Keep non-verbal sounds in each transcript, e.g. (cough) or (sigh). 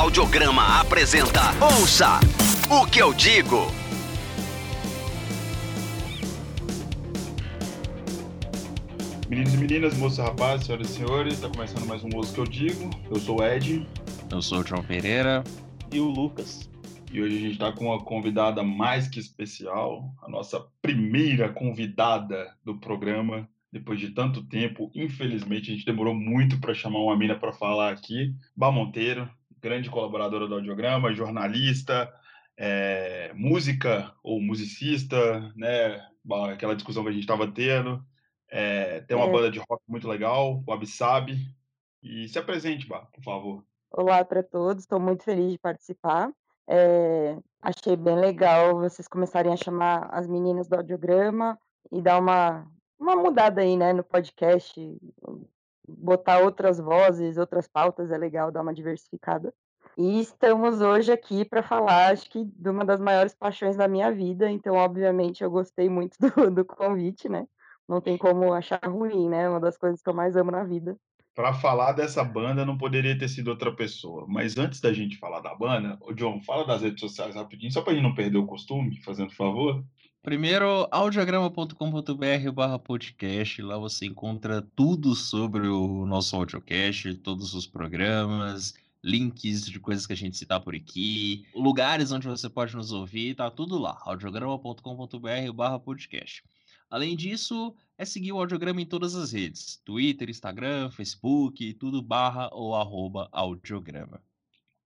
Audiograma apresenta Ouça o que eu digo. Meninos e meninas, moças e rapazes, senhoras e senhores, está começando mais um Ouça o que eu digo. Eu sou o Ed. Eu sou o João Pereira. E o Lucas. E hoje a gente está com uma convidada mais que especial, a nossa primeira convidada do programa, depois de tanto tempo. Infelizmente, a gente demorou muito para chamar uma mina para falar aqui. Bá Monteiro, grande colaboradora do Audiograma, jornalista, é, música ou musicista, né? Aquela discussão que a gente estava tendo. É, tem uma é. banda de rock muito legal, o Absab. E se apresente, Bá, por favor. Olá para todos, estou muito feliz de participar. É, achei bem legal vocês começarem a chamar as meninas do audiograma e dar uma, uma mudada aí, né, no podcast, botar outras vozes, outras pautas, é legal dar uma diversificada. E estamos hoje aqui para falar, acho que, de uma das maiores paixões da minha vida, então, obviamente, eu gostei muito (laughs) do, do convite, né? Não tem como achar ruim, né? Uma das coisas que eu mais amo na vida para falar dessa banda não poderia ter sido outra pessoa. Mas antes da gente falar da banda, o John, fala das redes sociais rapidinho, só para a gente não perder o costume, fazendo favor. Primeiro, audiograma.com.br barra podcast. Lá você encontra tudo sobre o nosso audiocast, todos os programas, links de coisas que a gente citar por aqui, lugares onde você pode nos ouvir, tá tudo lá. audiograma.com.br barra podcast. Além disso, é seguir o audiograma em todas as redes: Twitter, Instagram, Facebook, tudo barra ou arroba audiograma.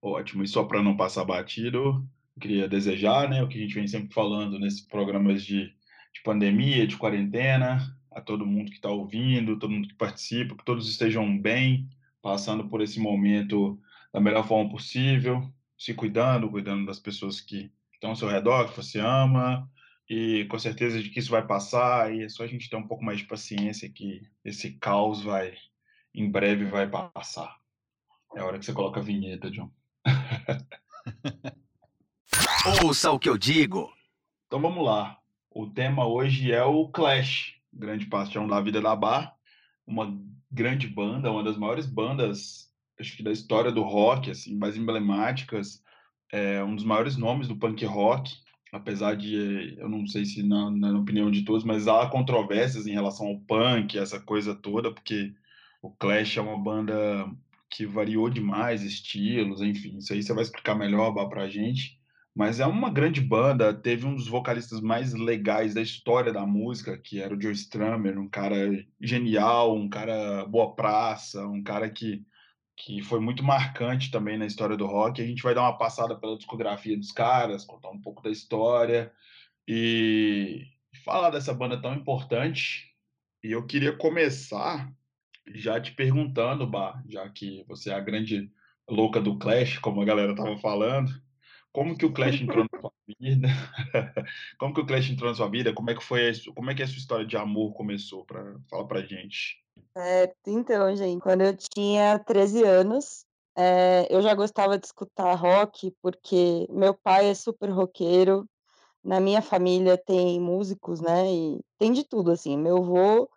Ótimo, e só para não passar batido, queria desejar, né, o que a gente vem sempre falando nesses programas de, de pandemia, de quarentena, a todo mundo que está ouvindo, todo mundo que participa, que todos estejam bem, passando por esse momento da melhor forma possível, se cuidando, cuidando das pessoas que estão ao seu redor, que você ama, e com certeza de que isso vai passar e é só a gente ter um pouco mais de paciência que esse caos vai em breve vai passar. É a hora que você coloca a vinheta, John. (laughs) Ouça o que eu digo. Então vamos lá. O tema hoje é o Clash, grande paixão da vida da Bar, uma grande banda, uma das maiores bandas, acho que da história do rock, assim, mais emblemáticas, é um dos maiores nomes do punk rock apesar de, eu não sei se na, na, opinião de todos, mas há controvérsias em relação ao punk, essa coisa toda, porque o Clash é uma banda que variou demais estilos, enfim, isso aí você vai explicar melhor para a gente. Mas é uma grande banda, teve um dos vocalistas mais legais da história da música, que era o Joe Strummer, um cara genial, um cara boa praça, um cara que que foi muito marcante também na história do rock. A gente vai dar uma passada pela discografia dos caras, contar um pouco da história e falar dessa banda tão importante. E eu queria começar já te perguntando, Bah, já que você é a grande louca do Clash, como a galera tava falando, como que o Clash entrou na sua vida? (laughs) como que o Clash entrou na sua vida? Como é que foi, como é que a sua história de amor começou? Para fala pra gente. É, então, gente, quando eu tinha 13 anos, é, eu já gostava de escutar rock, porque meu pai é super roqueiro, na minha família tem músicos, né, e tem de tudo, assim. Meu avô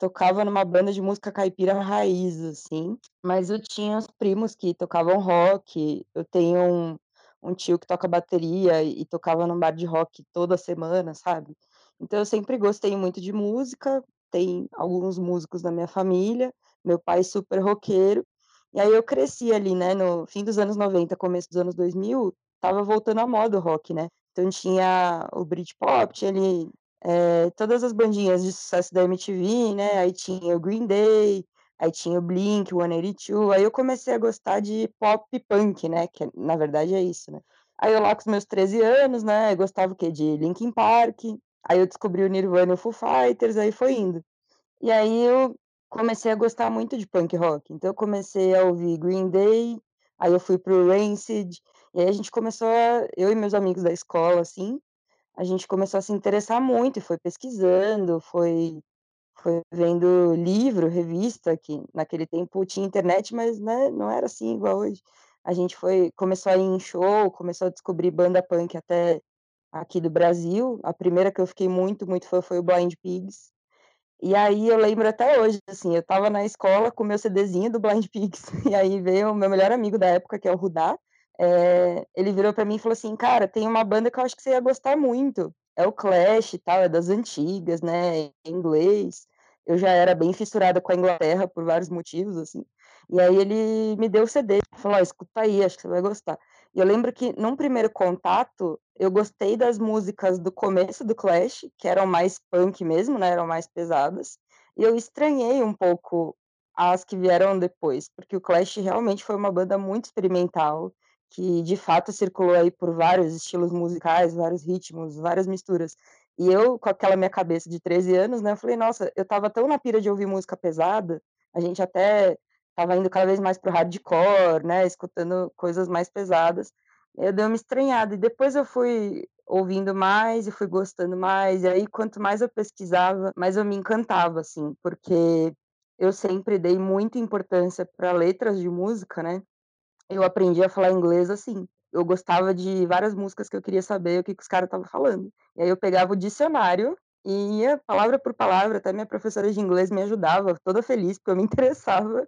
tocava numa banda de música caipira raiz, assim, mas eu tinha os primos que tocavam rock, eu tenho um, um tio que toca bateria e, tocava num bar de rock toda semana, sabe? Então eu sempre gostei muito de música, tem alguns músicos na minha família, meu pai super roqueiro, e aí eu cresci ali, né, no fim dos anos 90, começo dos anos 2000, tava voltando à moda o rock, né? Então tinha o Britpop, tinha ali é, todas as bandinhas de sucesso da MTV, né? Aí tinha o Green Day, aí tinha o Blink, o 182, aí eu comecei a gostar de pop punk, né? Que na verdade é isso, né? Aí eu lá com os meus 13 anos, né? Eu gostava o quê? De Linkin Park, aí eu descobri o Nirvana e o Foo Fighters, aí foi indo. E aí eu comecei a gostar muito de punk rock, então eu comecei a ouvir Green Day, aí eu fui pro Rancid, e aí a gente começou a, eu e meus amigos da escola, assim, a gente começou a se interessar muito e foi pesquisando, foi foi vendo livro, revista, que naquele tempo tinha internet, mas, né, não era assim igual hoje. A gente foi começou a ir em show, começou a descobrir banda punk até aqui do Brasil. A primeira que eu fiquei muito, muito fã foi o Blind Pigs. E aí eu lembro até hoje, assim, eu estava na escola com meu CDzinho do Blind (laughs) Pigs, e aí veio o meu melhor amigo da época, que é o Rudá, eh, ele virou pra mim e falou assim: "Cara, tem uma banda que eu acho que você ia gostar muito, é o Clash e tal, é das antigas, né, em inglês". Eu já era bem fissurada com a Inglaterra por vários motivos, assim, e aí ele me deu o CD, falou: "Ó, escuta aí, acho que você vai gostar". E eu lembro que num primeiro contato, eu gostei das músicas do começo do Clash, que eram mais punk mesmo, né, eram mais pesadas, e eu estranhei um pouco as que vieram depois, porque o Clash realmente foi uma banda muito experimental, que de fato circulou aí por vários estilos musicais, vários ritmos, várias misturas. E eu, com aquela minha cabeça de 13 anos, né, eu falei: "Nossa, eu estava tão na pira de ouvir música pesada", a gente até estava indo cada vez mais para o hardcore, né, escutando coisas mais pesadas, eu dei uma estranhada. E depois eu fui ouvindo mais e fui gostando mais, e aí quanto mais eu pesquisava, mais eu me encantava, assim, porque eu sempre dei muita importância pra letras de música, né, eu aprendi a falar inglês assim, eu gostava de várias músicas que eu queria saber o que que os cara estavam falando, e aí eu pegava o dicionário e ia palavra por palavra, até minha professora de inglês me ajudava, toda feliz, porque eu me (laughs) interessava,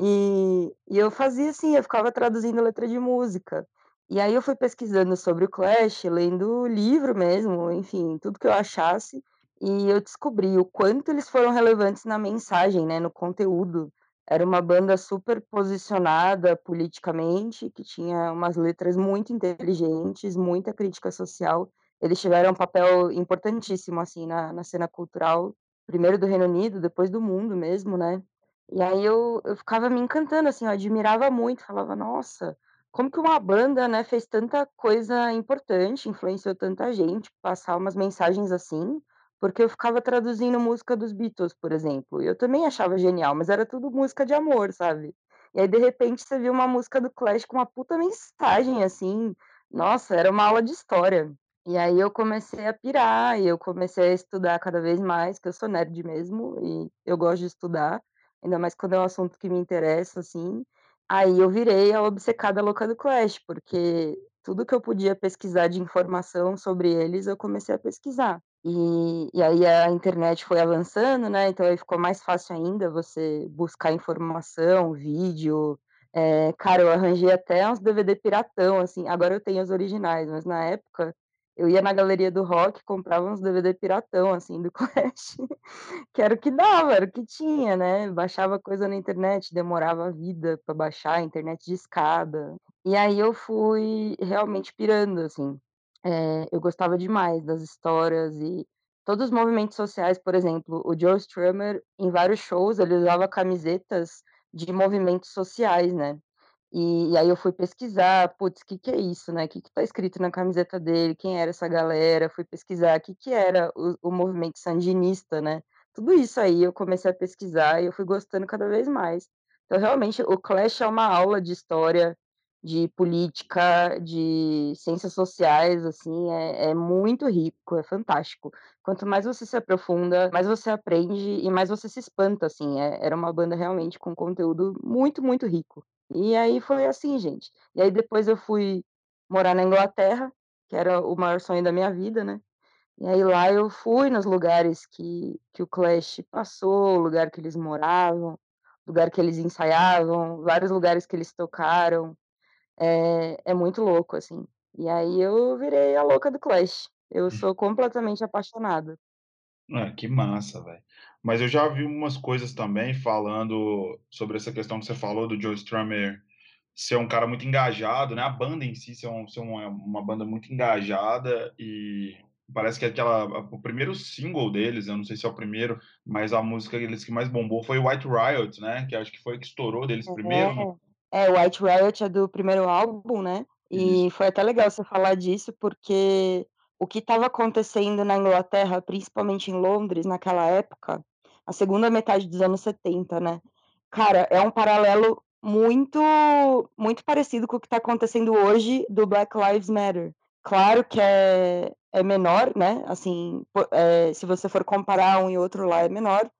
e e eu fazia assim, eu ficava traduzindo letra de música. E aí eu fui pesquisando sobre o Clash, lendo livro mesmo, enfim, tudo que eu achasse, e eu descobri o quanto eles foram relevantes na mensagem, né, no conteúdo. Era uma banda super posicionada politicamente, que tinha umas letras muito inteligentes, muita crítica social. Eles tiveram um papel importantíssimo, assim, na na cena cultural, primeiro do Reino Unido, depois do mundo mesmo, né. E aí eu eu ficava me encantando, assim, eu admirava muito, falava: "Nossa, como que uma banda, né, fez tanta coisa importante, influenciou tanta gente, passar umas mensagens assim", porque eu ficava traduzindo música dos Beatles, por exemplo, eu também achava genial, mas era tudo música de amor, sabe. E aí de repente você via uma música do Clash com uma puta mensagem, assim, nossa, era uma aula de história. E aí eu comecei a pirar, e eu comecei a estudar cada vez mais, que eu sou nerd mesmo, e eu gosto de estudar, ainda mais quando é um assunto que me interessa, assim. Aí eu virei a obcecada louca do Clash, porque tudo que eu podia pesquisar de informação sobre eles, eu comecei a pesquisar. E e aí a internet foi avançando, né, então aí ficou mais fácil ainda você buscar informação, vídeo, eh, cara, eu arranjei até uns DVD piratão, assim, agora eu tenho os originais, mas na época eu ia na galeria do rock, comprava uns DVD piratão, assim, do (laughs) Clash, que era o que dava, era o que tinha, né, baixava coisa na internet, demorava a vida pra baixar, internet discada. E aí eu fui realmente pirando, assim, eh, eu gostava demais das histórias e todos os movimentos sociais, por exemplo, o Joe Strummer, em vários shows, ele usava camisetas de movimentos sociais, né. E e aí eu fui pesquisar, "Putz, que que é isso, né, que que tá escrito na camiseta dele, quem era essa galera?", fui pesquisar que que era o o movimento sandinista, né. Tudo isso aí eu comecei a pesquisar e eu fui gostando cada vez mais. Então realmente o Clash é uma aula de história, de política, de ciências sociais, assim, é é muito rico, é fantástico. Quanto mais você se aprofunda, mais você aprende e mais você se espanta, assim, eh, era uma banda realmente com conteúdo muito, muito rico. E aí foi assim, gente. E aí depois eu fui morar na Inglaterra, que era o maior sonho da minha vida, né, e aí lá eu fui nos lugares que que o Clash passou, o lugar que eles moravam, lugar que eles ensaiavam, vários lugares que eles tocaram, é é muito louco, assim. E aí eu virei a louca do Clash, eu sou completamente apaixonada. Ah, que massa, velho. Mas eu já vi umas coisas também falando sobre essa questão que você falou do Joe Strummer ser um cara muito engajado, né, a banda em si ser um ser uma uma banda muito engajada e parece que aquela o primeiro single deles, eu não sei se é o primeiro, mas a música deles que mais bombou foi White Riot, né, que acho que foi o que estourou deles primeiro, né. É, é, White Riot é do primeiro álbum, né, Isso. e foi até legal você falar disso, porque o que estava acontecendo na Inglaterra, principalmente em Londres, naquela época, a segunda metade dos anos 70, né, cara, é um paralelo muito muito parecido com o que está acontecendo hoje do Black Lives Matter. Claro que é é menor, né, assim, eh, se você for comparar um e outro lá é menor,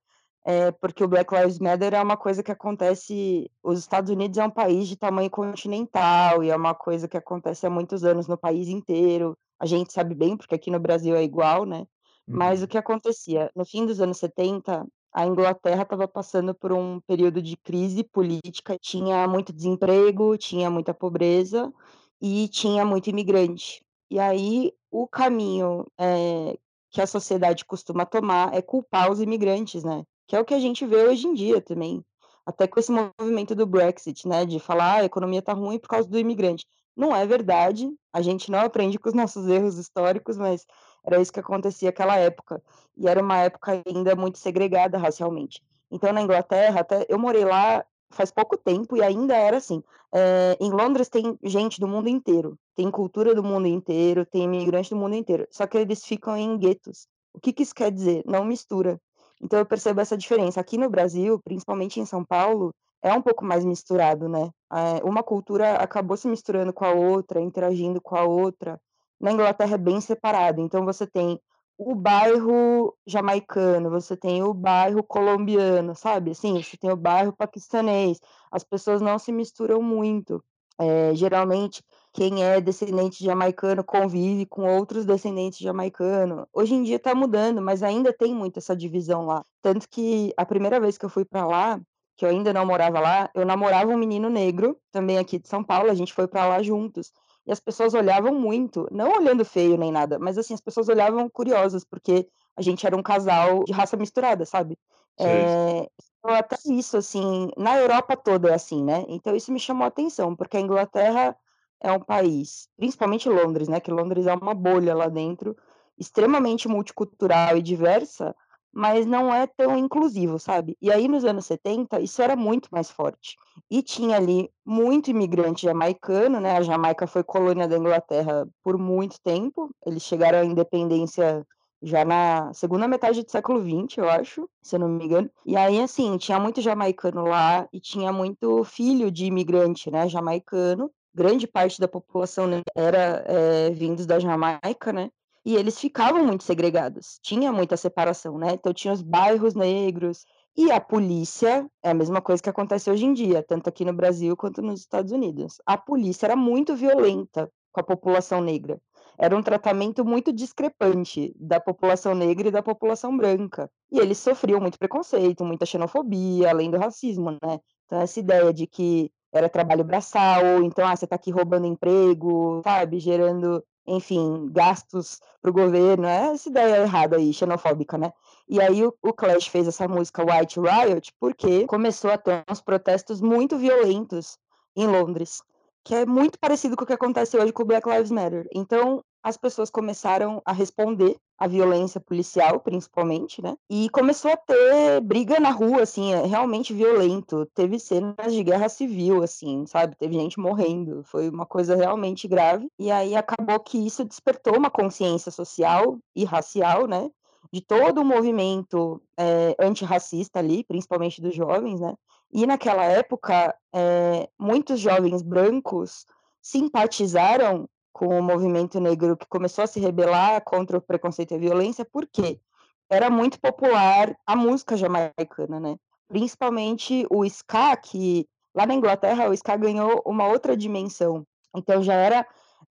eh, porque o Black Lives Matter é uma coisa que acontece os Estados Unidos é um país de tamanho continental e é uma coisa que acontece há muitos anos no país inteiro, a gente sabe bem, porque aqui no Brasil é igual, né. Mas o Uhum. que acontecia, no fim dos anos 70, a Inglaterra estava passando por um período de crise política, tinha muito desemprego, tinha muita pobreza e tinha muito imigrante. E aí o caminho é, que a sociedade costuma tomar é culpar os imigrantes, né? Que é o que a gente vê hoje em dia também. Até com esse movimento do Brexit, né? De falar ah, a economia está ruim por causa do imigrante. Não é verdade, a gente não aprende com os nossos erros históricos, mas era isso que acontecia naquela época. E era uma época ainda muito segregada racialmente. Então, na Inglaterra, até eu morei lá faz pouco tempo e ainda era assim. É, em Londres tem gente do mundo inteiro, tem cultura do mundo inteiro, tem imigrante do mundo inteiro. Só que eles ficam em guetos. O que, que isso quer dizer? Não mistura. Então eu percebo essa diferença. Aqui no Brasil, principalmente em São Paulo, é um pouco mais misturado, né? É, uma cultura acabou se misturando com a outra, interagindo com a outra. Na Inglaterra é bem separado. Então você tem o bairro jamaicano, você tem o bairro colombiano, sabe? Assim, você tem o bairro paquistanês. As pessoas não se misturam muito. É, geralmente, quem é descendente de jamaicano convive com outros descendentes de jamaicano. Hoje em dia está mudando, mas ainda tem muito essa divisão lá. Tanto que a primeira vez que eu fui para lá, que eu ainda não morava lá, eu namorava um menino negro, também aqui de São Paulo, a gente foi para lá juntos. E as pessoas olhavam muito, não olhando feio nem nada, mas assim, as pessoas olhavam curiosas, porque a gente era um casal de raça misturada, sabe? É, então, até isso, assim, na Europa toda é assim, né? Então isso me chamou a atenção, porque a Inglaterra é um país, principalmente Londres, né? Que Londres é uma bolha lá dentro, extremamente multicultural e diversa, mas não é tão inclusivo, sabe? E aí nos anos 70 isso era muito mais forte. E tinha ali muito imigrante jamaicano, né? A Jamaica foi colônia da Inglaterra por muito tempo. Eles chegaram à independência já na segunda metade do século XX, eu acho, se eu não me engano. E aí, assim, tinha muito jamaicano lá e tinha muito filho de imigrante, né, jamaicano. Grande parte da população né, era é, vindos da Jamaica, né? e eles ficavam muito segregados, tinha muita separação, né? Então tinha os bairros negros e a polícia é a mesma coisa que acontece hoje em dia, tanto aqui no Brasil quanto nos Estados Unidos. A polícia era muito violenta com a população negra. Era um tratamento muito discrepante da população negra e da população branca. E eles sofriam muito preconceito, muita xenofobia, além do racismo, né? Então essa ideia de que era trabalho braçal, ou então, ah, você está aqui roubando emprego, sabe, gerando enfim, gastos para o governo, é essa ideia errada aí, xenofóbica, né? E aí o, o, Clash fez essa música White Riot porque começou a ter uns protestos muito violentos em Londres, que é muito parecido com o que acontece hoje com o Black Lives Matter. Então, as pessoas começaram a responder à violência policial, principalmente, né? E começou a ter briga na rua, assim, é realmente violento. Teve cenas de guerra civil, assim, sabe? Teve gente morrendo. Foi uma coisa realmente grave. E aí acabou que isso despertou uma consciência social e racial, né? De todo o movimento é, antirracista ali, principalmente dos jovens, né? E naquela época, é, muitos jovens brancos simpatizaram com o movimento negro que começou a se rebelar contra o preconceito e a violência, porque era muito popular a música jamaicana, né? Principalmente o ska, que lá na Inglaterra o ska ganhou uma outra dimensão. Então já era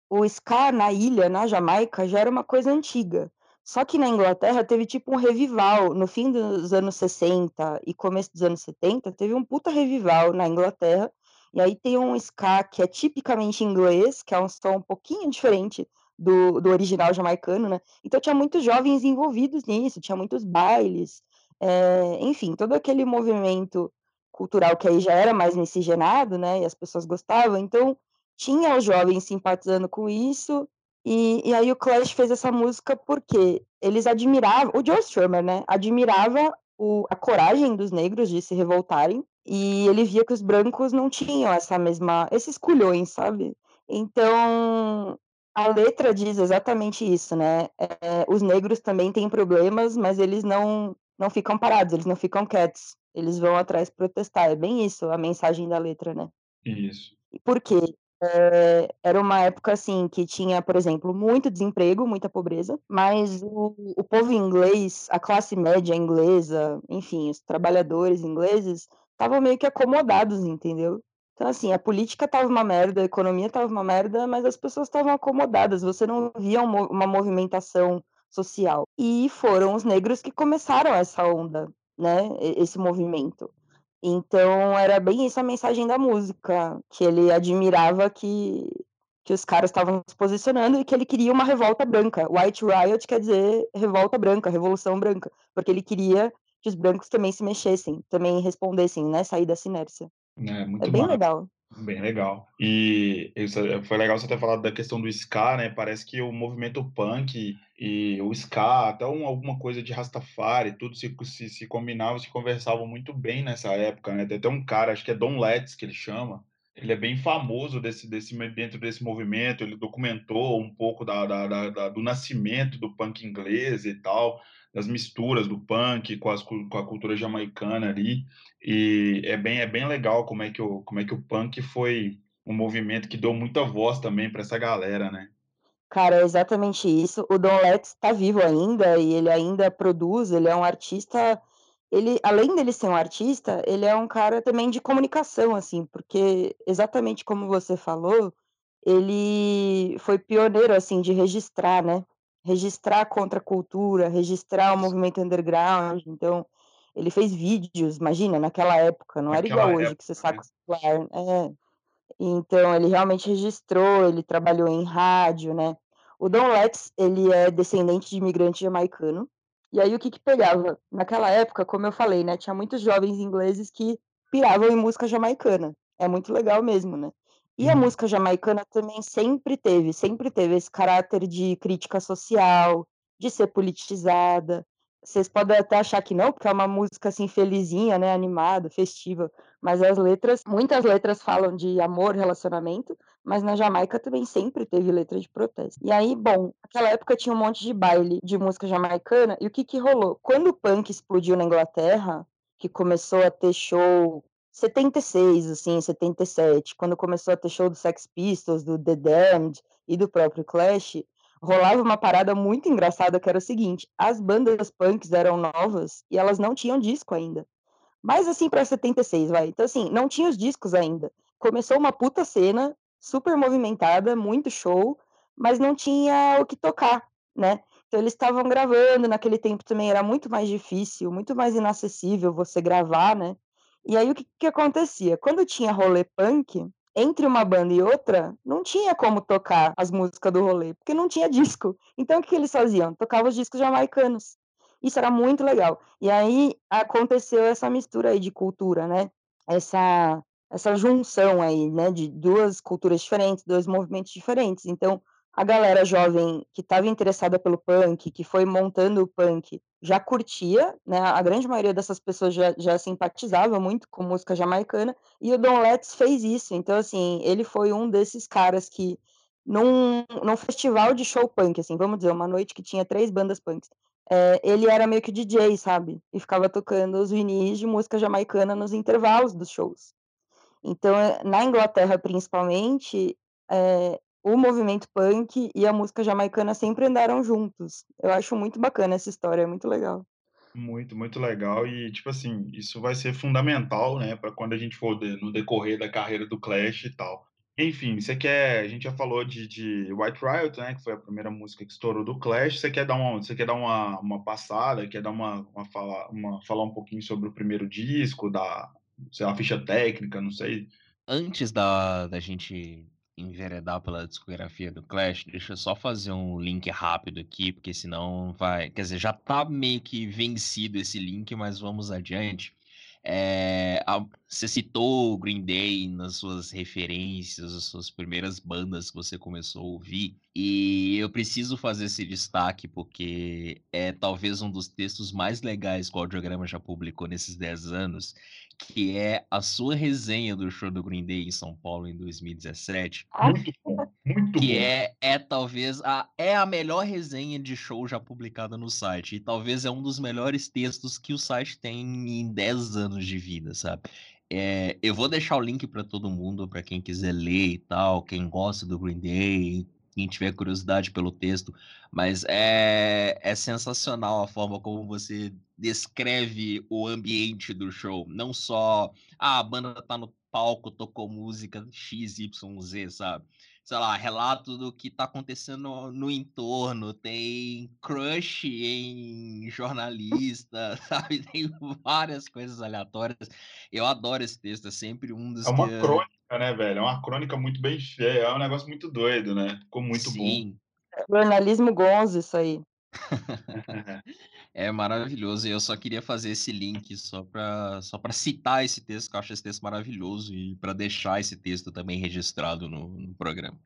o ska na ilha, na Jamaica, já era uma coisa antiga. Só que na Inglaterra teve tipo um revival no fim dos anos 60 e começo dos anos 70, teve um puta revival na Inglaterra e aí tem um ska que é tipicamente inglês, que é um som um pouquinho diferente do, do original jamaicano, né? Então tinha muitos jovens envolvidos nisso, tinha muitos bailes, é, enfim, todo aquele movimento cultural que aí já era mais miscigenado, né? E as pessoas gostavam, então tinha os jovens simpatizando com isso, e, e aí o Clash fez essa música porque eles admiravam, o Joe Strummer, né? Admirava o, a coragem dos negros de se revoltarem e ele via que os brancos não tinham essa mesma esses culhões, sabe? Então a letra diz exatamente isso, né? É, os negros também têm problemas, mas eles não não ficam parados, eles não ficam quietos, eles vão atrás protestar. É bem isso a mensagem da letra, né? Isso. Por quê? É, era uma época assim que tinha, por exemplo, muito desemprego, muita pobreza, mas o, o povo inglês, a classe média inglesa, enfim, os trabalhadores ingleses estavam meio que acomodados, entendeu? Então, assim, a política tava uma merda, a economia tava uma merda, mas as pessoas estavam acomodadas, você não via uma movimentação social. E foram os negros que começaram essa onda né, esse movimento. Então era bem isso a mensagem da música, que ele admirava que que os caras estavam se posicionando e que ele queria uma revolta branca. White Riot quer dizer revolta branca, revolução branca, porque ele queria que os brancos também se mexessem, também respondessem, né, sair dessa inércia. É, É muito bem legal. Bem legal. E isso é- foi legal você ter falado da questão do ska, né? Parece que o movimento punk e o ska, até um- alguma coisa de Rastafari, tudo se, se, se combinava, se conversavam muito bem nessa época, né? Tem até um cara, acho que é Don Letts que ele chama, ele é bem famoso desse, desse, dentro desse movimento, ele documentou um pouco da, da, da- da- do nascimento do punk inglês e tal, das misturas do punk com, as, com a cultura jamaicana ali, e é bem, é bem legal como é, que o, como é que o punk foi um movimento que deu muita voz também para essa galera, né? Cara, é exatamente isso. O Don Letts tá vivo ainda e ele ainda produz, ele é um artista. Ele, além dele ser um artista, ele é um cara também de comunicação, assim, porque exatamente como você falou, ele foi pioneiro, assim, de registrar, né? Registrar a contracultura, registrar o movimento underground. Então, ele fez vídeos, imagina, naquela época, não era igual Naquela hoje época, que você né? saca o celular. É. Então ele realmente registrou, ele trabalhou em rádio, né. O Don Letts, ele é descendente de imigrante jamaicano, e aí o que que pegava? Naquela época, como eu falei, né, tinha muitos jovens ingleses que piravam em música jamaicana, é muito legal mesmo, né. E a Uhum. música jamaicana também sempre teve, sempre teve esse caráter de crítica social, de ser politizada. Vocês podem até achar que não, porque é uma música, assim, felizinha, né, animada, festiva, mas as letras muitas letras falam de amor, relacionamento, mas na Jamaica também sempre teve letra de protesto. E aí, bom, naquela época tinha um monte de baile de música jamaicana, e o que que rolou? Quando o punk explodiu na Inglaterra, que começou a ter show 76, assim, 77, quando começou a ter show do Sex Pistols, do The Damned e do próprio Clash, rolava uma parada muito engraçada que era o seguinte: as bandas punks eram novas e elas não tinham disco ainda. Mas assim para 76, vai. Então assim, não tinha os discos ainda. Começou uma puta cena, super movimentada, muito show, mas não tinha o que tocar, né. Então eles estavam gravando, naquele tempo também era muito mais difícil, muito mais inacessível você gravar, né. E aí o que que acontecia? Quando tinha rolê punk, entre uma banda e outra, não tinha como tocar as músicas do rolê, porque não tinha disco. Então o que que eles faziam? Tocavam os discos jamaicanos. Isso era muito legal. E aí aconteceu essa mistura aí de cultura, né, essa essa junção aí, né, de 2 culturas diferentes, 2 movimentos diferentes. Então, a galera jovem que estava interessada pelo punk, que foi montando o punk, já curtia, né, a grande maioria dessas pessoas já já simpatizava muito com música jamaicana, e o Don Letts fez isso. Então, assim, ele foi um desses caras que num num festival de show punk, assim, vamos dizer, uma noite que tinha 3 bandas punks, eh, ele era meio que DJ, sabe, e ficava tocando os vinis de música jamaicana nos intervalos dos shows. Então, eh, na Inglaterra principalmente, eh, o movimento punk e a música jamaicana sempre andaram juntos. Eu acho muito bacana essa história, é muito legal. Muito, muito legal e, tipo assim, isso vai ser fundamental, né, para quando a gente for de no decorrer da carreira do Clash e tal. Enfim, você quer a gente já falou de de White Riot, né, que foi a primeira música que estourou do Clash, você quer dar uma você quer dar uma uma passada, quer dar uma uma fala uma falar um pouquinho sobre o primeiro disco, da sei lá, ficha técnica, não sei? Antes da da gente enveredar pela discografia do Clash, deixa eu só fazer um link rápido aqui, porque senão vai quer dizer, já tá meio que vencido esse link, mas vamos adiante. Eh, a você citou o Green Day nas suas referências, as suas primeiras bandas que você começou a ouvir, e eu preciso fazer esse destaque, porque é talvez um dos textos mais legais que o Audiograma já publicou nesses 10 anos, que é a sua resenha do show do Green Day em São Paulo em 2017. Muito (laughs) bom, muito Que bom. é é talvez a é a melhor resenha de show já publicada no site, e talvez é um dos melhores textos que o site tem em 10 anos de vida, sabe. Eh, eu vou deixar o link para todo mundo, para quem quiser ler e tal, quem gosta do Green Day, quem tiver curiosidade pelo texto, mas é é sensacional a forma como você descreve o ambiente do show, não só: "Ah, a banda tá no palco tocou música XYZ, sabe? Sei lá, relato do que tá acontecendo no, no entorno, tem crush em jornalista, (laughs) sabe? Tem várias coisas aleatórias. Eu adoro esse texto, é sempre um dos É uma que... crônica, né, velho? É uma crônica muito bem feia, é um negócio muito doido, né? Ficou muito Sim. Jornalismo gonzo, isso aí. (laughs) É maravilhoso, e eu só queria fazer esse link só para só citar esse texto, que eu acho esse texto maravilhoso, e para deixar esse texto também registrado no, no programa.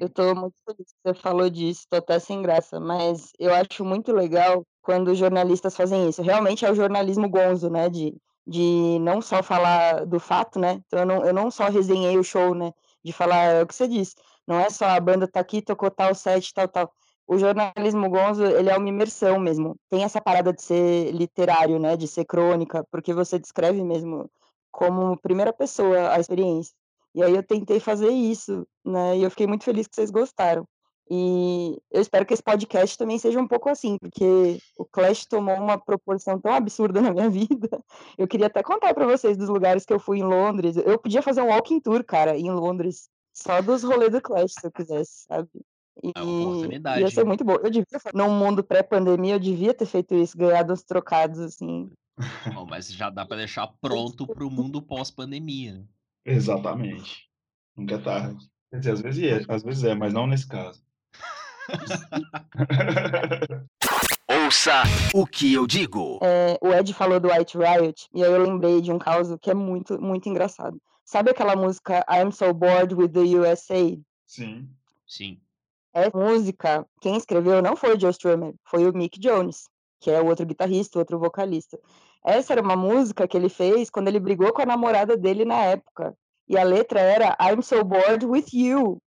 Eu tô muito feliz que você falou disso, tô até sem graça, mas eu acho muito legal quando os jornalistas fazem isso. Realmente é o jornalismo gonzo, né? De, de não só falar do fato, né? Então eu não, eu não só resenhei o show, né? De falar é o que você disse. Não é só a banda tá aqui, tocou tal set, tal, tal o jornalismo gonzo, ele é uma imersão mesmo. Tem essa parada de ser literário, né, de ser crônica, porque você descreve mesmo como primeira pessoa a experiência. E aí eu tentei fazer isso, né, e eu fiquei muito feliz que vocês gostaram. E eu espero que esse podcast também seja um pouco assim, porque o Clash tomou uma proporção tão absurda na minha (laughs) vida. Eu queria até contar para vocês dos lugares que eu fui em Londres. Eu podia fazer um walking tour, cara, em Londres, só dos rolês do Clash, se eu quisesse, sabe? E É uma oportunidade. ia ser muito bom. Eu devia, num mundo pré-pandemia, eu devia ter feito isso, ganhado uns trocados, assim. Bom, mas já dá para deixar (laughs) pronto para o mundo pós-pandemia. né? Exatamente. Nunca é tarde. Quer dizer, às vezes é, às vezes é, mas não nesse caso. (laughs) Ouça o que eu digo. É, o Ed falou do White Riot, e aí eu lembrei de um caso que é muito, muito engraçado. Sabe aquela música I'm So Bored with the USA? Sim. Sim. Essa música, quem escreveu não foi o Joe Strummer, foi o Mick Jones, que é outro guitarrista, outro vocalista. Essa era uma música que ele fez quando ele brigou com a namorada dele na época. E a letra era I'm so bored with you.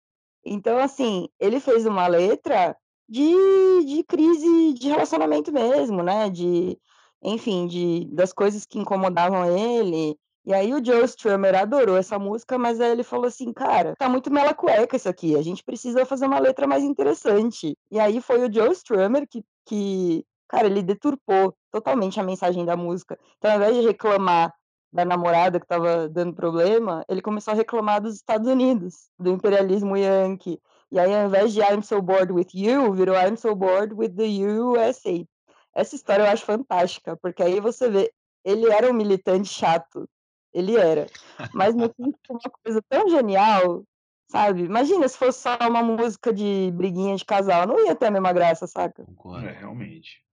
Então, assim, ele fez uma letra de, de crise de relacionamento mesmo, né? De, enfim, de, das coisas que incomodavam ele. E aí o Joe Strummer adorou essa música, mas aí ele falou assim, cara, tá muito mela cueca isso aqui, a gente precisa fazer uma letra mais interessante. E aí foi o Joe Strummer que, que cara, ele deturpou totalmente a mensagem da música. Então, ao invés de reclamar da namorada que tava dando problema, ele começou a reclamar dos Estados Unidos, do imperialismo yankee. E aí, ao invés de I'm so bored with you, virou I'm so bored with the USA. Essa história eu acho fantástica, porque aí você vê, ele era um militante chato, ele era. Mas no fim foi uma coisa tão genial, sabe? Imagina se fosse só uma música de briguinha de casal, não ia ter a mesma graça, saca? Concordo. É, realmente.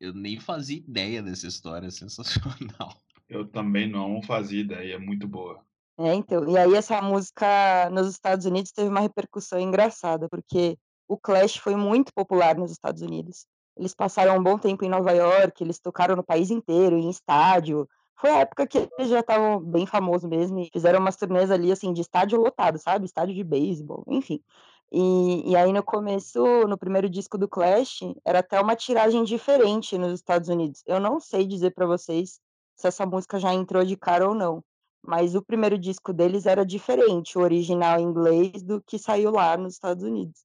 Eu nem fazia ideia dessa história, é sensacional. Eu também não fazia ideia, é muito boa. É, então, e aí essa música nos Estados Unidos teve uma repercussão engraçada, porque o Clash foi muito popular nos Estados Unidos. Eles passaram um bom tempo em Nova York, eles tocaram no país inteiro, em estádio. Foi a época que eles já estavam bem famosos mesmo, e fizeram umas turnês ali, assim, de estádio lotado, sabe? Estádio de beisebol, enfim. E, e aí no começo, no primeiro disco do Clash, era até uma tiragem diferente nos Estados Unidos. Eu não sei dizer pra vocês se essa música já entrou de cara ou não. Mas o primeiro disco deles era diferente, o original em inglês, do que saiu lá nos Estados Unidos.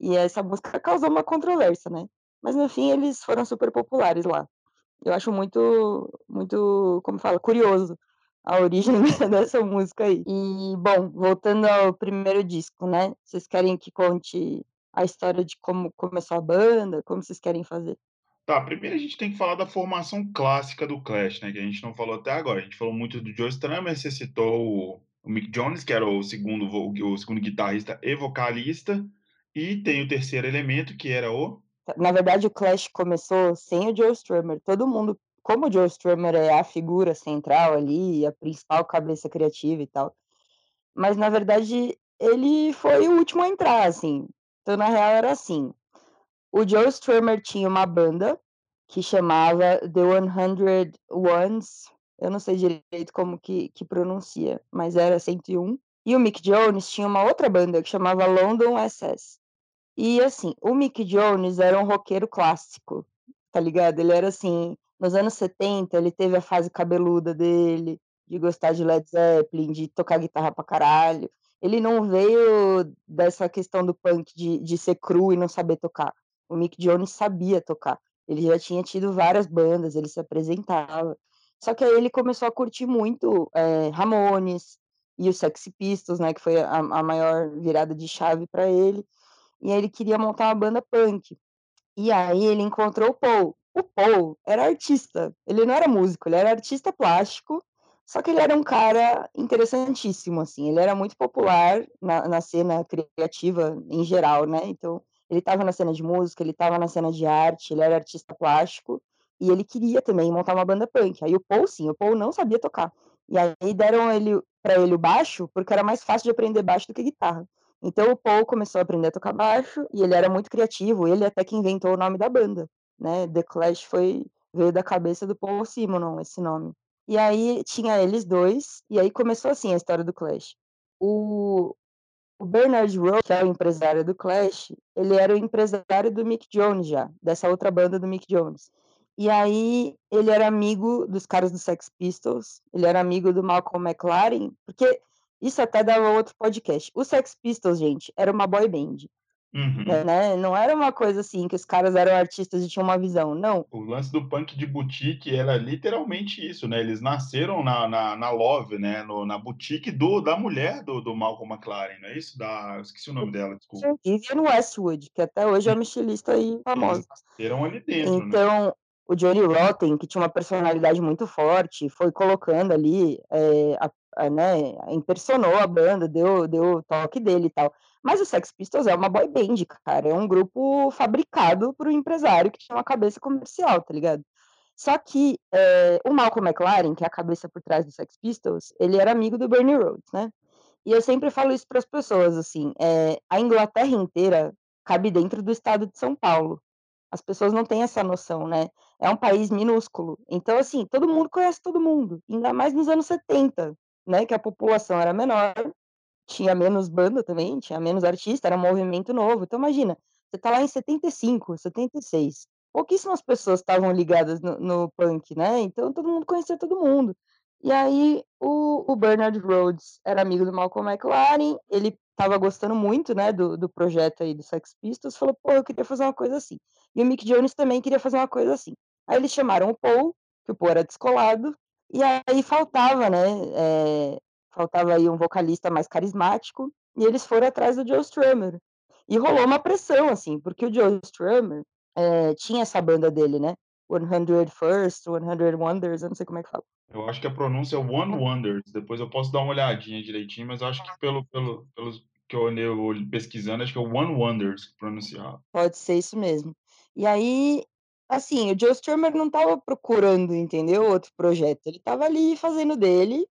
E essa música causou uma controvérsia, né? Mas no fim eles foram super populares lá. Eu acho muito, muito, como fala, curioso a origem (laughs) dessa música aí. E, bom, voltando ao primeiro disco, né? Vocês querem que conte a história de como começou a banda? Como vocês querem fazer? Tá, primeiro a gente tem que falar da formação clássica do Clash, né? Que a gente não falou até agora. A gente falou muito do Joe Strummer, você citou o, Mick Jones, que era o segundo, o segundo guitarrista e vocalista. E tem o terceiro elemento, que era o. Na verdade, o Clash começou sem o Joe Strummer. Todo mundo, como o Joe Strummer é a figura central ali, a principal cabeça criativa e tal. Mas na verdade, ele foi o último a entrar, assim. Então, na real, era assim. O Joe Strummer tinha uma banda que chamava The 100 Ones. Eu não sei direito como que, que pronuncia, mas era 101. E o Mick Jones tinha uma outra banda que chamava London SS. E assim, o Mick Jones era um roqueiro clássico, tá ligado? Ele era assim, nos anos 70, ele teve a fase cabeluda dele, de gostar de Led Zeppelin, de tocar guitarra pra caralho. Ele não veio dessa questão do punk de, de ser cru e não saber tocar. O Mick Jones sabia tocar. Ele já tinha tido várias bandas, ele se apresentava. Só que aí ele começou a curtir muito é, Ramones, e os Sex Pistols, né, que foi a, a maior virada de chave para ele. E aí ele queria montar uma banda punk. E aí ele encontrou o Paul. O Paul era artista, ele não era músico, ele era artista plástico, só que ele era um cara interessantíssimo, assim, ele era muito popular na, na cena criativa em geral, né? Então, ele estava na cena de música, ele estava na cena de arte, ele era artista plástico, e ele queria também montar uma banda punk. Aí o Paul, sim, o Paul não sabia tocar. E aí deram ele para ele o baixo, porque era mais fácil de aprender baixo do que guitarra. Então o Paul começou a aprender a tocar baixo e ele era muito criativo, ele até que inventou o nome da banda, né? The Clash foi veio da cabeça do Paul Simonon esse nome. E aí tinha eles dois e aí começou assim a história do Clash. O, o Bernard Rowe, que é o empresário do Clash, ele era o empresário do Mick Jones já, dessa outra banda do Mick Jones. E aí ele era amigo dos caras do Sex Pistols, ele era amigo do Malcolm McLaren, porque isso até dava outro podcast. O Sex Pistols, gente, era uma boy band. Uhum. Né? Não era uma coisa assim que os caras eram artistas e tinham uma visão, não. O lance do punk de boutique era literalmente isso, né? Eles nasceram na, na, na Love, né? No, na boutique do, da mulher do, do Malcolm McLaren, não é isso? Da, esqueci o nome dela, desculpa. Vivian Westwood, que até hoje é uma estilista aí famosa. Eles nasceram ali dentro, né? então, né? o Johnny Rotten, que tinha uma personalidade muito forte, foi colocando ali, é, a, né, impersonou a banda, deu, deu o toque dele e tal. Mas o Sex Pistols é uma boy band, cara, é um grupo fabricado por um empresário que tinha uma cabeça comercial, tá ligado? Só que é, o Malcolm McLaren, que é a cabeça por trás do Sex Pistols, ele era amigo do Bernie Rhodes, né? E eu sempre falo isso para as pessoas, assim, é, a Inglaterra inteira cabe dentro do estado de São Paulo. As pessoas não têm essa noção, né? É um país minúsculo. Então, assim, todo mundo conhece todo mundo. Ainda mais nos anos 70, né? Que a população era menor, tinha menos banda também, tinha menos artista, era um movimento novo. Então, imagina, você tá lá em 75, 76. Pouquíssimas pessoas estavam ligadas no, no punk, né? Então, todo mundo conhecia todo mundo. E aí, o, o Bernard Rhodes era amigo do Malcolm McLaren, ele estava gostando muito, né, do, do projeto aí do Sex Pistols, falou, pô, eu queria fazer uma coisa assim. E o Mick Jones também queria fazer uma coisa assim. Aí eles chamaram o Paul, que o Paul era descolado, e aí faltava, né, é, faltava aí um vocalista mais carismático, e eles foram atrás do Joe Strummer. E rolou uma pressão, assim, porque o Joe Strummer é, tinha essa banda dele, né, 100 First, 100 Wonders, eu não sei como é que fala. Eu acho que a pronúncia é One Wonders. Depois eu posso dar uma olhadinha direitinho, mas eu acho que pelo, pelo, pelos que eu andei pesquisando, acho que é One Wonders que pronunciar. Pode ser isso mesmo. E aí, assim, o Joe Strummer não estava procurando, entendeu? Outro projeto. Ele estava ali fazendo dele.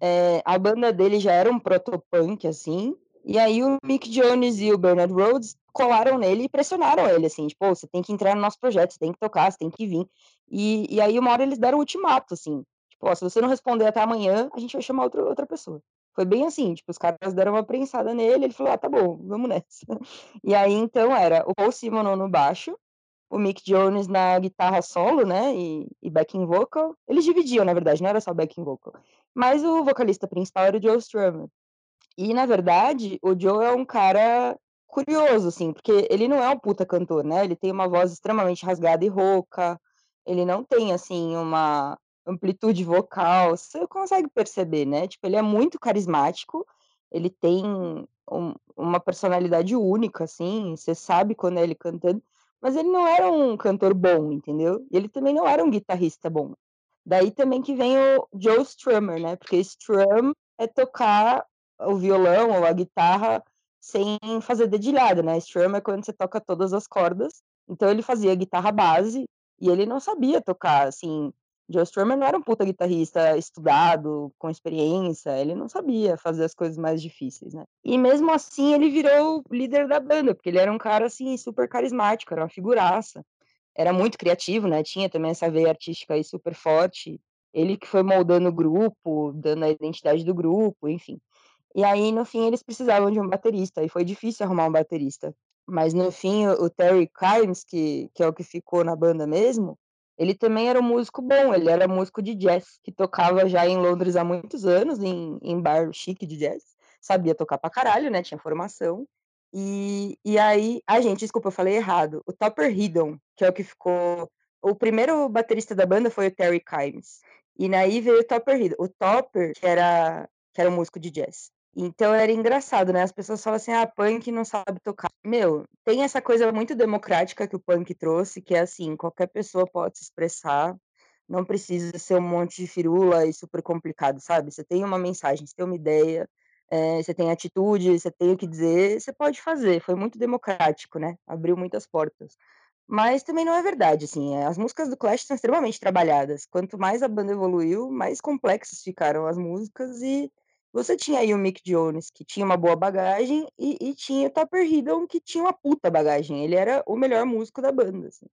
É, a banda dele já era um protopunk, assim. E aí o Mick Jones e o Bernard Rhodes colaram nele e pressionaram ele, assim, tipo, você tem que entrar no nosso projeto, você tem que tocar, você tem que vir. E, e aí uma hora eles deram um ultimato, assim, tipo, se você não responder até amanhã, a gente vai chamar outra, outra pessoa. Foi bem assim, tipo, os caras deram uma prensada nele, ele falou, ah, tá bom, vamos nessa. (laughs) E aí, então, era o Paul Simonon no baixo, o Mick Jones na guitarra solo, né, e, e backing vocal. Eles dividiam, na verdade, não era só backing vocal. Mas o vocalista principal era o Joe Strummer. E, na verdade, o Joe é um cara curioso, assim, porque ele não é um puta cantor, né? Ele tem uma voz extremamente rasgada e rouca, ele não tem, assim, uma amplitude vocal, você consegue perceber, né? Tipo, ele é muito carismático, ele tem um, uma personalidade única, assim, você sabe quando é ele cantando, mas ele não era um cantor bom, entendeu? E ele também não era um guitarrista bom. Daí também que vem o Joe Strummer, né? Porque strum é tocar o violão ou a guitarra sem fazer dedilhada, né? Strum é quando você toca todas as cordas. Então ele fazia guitarra base e ele não sabia tocar, assim. Joe Strummer não era um puta guitarrista estudado, com experiência, ele não sabia fazer as coisas mais difíceis, né? E mesmo assim ele virou líder da banda, porque ele era um cara, assim, super carismático, era uma figuraça. Era muito criativo, né? Tinha também essa veia artística aí super forte. Ele que foi moldando o grupo, dando a identidade do grupo, enfim. E aí, no fim, eles precisavam de um baterista, e foi difícil arrumar um baterista. Mas, no fim, o Terry Kimes, que, que é o que ficou na banda mesmo, ele também era um músico bom, ele era músico de jazz, que tocava já em Londres há muitos anos, em, em bar chique de jazz. Sabia tocar pra caralho, né? Tinha formação. E, e aí, a ah, gente, desculpa, eu falei errado. O Topper Hiddon, que é o que ficou. O primeiro baterista da banda foi o Terry Kimes. E daí veio o Topper Hiddon. O Topper, que era que era um músico de jazz. Então era engraçado, né? As pessoas falam assim: ah, punk não sabe tocar. Meu, tem essa coisa muito democrática que o punk trouxe, que é assim: qualquer pessoa pode se expressar, não precisa ser um monte de firula e super complicado, sabe? Você tem uma mensagem, você tem uma ideia, é, você tem atitude, você tem o que dizer, você pode fazer. Foi muito democrático, né? Abriu muitas portas. Mas também não é verdade, assim, as músicas do Clash são extremamente trabalhadas. Quanto mais a banda evoluiu, mais complexas ficaram as músicas e você tinha aí o Mick Jones, que tinha uma boa bagagem, e, e tinha o Topper Hiddle, que tinha uma puta bagagem. Ele era o melhor músico da banda, assim.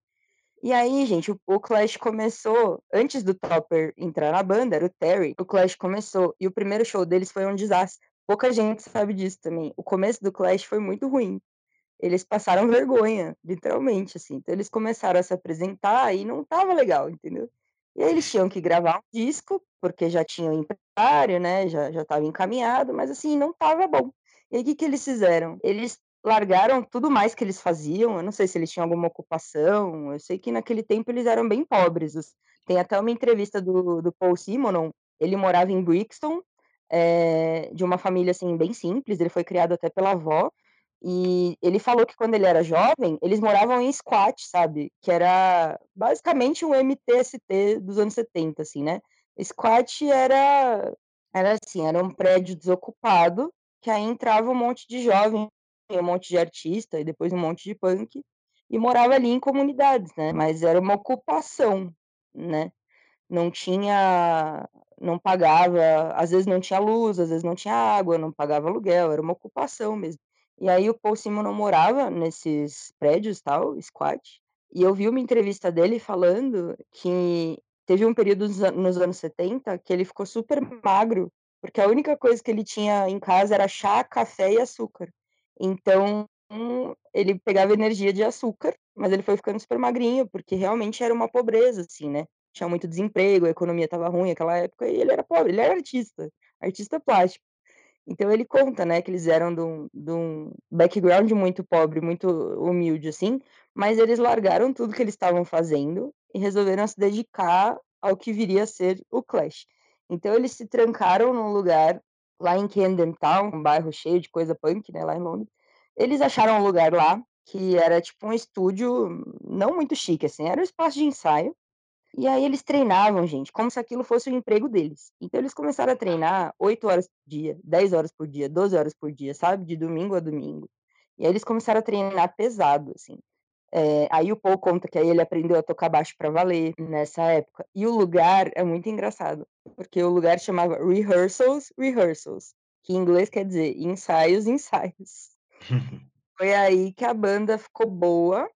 E aí, gente, o, o, Clash começou, antes do Topper entrar na banda, era o Terry, o Clash começou, e o primeiro show deles foi um desastre. Pouca gente sabe disso também. O começo do Clash foi muito ruim. Eles passaram vergonha, literalmente, assim. Então eles começaram a se apresentar e não tava legal, entendeu? E aí eles tinham que gravar um disco, porque já tinham empresário, né? Já estava encaminhado, mas assim, não tava bom. E aí o que que eles fizeram? Eles largaram tudo mais que eles faziam, eu não sei se eles tinham alguma ocupação, eu sei que naquele tempo eles eram bem pobres. Tem até uma entrevista do do Paul Simonon, ele morava em Brixton, eh, de uma família, assim, bem simples, ele foi criado até pela avó, e ele falou que quando ele era jovem, eles moravam em squat, sabe, que era basicamente um MTST dos anos 70, assim, né. Squat era era assim, era um prédio desocupado, que aí entrava um monte de jovem, um monte de artista e depois um monte de punk, e morava ali em comunidades, né, mas era uma ocupação, né. Não tinha não pagava às vezes não tinha luz, às vezes não tinha água, não pagava aluguel, era uma ocupação mesmo. E aí o Paul Simonon morava nesses prédios, tal, squat, e eu vi uma entrevista dele falando que teve um período nos anos 70 que ele ficou super magro, porque a única coisa que ele tinha em casa era chá, café e açúcar. Então, ele pegava energia de açúcar, mas ele foi ficando super magrinho, porque realmente era uma pobreza, assim, né. Tinha muito desemprego, a economia estava ruim naquela época e ele era pobre, ele era artista, artista plástico. Então ele conta, né, que eles eram de um de um background muito pobre, muito humilde, assim, mas eles largaram tudo que eles estavam fazendo e resolveram se dedicar ao que viria a ser o Clash. Então eles se trancaram num lugar lá em Camden Town, um bairro cheio de coisa punk, né, lá em Londres. Eles acharam um lugar lá, que era tipo um estúdio não muito chique, assim, era um espaço de ensaio, e aí eles treinavam, gente, como se aquilo fosse o emprego deles. Então eles começaram a treinar 8 horas por dia, 10 horas por dia, 12 horas por dia, sabe, de domingo a domingo. E aí eles começaram a treinar pesado, assim. Eh, aí o Paul conta que aí ele aprendeu a tocar baixo pra valer nessa época. E o lugar é muito engraçado, porque o lugar chamava Rehearsals Rehearsals, que em inglês quer dizer ensaios, ensaios. (laughs) Foi aí que a banda ficou boa,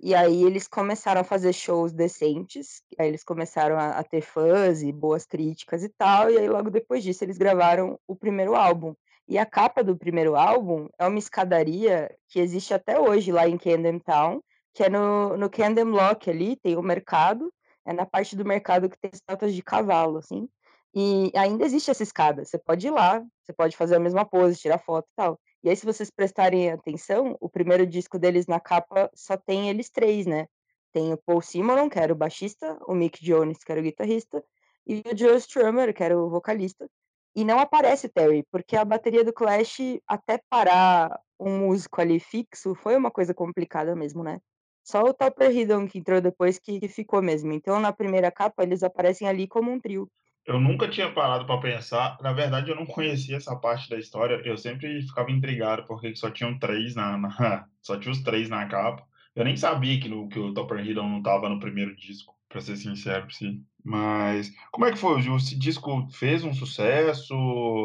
e aí eles começaram a fazer shows decentes, aí eles começaram a a ter fãs e boas críticas e tal, e aí logo depois disso eles gravaram o primeiro álbum. E a capa do primeiro álbum é uma escadaria que existe até hoje lá em Camden Town, que é no no Camden Lock ali, tem o mercado, é na parte do mercado que tem estátuas de cavalo, assim, e ainda existe essa escada, você pode ir lá, você pode fazer a mesma pose, tirar foto e tal. E aí se vocês prestarem atenção, o primeiro disco deles na capa só tem eles 3, né. Tem o Paul Simonon, que era o baixista, o Mick Jones, que era o guitarrista, e o Joe Strummer, que era o vocalista. E não aparece o Terry, porque a bateria do Clash, até parar um músico ali fixo, foi uma coisa complicada mesmo, né. Só o Topper Hiddle que entrou depois que ficou mesmo. Então na primeira capa eles aparecem ali como um trio. Eu nunca tinha parado pra pensar, na verdade eu não conhecia essa parte da história, eu sempre ficava intrigado porque que só tinham 3 na na (laughs) só tinha os 3 na capa. Eu nem sabia que no que o Topper Hiddle não estava no primeiro disco, pra ser sincero, sim. Mas como é que foi? Esse disco fez um sucesso,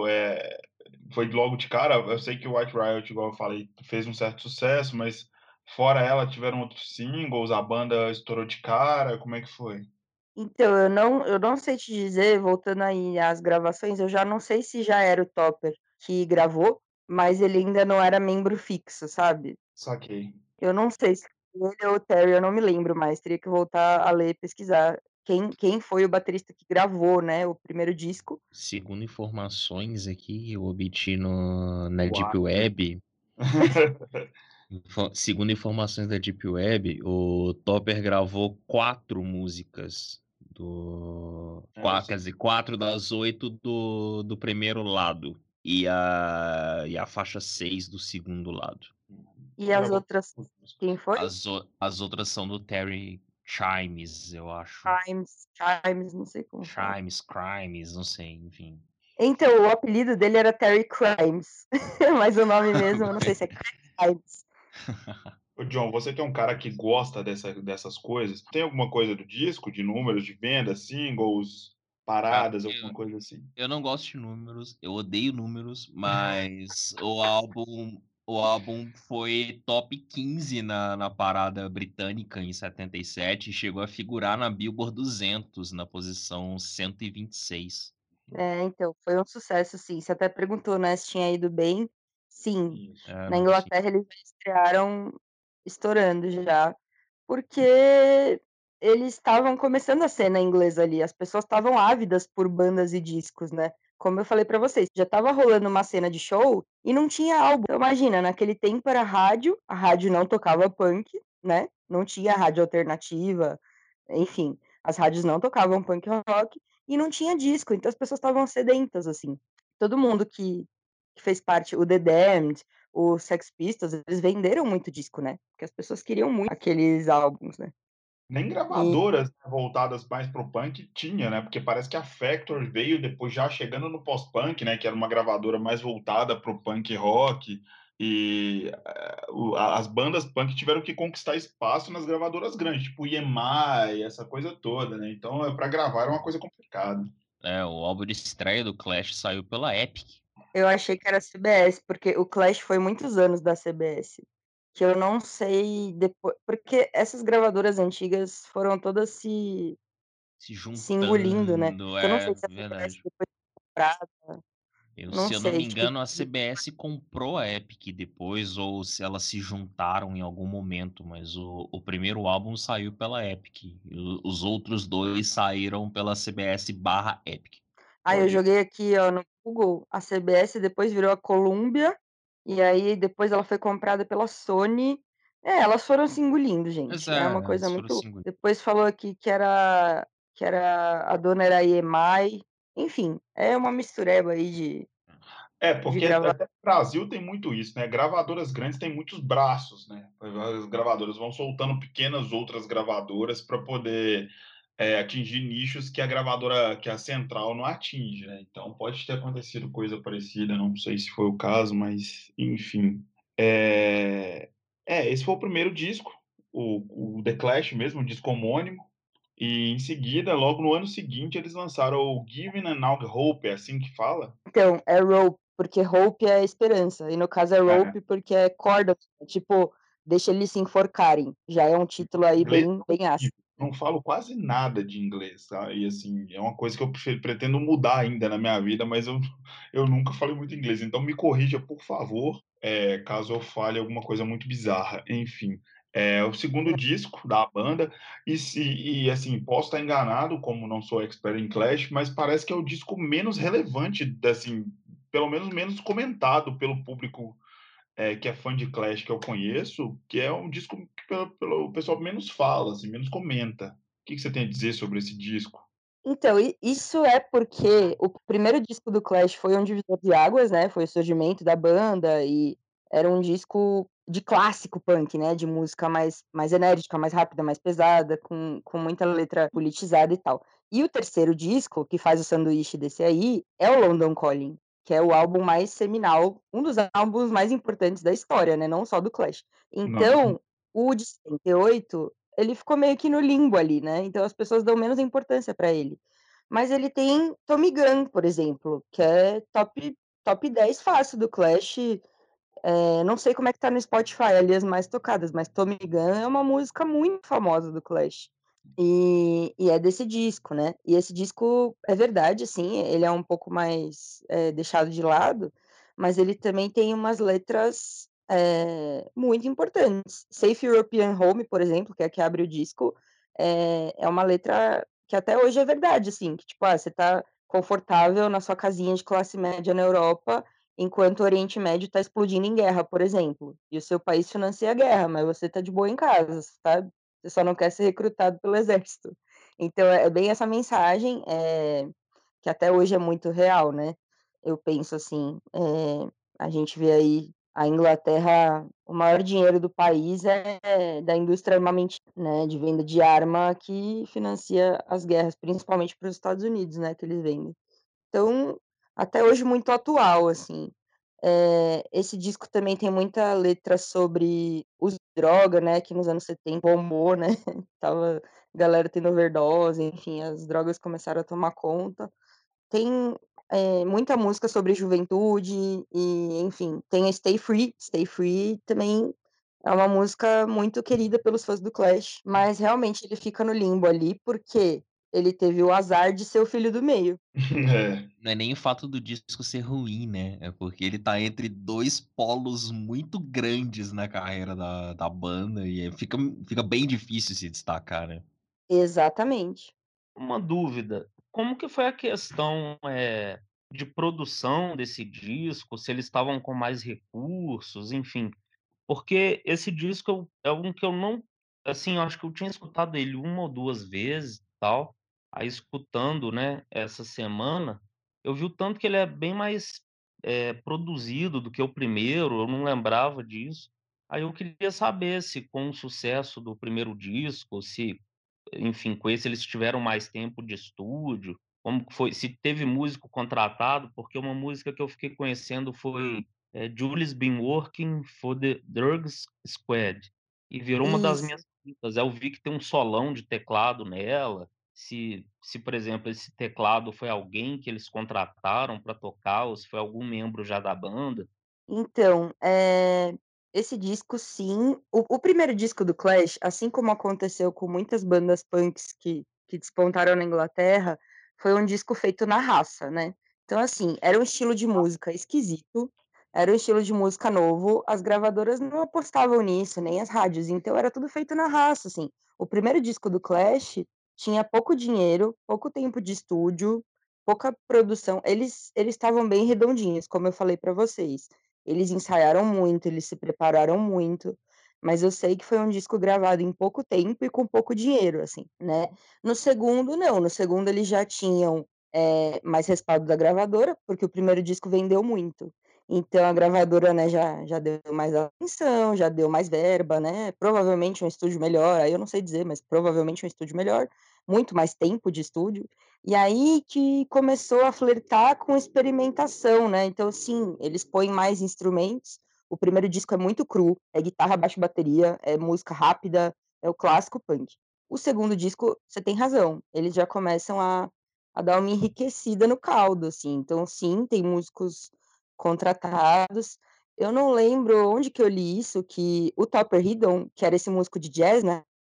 eh, foi logo de cara? Eu sei que o White Riot, igual eu falei, fez um certo sucesso, mas fora ela tiveram outros singles, a banda estourou de cara, como é que foi? Então, eu não eu não sei te dizer, voltando aí às gravações, eu já não sei se já era o Topper que gravou, mas ele ainda não era membro fixo, sabe. Saquei. Eu não sei se ele ou o Terry, eu não me lembro mais, teria que voltar a ler e pesquisar quem quem foi o baterista que gravou, né, o primeiro disco. Segundo informações aqui, eu obti no na Deep Uau. Web (laughs) info segundo informações da Deep Web, o Topper gravou 4 músicas Do... É, Qua- sim. quer dizer, quatro das oito do, do primeiro lado. E a, e a faixa seis do segundo lado. E as outras, quem foi? As, o- as outras são do Terry Chimes, eu acho. Chimes, Chimes, não sei como. Chimes, Crimes, não sei, enfim. Então, o apelido dele era Terry Crimes, (laughs) mas o nome mesmo, eu não sei se é (laughs) Crimes. Ô, John, você que é um cara que gosta dessa, dessas coisas, tem alguma coisa do disco, de números de venda, singles, paradas, eu- alguma coisa assim? Eu não gosto de números, eu odeio números, (laughs) mas o álbum, o álbum foi top 15 na, na parada britânica em 77 e chegou a figurar na Billboard 200 na posição 126. É, então, foi um sucesso, sim. Você até perguntou, né, se tinha ido bem. Sim. É, na sim. Inglaterra eles já estrearam estourando já, porque eles estavam começando a cena inglesa ali, as pessoas estavam ávidas por bandas e discos, né. Como eu falei pra vocês, já estava rolando uma cena de show e não tinha álbum. Então imagina, naquele tempo era rádio, a rádio não tocava punk, né, não tinha rádio alternativa, enfim, as rádios não tocavam punk rock e não tinha disco, então as pessoas estavam sedentas, assim. Todo mundo que que fez parte o The Damned, o Sex Pistols, eles venderam muito disco, né, porque as pessoas queriam muito aqueles álbuns, né. Nem gravadoras né, voltadas mais pro punk tinha, né? Porque parece que a Factor veio depois já chegando no pós-punk, né? Que era uma gravadora mais voltada pro punk rock. E eh, as bandas punk tiveram que conquistar espaço nas gravadoras grandes, tipo EMI, essa coisa toda, né? Então, para gravar era uma coisa complicada. É, o álbum de estreia do Clash saiu pela Epic. Eu achei que era CBS, porque o Clash foi muitos anos da CBS, que eu não sei depois porque essas gravadoras antigas foram todas se Se se engolindo, né. juntando, Eu não é sei se a CBS verdade. depois foi comprada, Eu, não se eu não me sei, tipo engano, a CBS comprou a Epic depois, ou se elas se juntaram em algum momento, mas o, o primeiro álbum saiu pela Epic. os outros dois saíram pela CBS barra Epic. Ah, eu joguei aqui, ó, no Google, a CBS depois virou a Columbia, e aí depois ela foi comprada pela Sony. É, elas foram se engolindo, Pois gente, é uma é, coisa elas foram muito se engolindo. depois falou aqui que era que era a dona era a EMI, enfim, é uma mistureba aí de É, porque gravar. até no Brasil tem muito isso, né? Gravadoras grandes têm muitos braços, né? As gravadoras vão soltando pequenas outras gravadoras para poder é, atingir nichos que a gravadora, que a central não atinge, né? Então pode ter acontecido coisa parecida, não sei se foi o caso, mas enfim. É, é esse foi o primeiro disco, o, o The Clash mesmo, um disco homônimo. E em seguida, logo no ano seguinte, eles lançaram o Given and Now Hope, é assim que fala? Então, é rope, porque hope é esperança, e no caso é É. rope porque é corda, tipo, deixa eles se enforcarem, já é um título aí bem bem ácido. Não falo quase nada de inglês, tá? E assim, é uma coisa que eu pre- pretendo mudar ainda na minha vida, mas eu, (laughs) eu nunca falei muito inglês. Então me corrija, por favor, é, caso eu fale alguma coisa muito bizarra. Enfim, é o segundo disco da banda, e, se, e assim, posso estar enganado, como não sou expert em Clash, mas parece que é o disco menos relevante, assim, pelo menos menos comentado pelo público é, que é fã de Clash que eu conheço, que é um disco que pelo, pelo o pessoal menos fala, assim, menos comenta. O que, que você tem a dizer sobre esse disco? Então, isso é porque o primeiro disco do Clash foi um divisor de águas, né, foi o surgimento da banda e era um disco de clássico punk, né, de música mais mais enérgica, mais rápida, mais pesada, com com muita letra politizada e tal. E o terceiro disco, que faz o sanduíche desse aí, é o London Calling, que é o álbum mais seminal, um dos álbuns mais importantes da história, né, não só do Clash. Não, Então, o de 78, ele ficou meio que no limbo ali, né, então as pessoas dão menos importância pra ele. Mas ele tem Tommy Gun, por exemplo, que é top top 10 fácil do Clash, eh, não sei como é que tá no Spotify ali as mais tocadas, mas Tommy Gun é uma música muito famosa do Clash. E e é desse disco, né. E esse disco, é verdade, assim, ele é um pouco mais, eh, deixado de lado, mas ele também tem umas letras, eh, muito importantes. Safe European Home, por exemplo, que é a que abre o disco, eh, é uma letra que até hoje é verdade, assim, que tipo, ah, você tá confortável na sua casinha de classe média na Europa, enquanto o Oriente Médio tá explodindo em guerra, por exemplo, e o seu país financia a guerra, mas você tá de boa em casa, sabe. Você só não quer ser recrutado pelo exército. Então é bem essa mensagem, eh, que até hoje é muito real, né. Eu penso assim, eh, a gente vê aí a Inglaterra o maior dinheiro do país é da indústria armamentista, né, de venda de arma que financia as guerras, principalmente para os Estados Unidos, né, que eles vendem. Então, até hoje muito atual, assim. Eh, esse disco também tem muita letra sobre uso de droga, né, que nos anos 70 bombou, né, (laughs) estava galera tendo overdose, enfim, as drogas começaram a tomar conta. Tem, eh, muita música sobre juventude e, enfim, tem a Stay Free, Stay Free também é uma música muito querida pelos fãs do Clash, mas realmente ele fica no limbo ali, porque ele teve o azar de ser o filho do meio. É. Não é nem o fato do disco ser ruim, né, é porque ele tá entre 2 polos muito grandes na carreira da da banda e aí fica fica bem difícil se destacar, né. Exatamente. Uma dúvida, como que foi a questão, eh, de produção desse disco, se eles estavam com mais recursos, enfim, porque esse disco é um que eu não assim, eu acho que eu tinha escutado ele 1 ou 2 vezes, tal, aí escutando, né, essa semana, eu vi o tanto que ele é bem mais, eh, produzido do que o primeiro, eu não lembrava disso. Aí eu queria saber se com o sucesso do primeiro disco, se, enfim, com esse eles tiveram mais tempo de estúdio, como foi, se teve músico contratado, porque uma música que eu fiquei conhecendo foi, eh, Julie's Been Working for the Drugs Squad, e virou uma das Isso. minhas aí eu vi que tem um solão de teclado nela, se se, por exemplo, esse teclado foi alguém que eles contrataram pra tocar ou se foi algum membro já da banda. Então, eh, esse disco sim, o o primeiro disco do Clash, assim como aconteceu com muitas bandas punks que que despontaram na Inglaterra, foi um disco feito na raça, né. Então, assim, era um estilo de música esquisito, era um estilo de música novo, as gravadoras não apostavam nisso, nem as rádios, então era tudo feito na raça, assim. O primeiro disco do Clash tinha pouco dinheiro, pouco tempo de estúdio, pouca produção, eles eles estavam bem redondinhos, como eu falei pra vocês. Eles ensaiaram muito, eles se prepararam muito, mas eu sei que foi um disco gravado em pouco tempo e com pouco dinheiro, assim, né. No segundo não, no segundo eles já tinham, eh, mais respaldo da gravadora, porque o primeiro disco vendeu muito. Então a gravadora, né, já já deu mais atenção, já deu mais verba, né, provavelmente um estúdio melhor, aí eu não sei dizer, mas provavelmente um estúdio melhor, muito mais tempo de estúdio, e aí que começou a flertar com experimentação, né, então sim, eles põem mais instrumentos, o primeiro disco é muito cru, é guitarra, baixo bateria, é música rápida, é o clássico punk. O segundo disco, você tem razão, eles já começam a a dar uma enriquecida no caldo, assim, então sim, tem músicos contratados. Eu não lembro onde que eu li isso, que o Topper Headon, que era esse músico de jazz,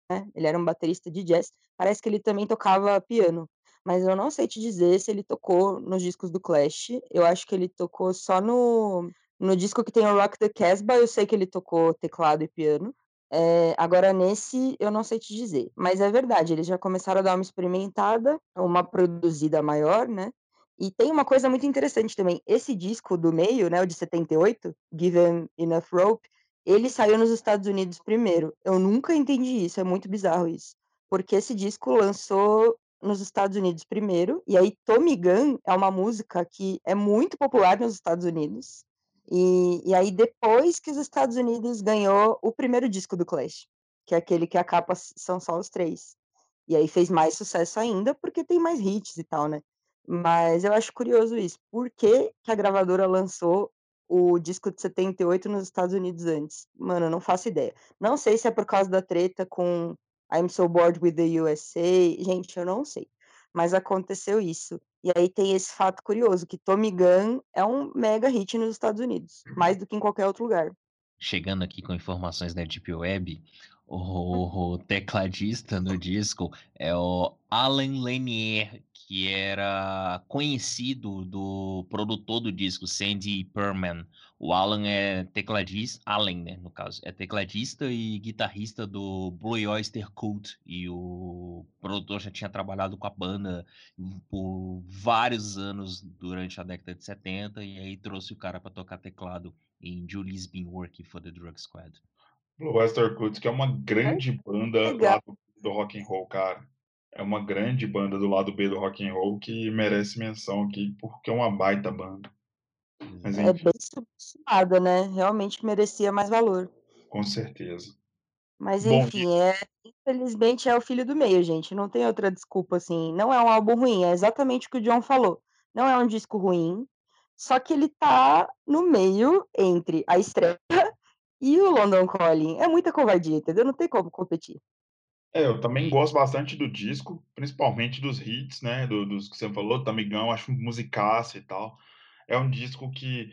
né, ele era um baterista de jazz, parece que ele também tocava piano, mas eu não sei te dizer se ele tocou nos discos do Clash, eu acho que ele tocou só no no disco que tem o Rock the Casbah, eu sei que ele tocou teclado e piano, eh, agora nesse eu não sei te dizer, mas é verdade, eles já começaram a dar uma experimentada, uma produzida maior, né. E tem uma coisa muito interessante também, esse disco do meio, né, o de 78, Given Enough Rope, ele saiu nos Estados Unidos primeiro, eu nunca entendi isso, é muito bizarro isso, porque esse disco lançou nos Estados Unidos primeiro, e aí Tommy Gun é uma música que é muito popular nos Estados Unidos, e e aí depois que os Estados Unidos ganhou o primeiro disco do Clash, que é aquele que a capa são só os 3. E aí fez mais sucesso ainda, porque tem mais hits e tal, né. Mas eu acho curioso isso, por que que a gravadora lançou o disco de 78 nos Estados Unidos antes? Mano, eu não faço ideia. Não sei se é por causa da treta com I'm So Bored with the USA, gente, eu não sei, mas aconteceu isso. E aí tem esse fato curioso, que Tommy Gun é um mega hit nos Estados Unidos, mais do que em qualquer outro lugar. Chegando aqui com informações da Deep Web, o o tecladista no disco é o Allen Lanier, que era conhecido do produtor do disco, Sandy Pearlman. O Alan é tecladis Allen, né, no caso, é tecladista e guitarrista do Blue Oyster Cult, e o produtor já tinha trabalhado com a banda por vários anos durante a década de 70, e aí trouxe o cara pra tocar teclado em Julie's Been Working for the Drug Squad. Blue Oyster Cult, que é uma grande banda legal. lá do do rock and roll, cara. É uma grande banda do lado B do rock and roll que merece menção aqui porque é uma baita banda. Mas É bem subestimada, né, realmente merecia mais valor. com certeza. Mas Bom, enfim, é infelizmente é o filho do meio, gente, não tem outra desculpa, assim, não é um álbum ruim, é exatamente o que o John falou, não é um disco ruim, só que ele tá no meio entre a estreia e o London Calling, é muita covardia, entendeu, não tem como competir. É, eu também gosto bastante do disco, principalmente dos hits, né, do dos que você falou, Tamigão, acho musicaço e tal. É um disco que,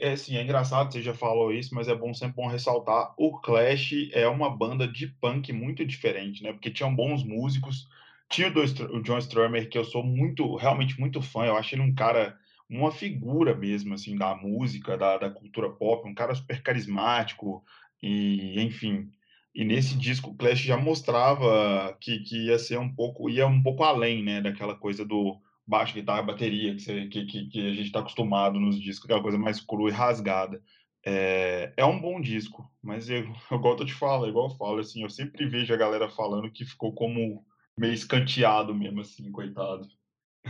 é assim, é engraçado, você já falou isso, mas é bom sempre bom ressaltar, o Clash é uma banda de punk muito diferente, né, porque tinham bons músicos, tinha o do o John Strummer, que eu sou muito realmente muito fã, eu acho ele um cara uma figura mesmo, assim, da música, da da cultura pop, um cara super carismático e, enfim. E nesse disco o Clash já mostrava que que ia ser um pouco ia um pouco além, né, daquela coisa do baixo, guitarra, bateria que você que que que a gente está acostumado nos discos, aquela coisa mais crua e rasgada. Eh, é um bom disco, mas eu (laughs) igual eu te falo igual eu falo, assim, eu sempre vejo a galera falando que ficou como meio escanteado mesmo, assim, coitado.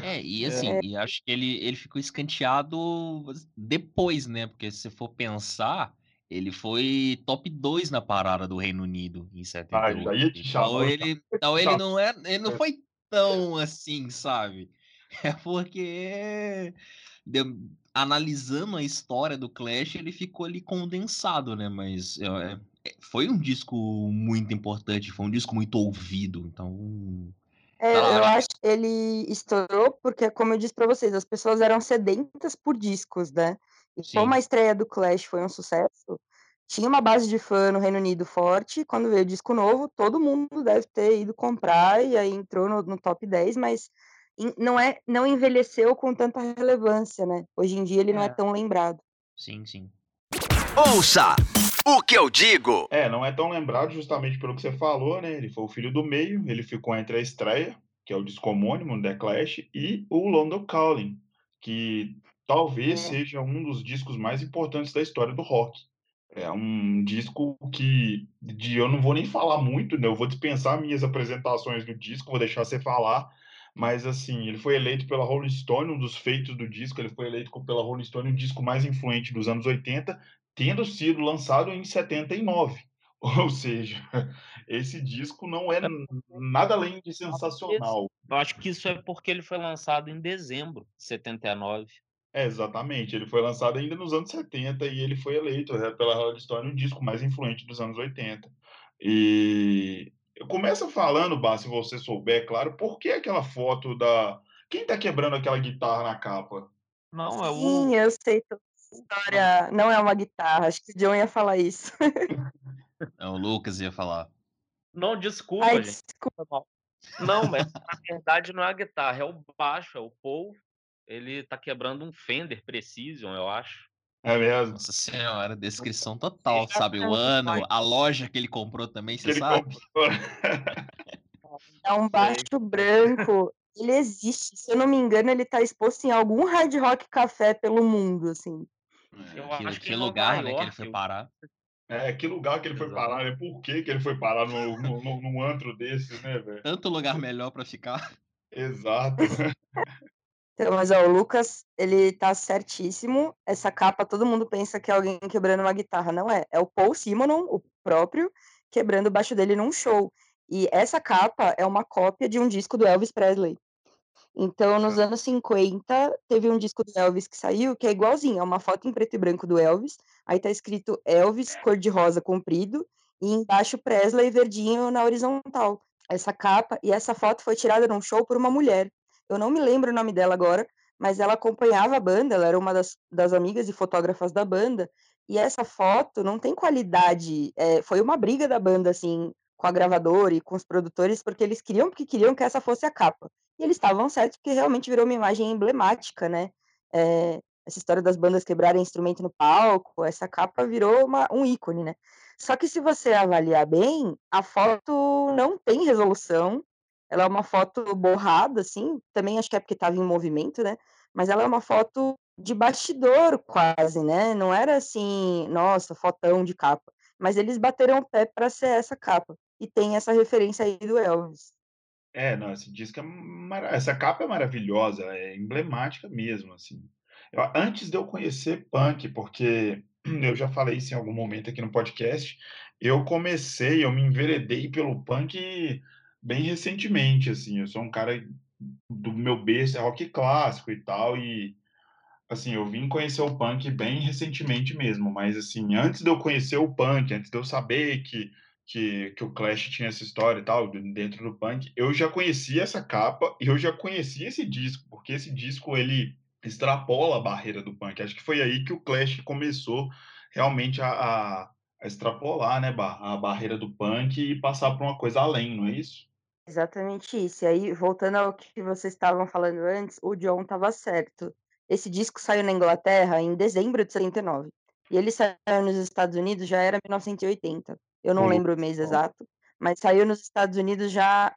É, e assim, É. e acho que ele ele ficou escanteado depois, né, porque se você for pensar, ele foi top 2 na parada do Reino Unido em Ah, já 78. ia te Então chamar, eu ele (laughs) então ele não é ele não foi tão assim, sabe. (laughs) É porque deu analisando a história do Clash, ele ficou ali condensado, né, mas, eh eh, foi um disco muito importante, foi um disco muito ouvido, então, É, eu acho que acho que ele estourou, porque como eu disse pra vocês, as pessoas eram sedentas por discos, né. E como a estreia do Clash foi um sucesso, tinha uma base de fã no Reino Unido forte, quando veio o disco novo, todo mundo deve ter ido comprar, e aí entrou no no top 10, mas não é não envelheceu com tanta relevância, né. Hoje em dia ele não é É. tão lembrado. Sim, sim. Ouça o que eu digo. É, não é tão lembrado justamente pelo que você falou, né, ele foi o filho do meio, ele ficou entre a estreia, que é o disco homônimo, The Clash, e o London Calling, que talvez É. seja um dos discos mais importantes da história do rock. É um disco que de eu não vou nem falar muito, né, eu vou dispensar minhas apresentações do disco, vou deixar você falar, mas, assim, ele foi eleito pela Rolling Stone, um dos feitos do disco, ele foi eleito pela Rolling Stone o disco mais influente dos anos 80, tendo sido lançado em 79. (laughs) Ou seja, esse disco não é n nada além de sensacional. Eu acho que isso é porque ele foi lançado em dezembro de 79. É, exatamente, ele foi lançado ainda nos anos 70 e ele foi eleito, eh, pela Rolling Stone o disco mais influente dos anos 80. E começa falando, Bá, se você souber, claro, por que aquela foto da quem tá quebrando aquela guitarra na capa? Não, é o Sim, eu sei toda essa história. Não é uma guitarra, acho que o John ia falar isso. (laughs) É, o Lucas ia falar. Não, desculpa, Ai, gente, desculpa. foi mal. Não, mas na verdade não é a guitarra, é o baixo, é o Paul, ele tá quebrando um Fender Precision, eu acho. É mesmo? Nossa senhora, descrição total, sabe o ano, a loja que ele comprou também, você ele sabe? comprou. (laughs) É um Sei. baixo branco, ele existe, se eu não me engano, ele tá exposto em algum Hard Rock Café pelo mundo, assim. Eu É, que acho que que em lugar, né, que ele foi parar. É, que lugar que ele foi Exato. parar, né, por que que ele foi parar no no no num antro desses, né, velho? Tanto lugar melhor pra ficar. Exato. (laughs) Então, mas ó, o Lucas, ele tá certíssimo, essa capa todo mundo pensa que é alguém quebrando uma guitarra, não é, é o Paul Simonon, o próprio, quebrando o baixo dele num show. E essa capa é uma cópia de um disco do Elvis Presley. Então, nos anos 50, teve um disco do Elvis que saiu, que é igualzinho, é uma foto em preto e branco do Elvis, aí tá escrito Elvis cor de rosa comprido, e embaixo Presley verdinho na horizontal. Essa capa e essa foto foi tirada num show por uma mulher. Eu não me lembro o nome dela agora, mas ela acompanhava a banda, ela era uma das das amigas e fotógrafas da banda, e essa foto não tem qualidade, eh, foi uma briga da banda, assim, com a gravadora e com os produtores, porque eles queriam porque queriam que essa fosse a capa. E eles estavam certos, porque realmente virou uma imagem emblemática, né, eh, essa história das bandas quebrarem instrumento no palco, essa capa virou uma um ícone, né. Só que se você avaliar bem, a foto não tem resolução, ela é uma foto borrada, assim, também acho que é porque estava em movimento, né, mas ela é uma foto de bastidor quase, né, não era assim, nossa, fotão de capa, mas eles bateram o pé pra ser essa capa, e tem essa referência aí do Elvis. É, não, esse disco é mara essa capa é maravilhosa, é emblemática mesmo, assim. Eu antes de eu conhecer punk, porque eu já falei isso em algum momento aqui no podcast, eu comecei, eu me enveredei pelo punk bem recentemente, assim. Eu sou um cara do meu berço é rock clássico e tal, e assim, eu vim conhecer o punk bem recentemente mesmo, mas assim, antes de eu conhecer o punk, antes de eu saber que, que, que o Clash tinha essa história e tal, dentro do punk, eu já conhecia essa capa e eu já conhecia esse disco, porque esse disco ele extrapola a barreira do punk. Acho que foi aí que o Clash começou realmente a, a, a extrapolar né, a barreira do punk e passar por uma coisa além, não é isso? Exatamente isso. E aí, voltando ao que vocês estavam falando antes, o John estava certo. Esse disco saiu na Inglaterra em dezembro de 79. E ele saiu nos Estados Unidos já era 1980. Eu não lembro o mês exato, mas saiu nos Estados Unidos já.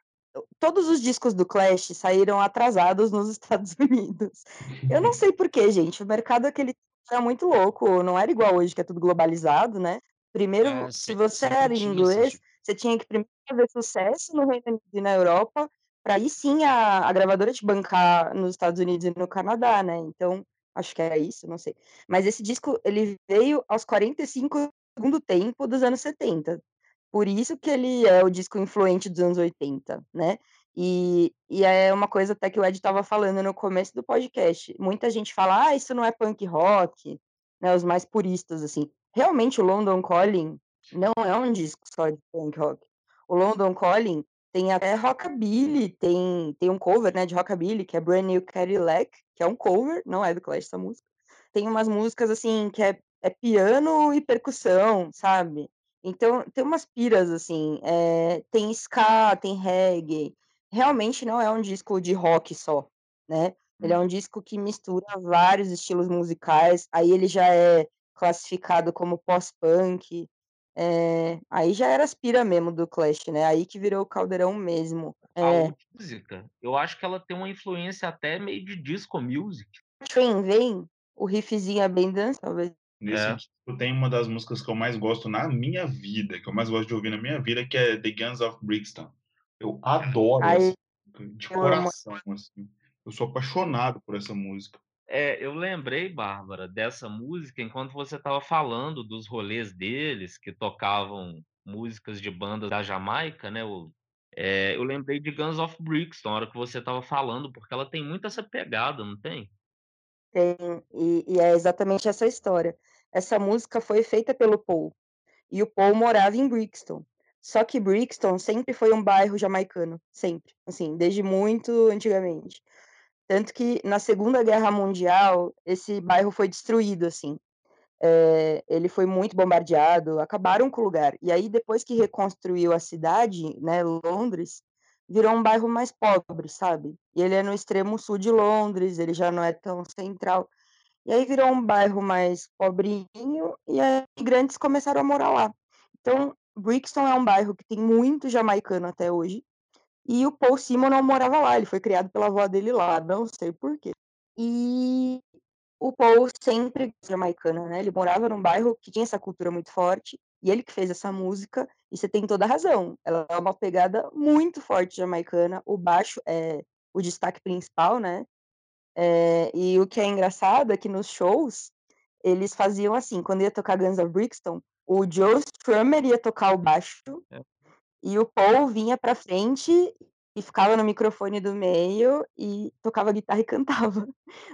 Todos os discos do Clash saíram atrasados nos (laughs) Estados Unidos. Eu não (laughs) sei porquê, gente. O mercado aquele era muito louco, não era igual hoje, que é tudo globalizado, né? Primeiro, É, se se- você era inglês, tipo. Você tinha que primeiro fazer sucesso no Reino Unido e na Europa, para aí sim a, a gravadora te bancar nos Estados Unidos e no Canadá, né? Então, acho que era isso, não sei. Mas esse disco, ele veio aos 45 do segundo tempo dos anos 70. Por isso que ele é o disco influente dos anos 80, né? E, e é uma coisa até que o Ed estava falando no começo do podcast. Muita gente fala, ah, isso não é punk rock, né? Os mais puristas, assim. Realmente, o London Calling não é um disco só de punk rock. O London Calling tem até rockabilly, tem, tem um cover, né, de rockabilly, que é Brand New Cadillac, que é um cover, não é do Clash essa música. Tem umas músicas, assim, que é, é piano e percussão, sabe? Então, tem umas piras, assim, é, tem ska, tem reggae. Realmente não é um disco de rock só, né? Ele é um disco que mistura vários estilos musicais, aí ele já é classificado como pós-punk, é, aí já era as pira mesmo do Clash, né? Aí que virou o caldeirão mesmo. A É, música, eu acho que ela tem uma influência até meio de disco music. Train vem, o riffzinho é bem dança, talvez. Nesse É. disco tem uma das músicas que eu mais gosto na minha vida, que eu mais gosto de ouvir na minha vida, que é The Guns of Brixton. Eu adoro Aí, essa música, de eu amo. coração, assim. Eu sou apaixonado por essa música. É, eu lembrei, Bárbara, dessa música enquanto você estava falando dos rolês deles, que tocavam músicas de bandas da Jamaica, né? é, eu lembrei de Guns of Brixton, na hora que você estava falando, porque ela tem muito essa pegada, não tem? Tem, e, e é exatamente essa história. Essa música foi feita pelo Paul, e o Paul morava em Brixton. Só que Brixton sempre foi um bairro jamaicano, sempre, assim, desde muito antigamente. Tanto que na Segunda Guerra Mundial, esse bairro foi destruído, assim. Eh, ele foi muito bombardeado, acabaram com o lugar. E aí, depois que reconstruiu a cidade, né, Londres, virou um bairro mais pobre, sabe? E ele é no extremo sul de Londres, ele já não é tão central. E aí virou um bairro mais pobrinho e aí imigrantes começaram a morar lá. Então, Brixton é um bairro que tem muito jamaicano até hoje. E o Paul Simon não morava lá, ele foi criado pela avó dele lá, não sei por quê. E o Paul sempre jamaicano, né, ele morava num bairro que tinha essa cultura muito forte, e ele que fez essa música, e você tem toda a razão, ela é uma pegada muito forte jamaicana, o baixo é o destaque principal, né, eh, e o que é engraçado é que nos shows, eles faziam assim, quando ia tocar Guns of Brixton, o Joe Strummer ia tocar o baixo, É. e o Paul vinha pra frente e ficava no microfone do meio e tocava guitarra e (laughs) cantava.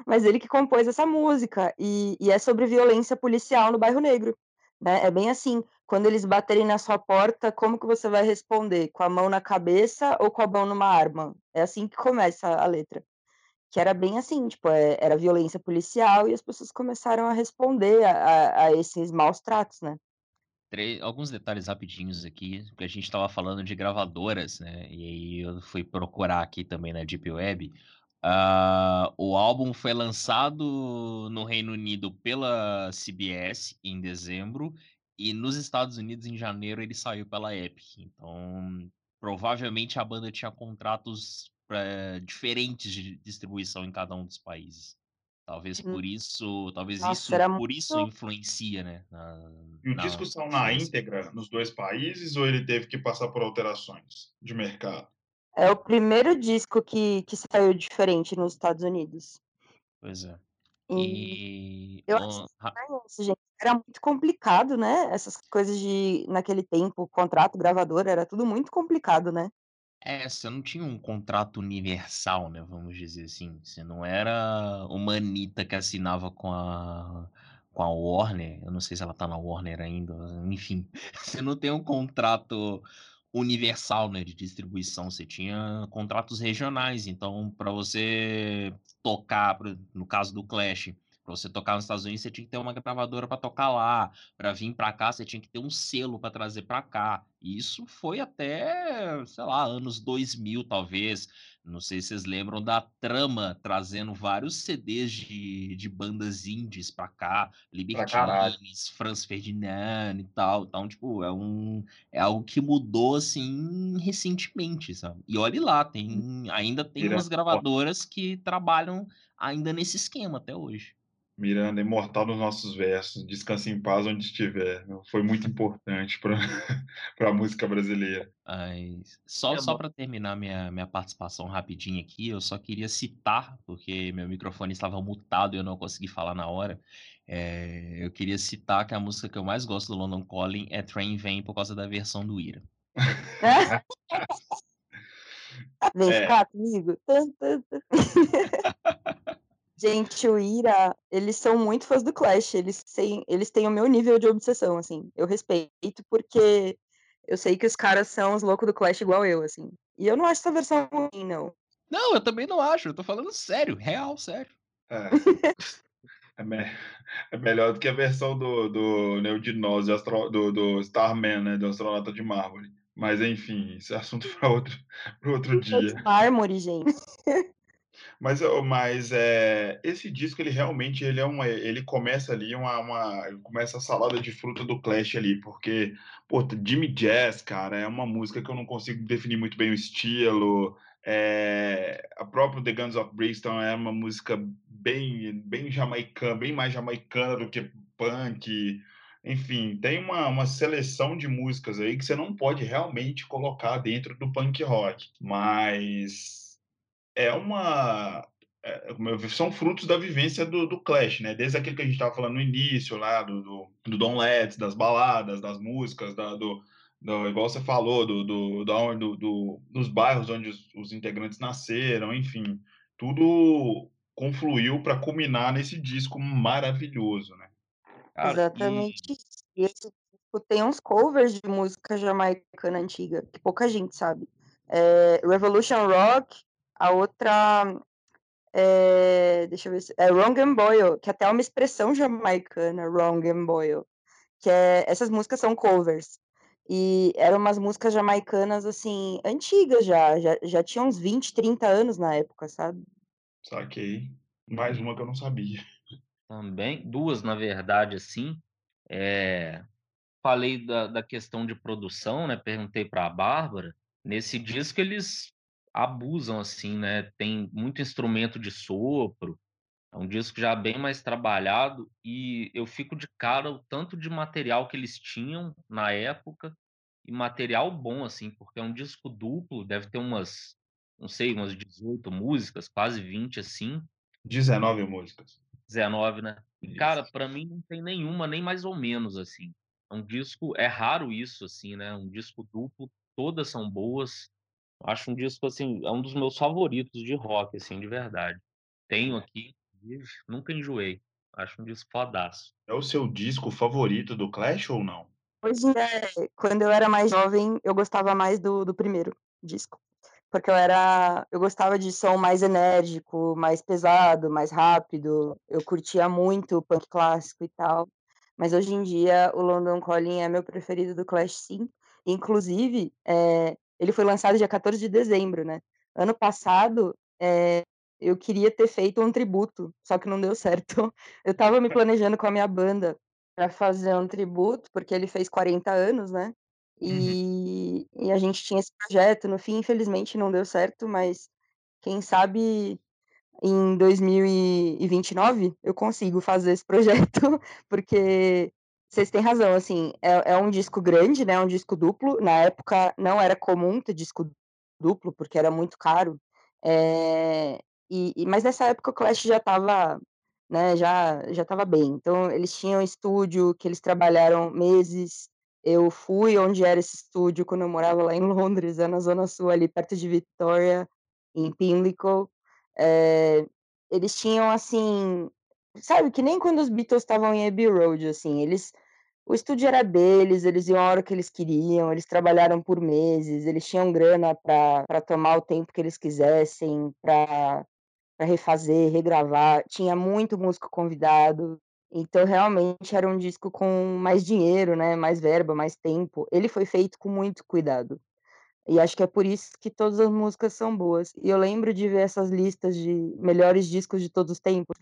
Mas ele que compôs essa música, e e é sobre violência policial no bairro negro, né, é bem assim, quando eles baterem na sua porta, como que você vai responder? Com a mão na cabeça ou com a mão numa arma? É assim que começa a letra. Que era bem assim, tipo, eh, era violência policial e as pessoas começaram a responder a a a esses maus tratos, né. Tre alguns detalhes rapidinhos aqui, porque a gente estava falando de gravadoras, né, e aí eu fui procurar aqui também na Deep Web. Ah, o álbum foi lançado no Reino Unido pela CBS em dezembro, e nos Estados Unidos em janeiro ele saiu pela Epic. Então, provavelmente a banda tinha contratos, eh, diferentes de distribuição em cada um dos países. Talvez Hum. por isso talvez Nossa, isso por isso muito influencia, né, na E o na disco são na íntegra nos dois países ou ele teve que passar por alterações de mercado? É o primeiro disco que, que saiu diferente nos Estados Unidos. Pois é. E eu acho estranho isso, gente. Era muito complicado, né? Essas coisas de, naquele tempo, contrato, gravador, era tudo muito complicado, né? É, você não tinha um contrato universal, né? Vamos dizer assim. Você não era uma Anitta que assinava com a, com a Warner. Eu não sei se ela tá na Warner ainda. (laughs) Enfim, você não tem um contrato universal, né, de distribuição. Você tinha contratos regionais. Então, para você tocar, no caso do Clash, para você tocar nos Estados Unidos, você tinha que ter uma gravadora para tocar lá. Para vir para cá, você tinha que ter um selo para trazer para cá. E isso foi até, sei lá, anos 2000, talvez. Não sei se vocês lembram da Trama trazendo vários CDs de, de bandas indies para cá. Libertines, Franz Ferdinand e tal. Então, tipo, é um é algo que mudou assim recentemente, sabe? E olhe lá, tem ainda tem umas gravadoras que trabalham ainda nesse esquema até hoje. Miranda, imortal nos nossos versos, descanse em paz onde estiver. Foi muito importante para (laughs) a música brasileira. Mas só, É só para terminar minha, minha participação rapidinho aqui, eu só queria citar, porque meu microfone estava mutado e eu não consegui falar na hora. é, eu queria citar que a música que eu mais gosto do London Calling é Train Vem por causa da versão do Ira. (laughs) Vem É. ficar comigo? (laughs) Gente, o Ira, eles são muito fãs do Clash. Eles têm, eles têm o meu nível de obsessão, assim. Eu respeito porque eu sei que os caras são os loucos do Clash igual eu, assim. E eu não acho essa versão ruim, não. Não, eu também não acho, eu tô falando sério, real, sério. É. É, me- (laughs) é melhor do que a versão do, do Neodinose, astro- do, do Starman, né? Do astronauta de mármore. Mas enfim, isso é assunto (laughs) para outro, pra outro dia. de mármore, gente. (laughs) Mas, mas é, esse disco ele realmente ele é uma, ele começa ali uma, uma começa a salada de fruta do Clash ali, porque pô, Jimmy Jazz, cara, é uma música que eu não consigo definir muito bem o estilo. É, a própria The Guns of Brixton é uma música bem bem jamaicana, bem mais jamaicana do que punk. Enfim, tem uma, uma seleção de músicas aí que você não pode realmente colocar dentro do punk rock, mas é uma. é, vi, são frutos da vivência do, do Clash, né? Desde aquilo que a gente estava falando no início, lá, do, do, do Don Letts, das baladas, das músicas, da, do, do, igual você falou, do, do, do, do- dos bairros onde os, os integrantes nasceram, enfim, tudo confluiu para culminar nesse disco maravilhoso, né? Cara, Exatamente. E esse disco tem uns covers de música jamaicana antiga, que pouca gente sabe. É, Revolution Rock, a outra. é, deixa eu ver se. É Wrong and Boyle, que até é uma expressão jamaicana, Wrong and Boyle. Que é, essas músicas são covers. E eram umas músicas jamaicanas, assim, antigas já, já, já tinha uns 20, 30 anos na época, sabe? Saquei. Mais uma que eu não sabia. Também, duas, na verdade, assim. É, falei da, da questão de produção, né? Perguntei para a Bárbara. Nesse disco eles abusam, assim, né? Tem muito instrumento de sopro. É um disco já bem mais trabalhado e eu fico de cara o tanto de material que eles tinham na época e material bom, assim, porque é um disco duplo, deve ter umas, não sei, umas 18 músicas, quase 20, assim. 19 músicas. 19, né? E, cara, pra mim não tem nenhuma, nem mais ou menos, assim. É um disco, é raro isso, assim, né? Um disco duplo, todas são boas. Eu Acho um disco, assim, é um dos meus favoritos de rock, assim, de verdade. Tenho aqui, inclusive, nunca enjoei. Acho um disco fodaço. É o seu disco favorito do Clash ou não? Hoje, é, quando eu era mais jovem, eu gostava mais do, do primeiro disco. Porque eu era. Eu gostava de som mais enérgico, mais pesado, mais rápido. Eu curtia muito o punk clássico e tal. Mas hoje em dia o London Calling é meu preferido do Clash, sim. Inclusive, é, ele foi lançado dia 14 de dezembro, né? Ano passado, é, eu queria ter feito um tributo, só que não deu certo. (laughs) Eu tava me planejando com a minha banda para fazer um tributo, porque ele fez 40 anos, né? E, e a gente tinha esse projeto, no fim, infelizmente não deu certo, mas quem sabe em 2029 eu consigo fazer esse projeto, (laughs) porque vocês têm razão, assim, é, é um disco grande, né? Um disco duplo. Na época não era comum ter disco duplo, porque era muito caro. Eh, e e mas nessa época o Clash já estava, né, já já estava bem. Então eles tinham estúdio que eles trabalharam meses. Eu fui onde era esse estúdio quando eu morava lá em Londres, é na zona sul ali perto de Victoria, em Pimlico. Eh, eles tinham, assim, sabe, que nem quando os Beatles estavam em Abbey Road, assim, eles o estúdio era deles, eles iam a hora que eles queriam, eles trabalharam por meses, eles tinham grana pra tomar o tempo que eles quisessem, pra refazer, regravar, tinha muito músico convidado, então realmente era um disco com mais dinheiro, né, mais verba, mais tempo. Ele foi feito com muito cuidado. E acho que é por isso que todas as músicas são boas. E eu lembro de ver essas listas de melhores discos de todos os tempos.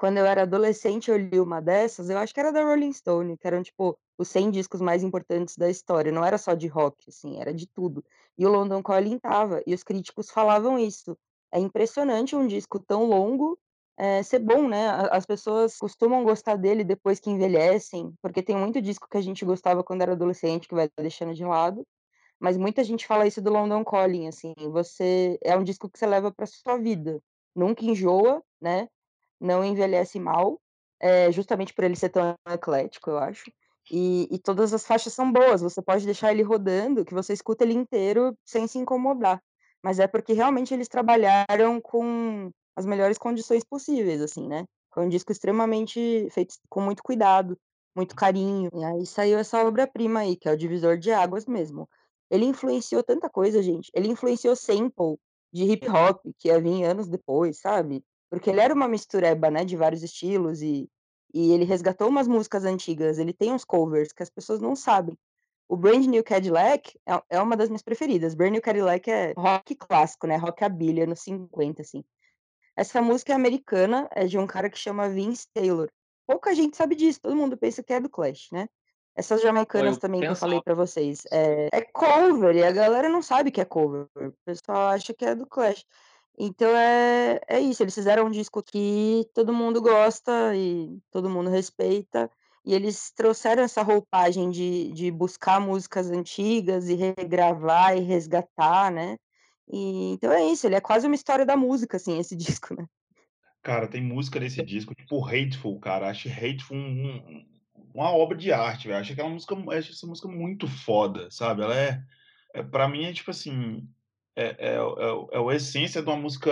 Quando eu era adolescente, eu li uma dessas, eu acho que era da Rolling Stone, que eram, tipo, os 100 discos mais importantes da história, não era só de rock, assim, era de tudo. E o London Calling estava, e os críticos falavam isso. É impressionante um disco tão longo, eh, ser bom, né, as pessoas costumam gostar dele depois que envelhecem, porque tem muito disco que a gente gostava quando era adolescente que vai deixando de lado, mas muita gente fala isso do London Calling, assim, você é um disco que você leva pra sua vida, nunca enjoa, né, não envelhece mal, eh, justamente por ele ser tão eclético, eu acho. E e todas as faixas são boas, você pode deixar ele rodando, que você escuta ele inteiro sem se incomodar. Mas é porque realmente eles trabalharam com as melhores condições possíveis, assim, né. Foi um disco extremamente feito com muito cuidado, muito carinho, e aí saiu essa obra-prima aí, que é o divisor de águas mesmo. Ele influenciou tanta coisa, gente, ele influenciou sample de hip hop, que ia vim anos depois, sabe. Porque ele era uma mistureba, né, de vários estilos e e ele resgatou umas músicas antigas, ele tem uns covers que as pessoas não sabem. O Brand New Cadillac é é uma das minhas preferidas. Brand New Cadillac é rock clássico, né, rockabilly anos 50, assim. Essa música é americana, é de um cara que chama Vince Taylor. Pouca gente sabe disso, todo mundo pensa que é do Clash, né. Essas jamaicanas eu também que eu falei pra vocês, eh, é cover e a galera não sabe que é cover, o pessoal acha que é do Clash. Então é é isso, eles fizeram um disco que todo mundo gosta e todo mundo respeita, e eles trouxeram essa roupagem de de buscar músicas antigas e regravar e resgatar, né. E então é isso, ele é quase uma história da música, assim, esse (laughs) disco, né. Cara, tem música nesse disco, tipo Hateful, cara, acho Hateful um um uma obra de arte, velho, acho aquela música acho essa música muito foda, sabe, ela é é pra mim é tipo assim, é é é o é o essência de uma música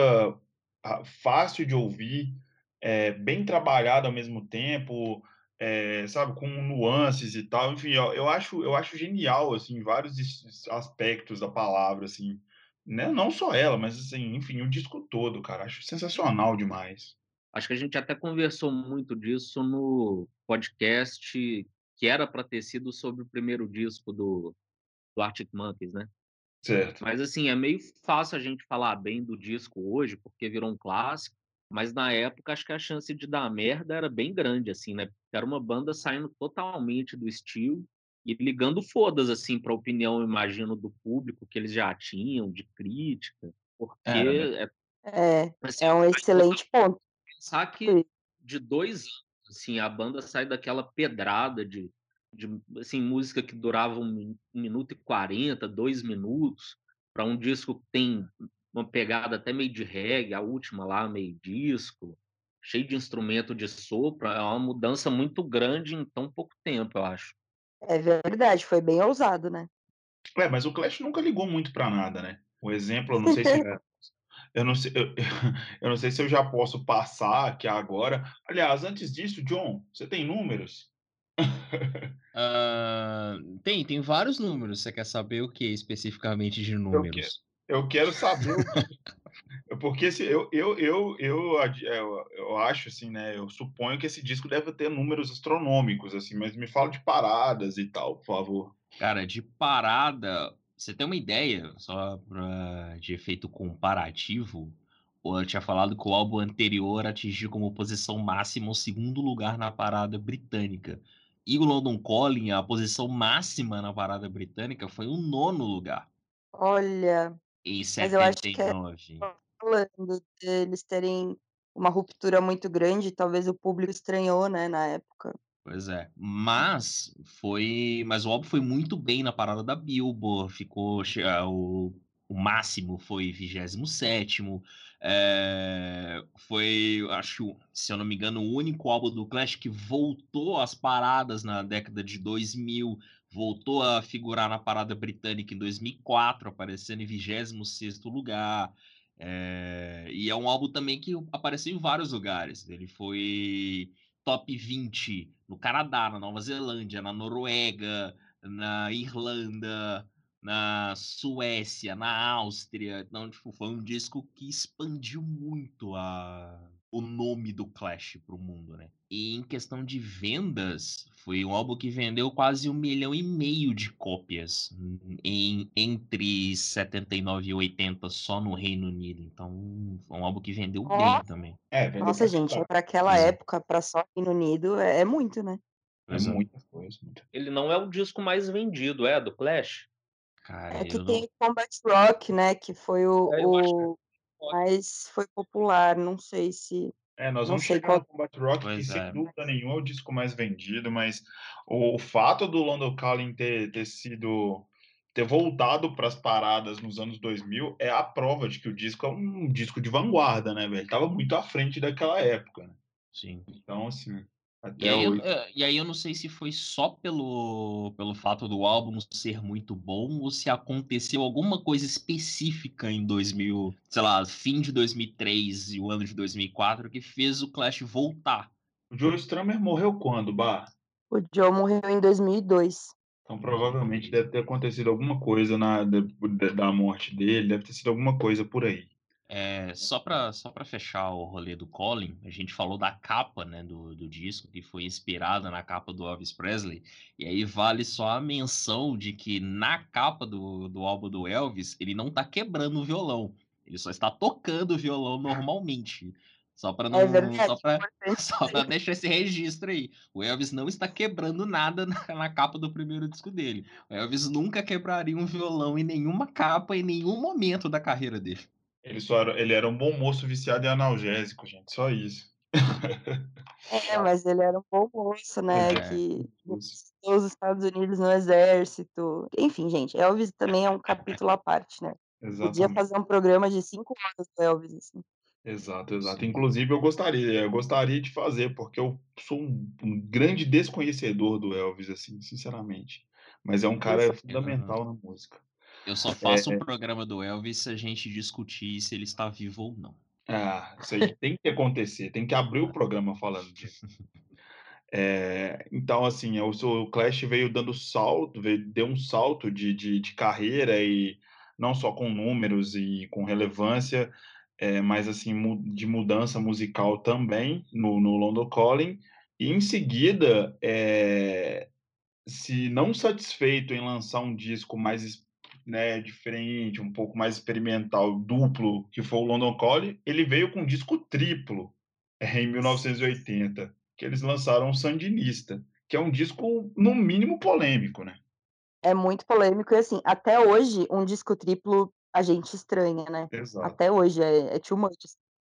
a fácil de ouvir, eh, bem trabalhada ao mesmo tempo, eh, sabe, com nuances e tal, enfim, eu eu acho eu acho genial, assim, vários aspectos da palavra, assim, né, não só ela, mas assim, enfim, o disco todo, cara, acho sensacional demais. Acho que a gente até conversou muito disso no podcast que era pra ter sido sobre o primeiro disco do do Arctic Monkeys, né. Certo. Mas, assim, é meio fácil a gente falar bem do disco hoje, porque virou um clássico, mas na época acho que a chance de dar merda era bem grande, assim, né, era uma banda saindo totalmente do estilo e ligando foda-se, assim, pra opinião, imagino, do público que eles já tinham, de crítica, porque Era, né. é É, assim, é um excelente ponto. pensar que de 2 anos, assim, a banda sai daquela pedrada de de, assim, música que durava 1 min 1 minuto e 40, 2 minutos, pra um disco que tem uma pegada até meio de reggae, a última lá, meio disco, cheio de instrumento de sopro, é uma mudança muito grande em tão pouco tempo, eu acho. É verdade, foi bem ousado, né. É, mas o Clash nunca ligou muito pra nada, né. Um exemplo, eu não sei se (laughs) É. eu não sei eu (laughs) eu não sei se eu já posso passar aqui agora aliás, antes disso, John, você tem números? Hã, tem, tem vários números, você quer saber o que especificamente de Eu que números? eu quero saber que porque se eu eu eu eu ad eu eu acho, assim, né, eu suponho que esse disco deve ter números astronômicos, assim, mas me fala de paradas e tal, por favor. Cara, de parada, você ter uma ideia, só pra de efeito comparativo, eu tinha falado que o álbum anterior atingiu como posição máxima o 2º lugar na parada britânica. E o London Calling, a posição máxima na parada britânica foi o 9º lugar. Olha, Em mas eu acho que é 79. falando deles terem uma ruptura muito grande, talvez o público estranhou, né, na época. Pois é, mas foi mas o álbum foi muito bem na parada da Billboard, ficou che a o o máximo foi 27 é, foi, acho, se eu não me engano, o único álbum do Clash que voltou às paradas na década de 2000, voltou a figurar na parada britânica em 2004, aparecendo em 26 lugar. É, e é um álbum também que apareceu em vários lugares. Ele foi top 20 no Canadá, na Nova Zelândia, na Noruega, na Irlanda, na Suécia, na Áustria. Então, tipo, foi um disco que expandiu muito a, o nome do Clash para o mundo, né? E em questão de vendas, foi um álbum que vendeu quase um milhão e meio de cópias em, entre 79 e 80 só no Reino Unido. Então, foi um álbum que vendeu oh. bem também. É, Nossa, gente, para aquela época, para só Reino Unido, é, é muito, né? É muita coisa. Ele não é o disco mais vendido, é, do Clash? Cara, é que tem não... Combat Rock, né? Que foi o, é, o... mais foi popular. Não sei se. É, nós vamos chegar qual... no Combat Rock, pois que é. sem dúvida nenhuma é o disco mais vendido, mas o, o fato do London Calling ter, ter sido ter voltado para as paradas nos anos 2000 é a prova de que o disco é um disco de vanguarda, né, velho? Ele tava muito à frente daquela época, né? Sim. Então, assim, e aí, eu, eh, e aí, eu, não sei se foi só pelo, pelo fato do álbum ser muito bom ou se aconteceu alguma coisa específica em 2000, sei lá, fim de 2003 e o ano de 2004 que fez o Clash voltar. O Joe Strummer morreu quando, Bar? O Joe morreu em 2002. Então provavelmente deve ter acontecido alguma coisa na, da morte dele, deve ter sido alguma coisa por aí. É, só para só fechar o rolê do Colin, a gente falou da capa né, do, do disco, que foi inspirada na capa do Elvis Presley, e aí vale só a menção de que na capa do, do álbum do Elvis, ele não está quebrando o violão, ele só está tocando o violão normalmente. Só para é não. É verdade, só para (laughs) só pra deixar esse registro aí. O Elvis não está quebrando nada na, na, capa do primeiro disco dele. O Elvis nunca quebraria um violão em nenhuma capa, em nenhum momento da carreira dele. Ele, só era, ele era um bom moço viciado em analgésico, gente, só isso. É, mas ele era um bom moço, né? É, que os Estados Unidos no exército. Enfim, gente, Elvis também é um capítulo à parte, né? Exatamente. Podia fazer um programa de cinco horas do Elvis, assim. Exato, exato. Inclusive, eu gostaria, eu gostaria de fazer, porque eu sou um, um grande desconhecedor do Elvis, assim, sinceramente. Mas é um cara fundamental na música. Eu só faço o é... programa do Elvis se a gente discutir se ele está vivo ou não. Ah, isso aí tem que acontecer, tem que abrir o programa falando disso. É, então, assim, o, o Clash veio dando salto, veio, deu um salto de, de, de, carreira e não só com números e com relevância, é, mas assim de mudança musical também no, no London Calling. E em seguida, é, se não satisfeito em lançar um disco mais né, diferente, um pouco mais experimental, duplo, que foi o London Calling, ele veio com um disco triplo é, em 1980, que eles lançaram o Sandinista, que é um disco, no mínimo, polêmico, né? É muito polêmico, e assim, até hoje, um disco triplo a gente estranha, né? Exato. Até hoje, é, é too much.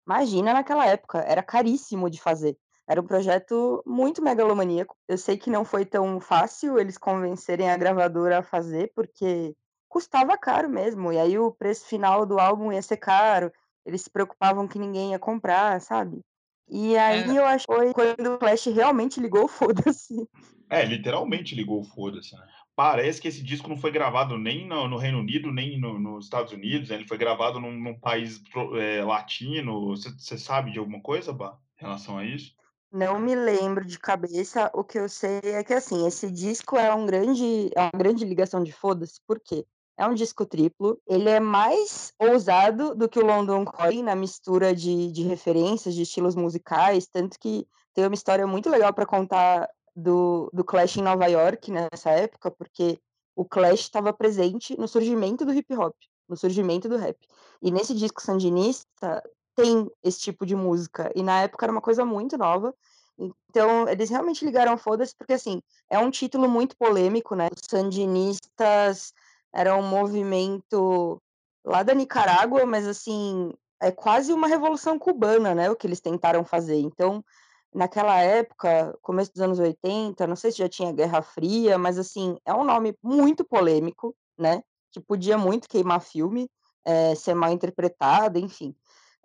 Imagina naquela época, era caríssimo de fazer. Era um projeto muito megalomaníaco. Eu sei que não foi tão fácil eles convencerem a gravadora a fazer, porque custava caro mesmo. E aí o preço final do álbum ia ser caro. Eles se preocupavam que ninguém ia comprar, sabe? E aí é. eu acho que foi quando o Flash realmente ligou (laughs) foda-se. É, literalmente ligou foda-se, né? Parece que esse disco não foi gravado nem no, no Reino Unido, nem no, nos Estados Unidos, né? ele foi gravado num, num país é, latino. Você sabe de alguma coisa, Bah, em relação a isso? Não me lembro de cabeça. O que eu sei é que assim, esse disco é um grande, é uma grande ligação de foda-se, por quê? É um disco triplo. Ele é mais ousado do que o London Calling na mistura de, de referências, de estilos musicais, tanto que tem uma história muito legal para contar do, do Clash em Nova York nessa época, porque o Clash estava presente no surgimento do hip hop, no surgimento do rap. E nesse disco sandinista tem esse tipo de música. E na época era uma coisa muito nova. Então, eles realmente ligaram foda-se, porque assim, é um título muito polêmico, né? Os sandinistas era um movimento lá da Nicarágua, mas assim, é quase uma revolução cubana, né, o que eles tentaram fazer. Então, naquela época, começo dos anos 80, não sei se já tinha Guerra Fria, mas assim, é um nome muito polêmico, né, que podia muito queimar filme. é, ser mal interpretado, enfim.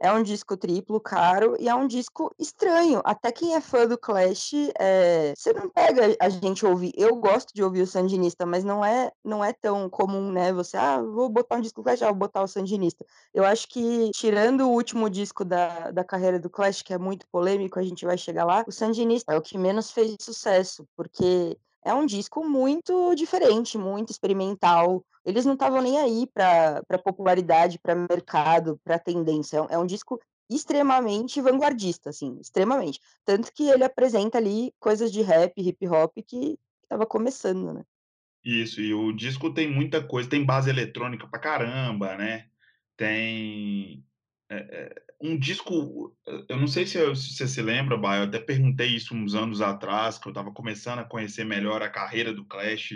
É um disco triplo, caro, e é um disco estranho. Até quem é fã do Clash, é... você não pega a gente ouvir. Eu gosto de ouvir o Sandinista, mas não é, não é tão comum, né? Você, ah, vou botar um disco do Clash, ah, vou botar o Sandinista. Eu acho que, tirando o último disco da, da carreira do Clash, que é muito polêmico, a gente vai chegar lá, o Sandinista é o que menos fez sucesso, porque é um disco muito diferente, muito experimental. Eles não estavam nem aí para popularidade, para mercado, para tendência. É, é um disco extremamente vanguardista, assim, extremamente. Tanto que ele apresenta ali coisas de rap, hip hop que estava começando, né? Isso, e o disco tem muita coisa, tem base eletrônica pra caramba, né? Tem um disco, eu não sei se, você se lembra, Bah, eu até perguntei isso uns anos atrás, que eu estava começando a conhecer melhor a carreira do Clash,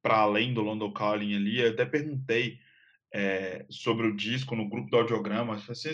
para além do London Calling ali, eu até perguntei é, sobre o disco no grupo do audiograma, você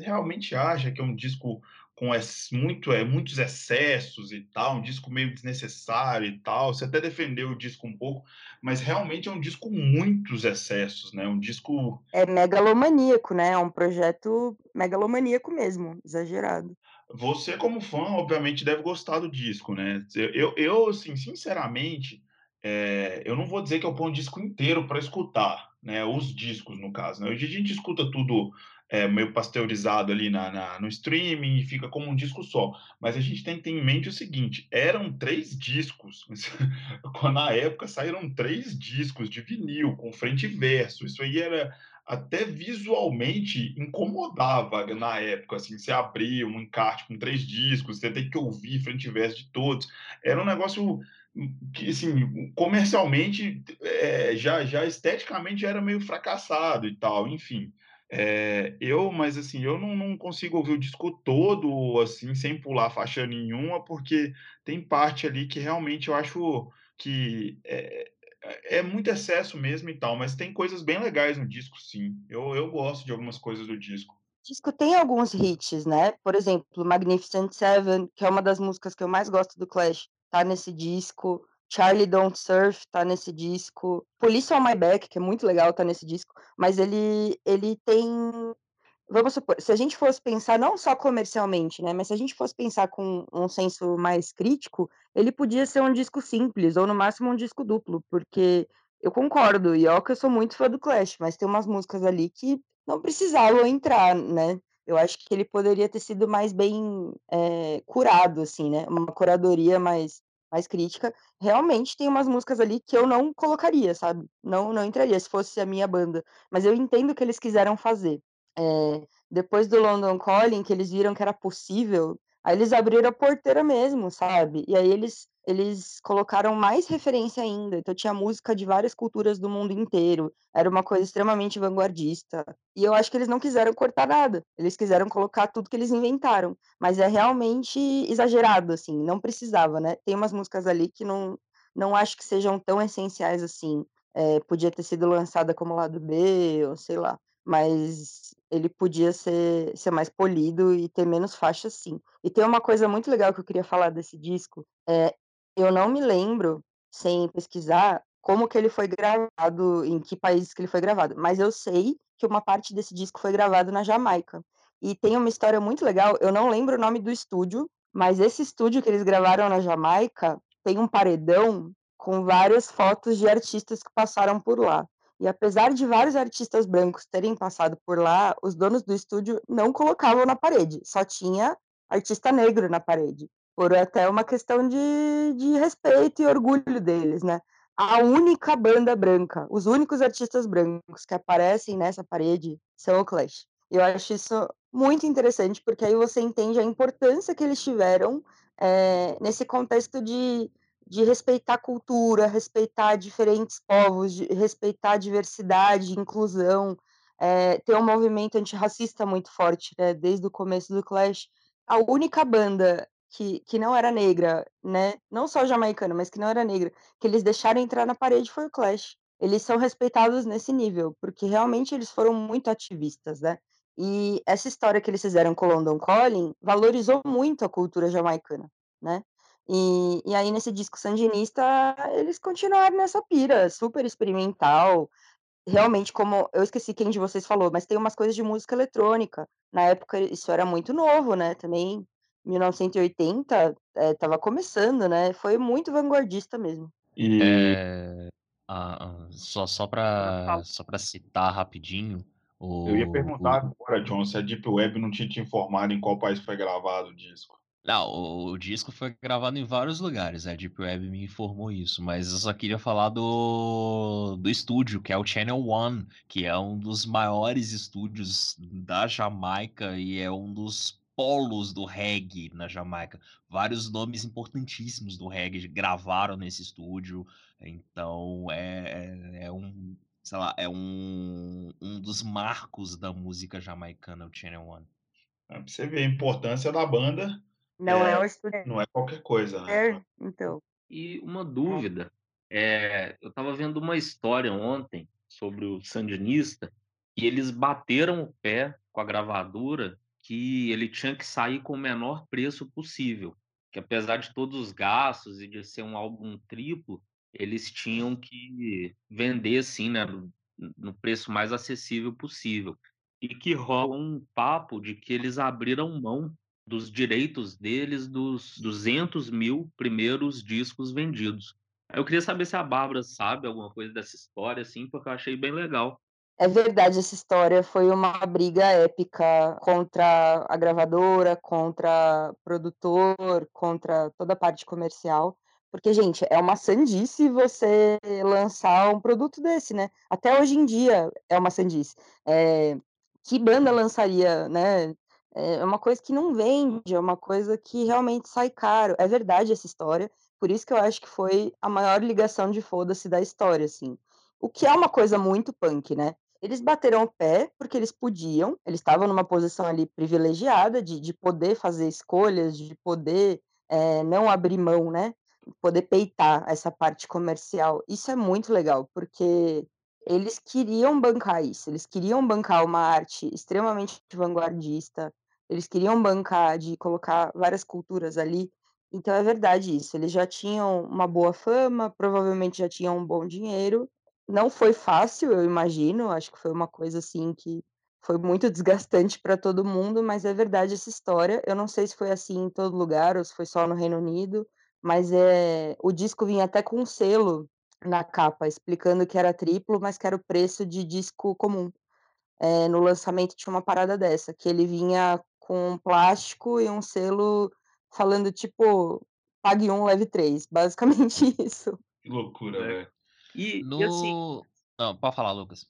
realmente acha que é um disco com muito, é, muitos excessos e tal, um disco meio desnecessário e tal. Você até defendeu o disco um pouco, mas realmente é um disco com muitos excessos, né? Um disco. É megalomaníaco, né? É um projeto megalomaníaco mesmo, exagerado. Você, como fã, obviamente deve gostar do disco, né? Eu, eu assim, sinceramente, é, eu não vou dizer que eu ponho o disco inteiro para escutar, né? Os discos, no caso. Né? Hoje a gente escuta tudo é, meio pasteurizado ali na, na, no streaming e fica como um disco só. Mas a gente tem que ter em mente o seguinte: eram três discos. (laughs) Na época saíram três discos de vinil, com frente e verso. Isso aí era até visualmente incomodava na época, assim, você abria um encarte com três discos, você tem que ouvir frente e verso de todos. Era um negócio que, assim, comercialmente, é, já, já esteticamente era meio fracassado e tal, enfim. É, eu, mas assim, eu não, não, consigo ouvir o disco todo, assim, sem pular faixa nenhuma, porque tem parte ali que realmente eu acho que é, é muito excesso mesmo e tal, mas tem coisas bem legais no disco, sim. Eu, eu gosto de algumas coisas do disco. O disco tem alguns hits, né? Por exemplo, Magnificent Seven, que é uma das músicas que eu mais gosto do Clash, tá nesse disco. Charlie Don't Surf tá nesse disco. Police on My Back, que é muito legal, tá nesse disco. Mas ele, ele tem. Vamos supor, se a gente fosse pensar não só comercialmente, né? Mas se a gente fosse pensar com um senso mais crítico, ele podia ser um disco simples, ou no máximo um disco duplo, porque eu concordo, e ó, que eu sou muito fã do Clash, mas tem umas músicas ali que não precisavam entrar, né? Eu acho que ele poderia ter sido mais bem é, curado, assim, né? Uma curadoria mais mais crítica, realmente tem umas músicas ali que eu não colocaria, sabe? Não, não entraria se fosse a minha banda. Mas eu entendo o que eles quiseram fazer. É, depois do London Calling, que eles viram que era possível, aí eles abriram a porteira mesmo, sabe? E aí eles eles colocaram mais referência ainda. Então tinha música de várias culturas do mundo inteiro. Era uma coisa extremamente vanguardista. E eu acho que eles não quiseram cortar nada. Eles quiseram colocar tudo que eles inventaram. Mas é realmente exagerado, assim. Não precisava, né? Tem umas músicas ali que não, não acho que sejam tão essenciais assim. É, podia ter sido lançada como lado B, ou sei lá. Mas ele podia ser, ser mais polido e ter menos faixas, sim. E tem uma coisa muito legal que eu queria falar desse disco. É, eu não me lembro, sem pesquisar, como que ele foi gravado, em que países que ele foi gravado, mas eu sei que uma parte desse disco foi gravado na Jamaica. E tem uma história muito legal, eu não lembro o nome do estúdio, mas esse estúdio que eles gravaram na Jamaica tem um paredão com várias fotos de artistas que passaram por lá. E apesar de vários artistas brancos terem passado por lá, os donos do estúdio não colocavam na parede, só tinha artista negro na parede por até uma questão de, de respeito e orgulho deles, né? A única banda branca, os únicos artistas brancos que aparecem nessa parede são o Clash. Eu acho isso muito interessante, porque aí você entende a importância que eles tiveram é, nesse contexto de, de respeitar a cultura, respeitar diferentes povos, de respeitar a diversidade, inclusão, é, ter um movimento antirracista muito forte, né, desde o começo do Clash. A única banda que, que não era negra, né? Não só jamaicana, mas que não era negra, que eles deixaram entrar na parede foi o Clash. Eles são respeitados nesse nível, porque realmente eles foram muito ativistas, né? E essa história que eles fizeram com o London Calling valorizou muito a cultura jamaicana, né? E, e aí, nesse disco sandinista, eles continuaram nessa pira, super experimental, realmente, como eu esqueci quem de vocês falou, mas tem umas coisas de música eletrônica. Na época isso era muito novo, né, também 1980, eh, estava começando, né, foi muito vanguardista mesmo. E É, ah, ah, só só para só para citar rapidinho, eu ia o, perguntar o, agora, John, se a Deep Web não tinha te informado em qual país foi gravado o disco. não, o, o disco foi gravado em vários lugares, a Deep Web me informou isso, mas eu só queria falar do, do estúdio, que é o Channel One, que é um dos maiores estúdios da Jamaica e é um dos polos do reggae na Jamaica. Vários nomes importantíssimos do reggae gravaram nesse estúdio, então é, é, é um, sei lá, é um, um dos marcos da música jamaicana, o Channel One. É, pra você ver a importância da banda, Não é é, um estúdio não é qualquer coisa, né? então. E uma dúvida, é, eu estava vendo uma história ontem sobre o Sandinista e eles bateram o pé com a gravadora que ele tinha que sair com o menor preço possível, que apesar de todos os gastos e de ser um álbum triplo, eles tinham que vender assim, né, no, preço mais acessível possível. E que rola um papo de que eles abriram mão dos direitos deles dos 200 mil primeiros discos vendidos. Eu queria saber se a Bárbara sabe alguma coisa dessa história, assim, porque eu achei bem legal. É verdade, essa história foi uma briga épica contra a gravadora, contra produtor, contra toda a parte comercial. Porque, gente, é uma sandice você lançar um produto desse, né? Até hoje em dia é uma sandice. É, que banda lançaria, né? É uma coisa que não vende, é uma coisa que realmente sai caro. É verdade essa história, por isso que eu acho que foi a maior ligação de foda-se da história, assim. O que é uma coisa muito punk, né? Eles bateram o pé porque eles podiam, eles estavam numa posição ali privilegiada de, de poder fazer escolhas, de poder é, não abrir mão, né? Poder peitar essa parte comercial. Isso é muito legal, porque eles queriam bancar isso, eles queriam bancar uma arte extremamente vanguardista, eles queriam bancar de colocar várias culturas ali. Então é verdade isso, eles já tinham uma boa fama, provavelmente já tinham um bom dinheiro. Não foi fácil, eu imagino, acho que foi uma coisa assim que foi muito desgastante para todo mundo, mas é verdade essa história. Eu não sei se foi assim em todo lugar ou se foi só no Reino Unido, mas é o disco vinha até com um selo na capa, explicando que era triplo, mas que era o preço de disco comum. Eh, no lançamento tinha uma parada dessa, que ele vinha com um plástico e um selo falando tipo: "Pague um, leve três", basicamente (laughs) isso. Que loucura, É. velho. E, e assim, No. Não, pode falar, Lucas.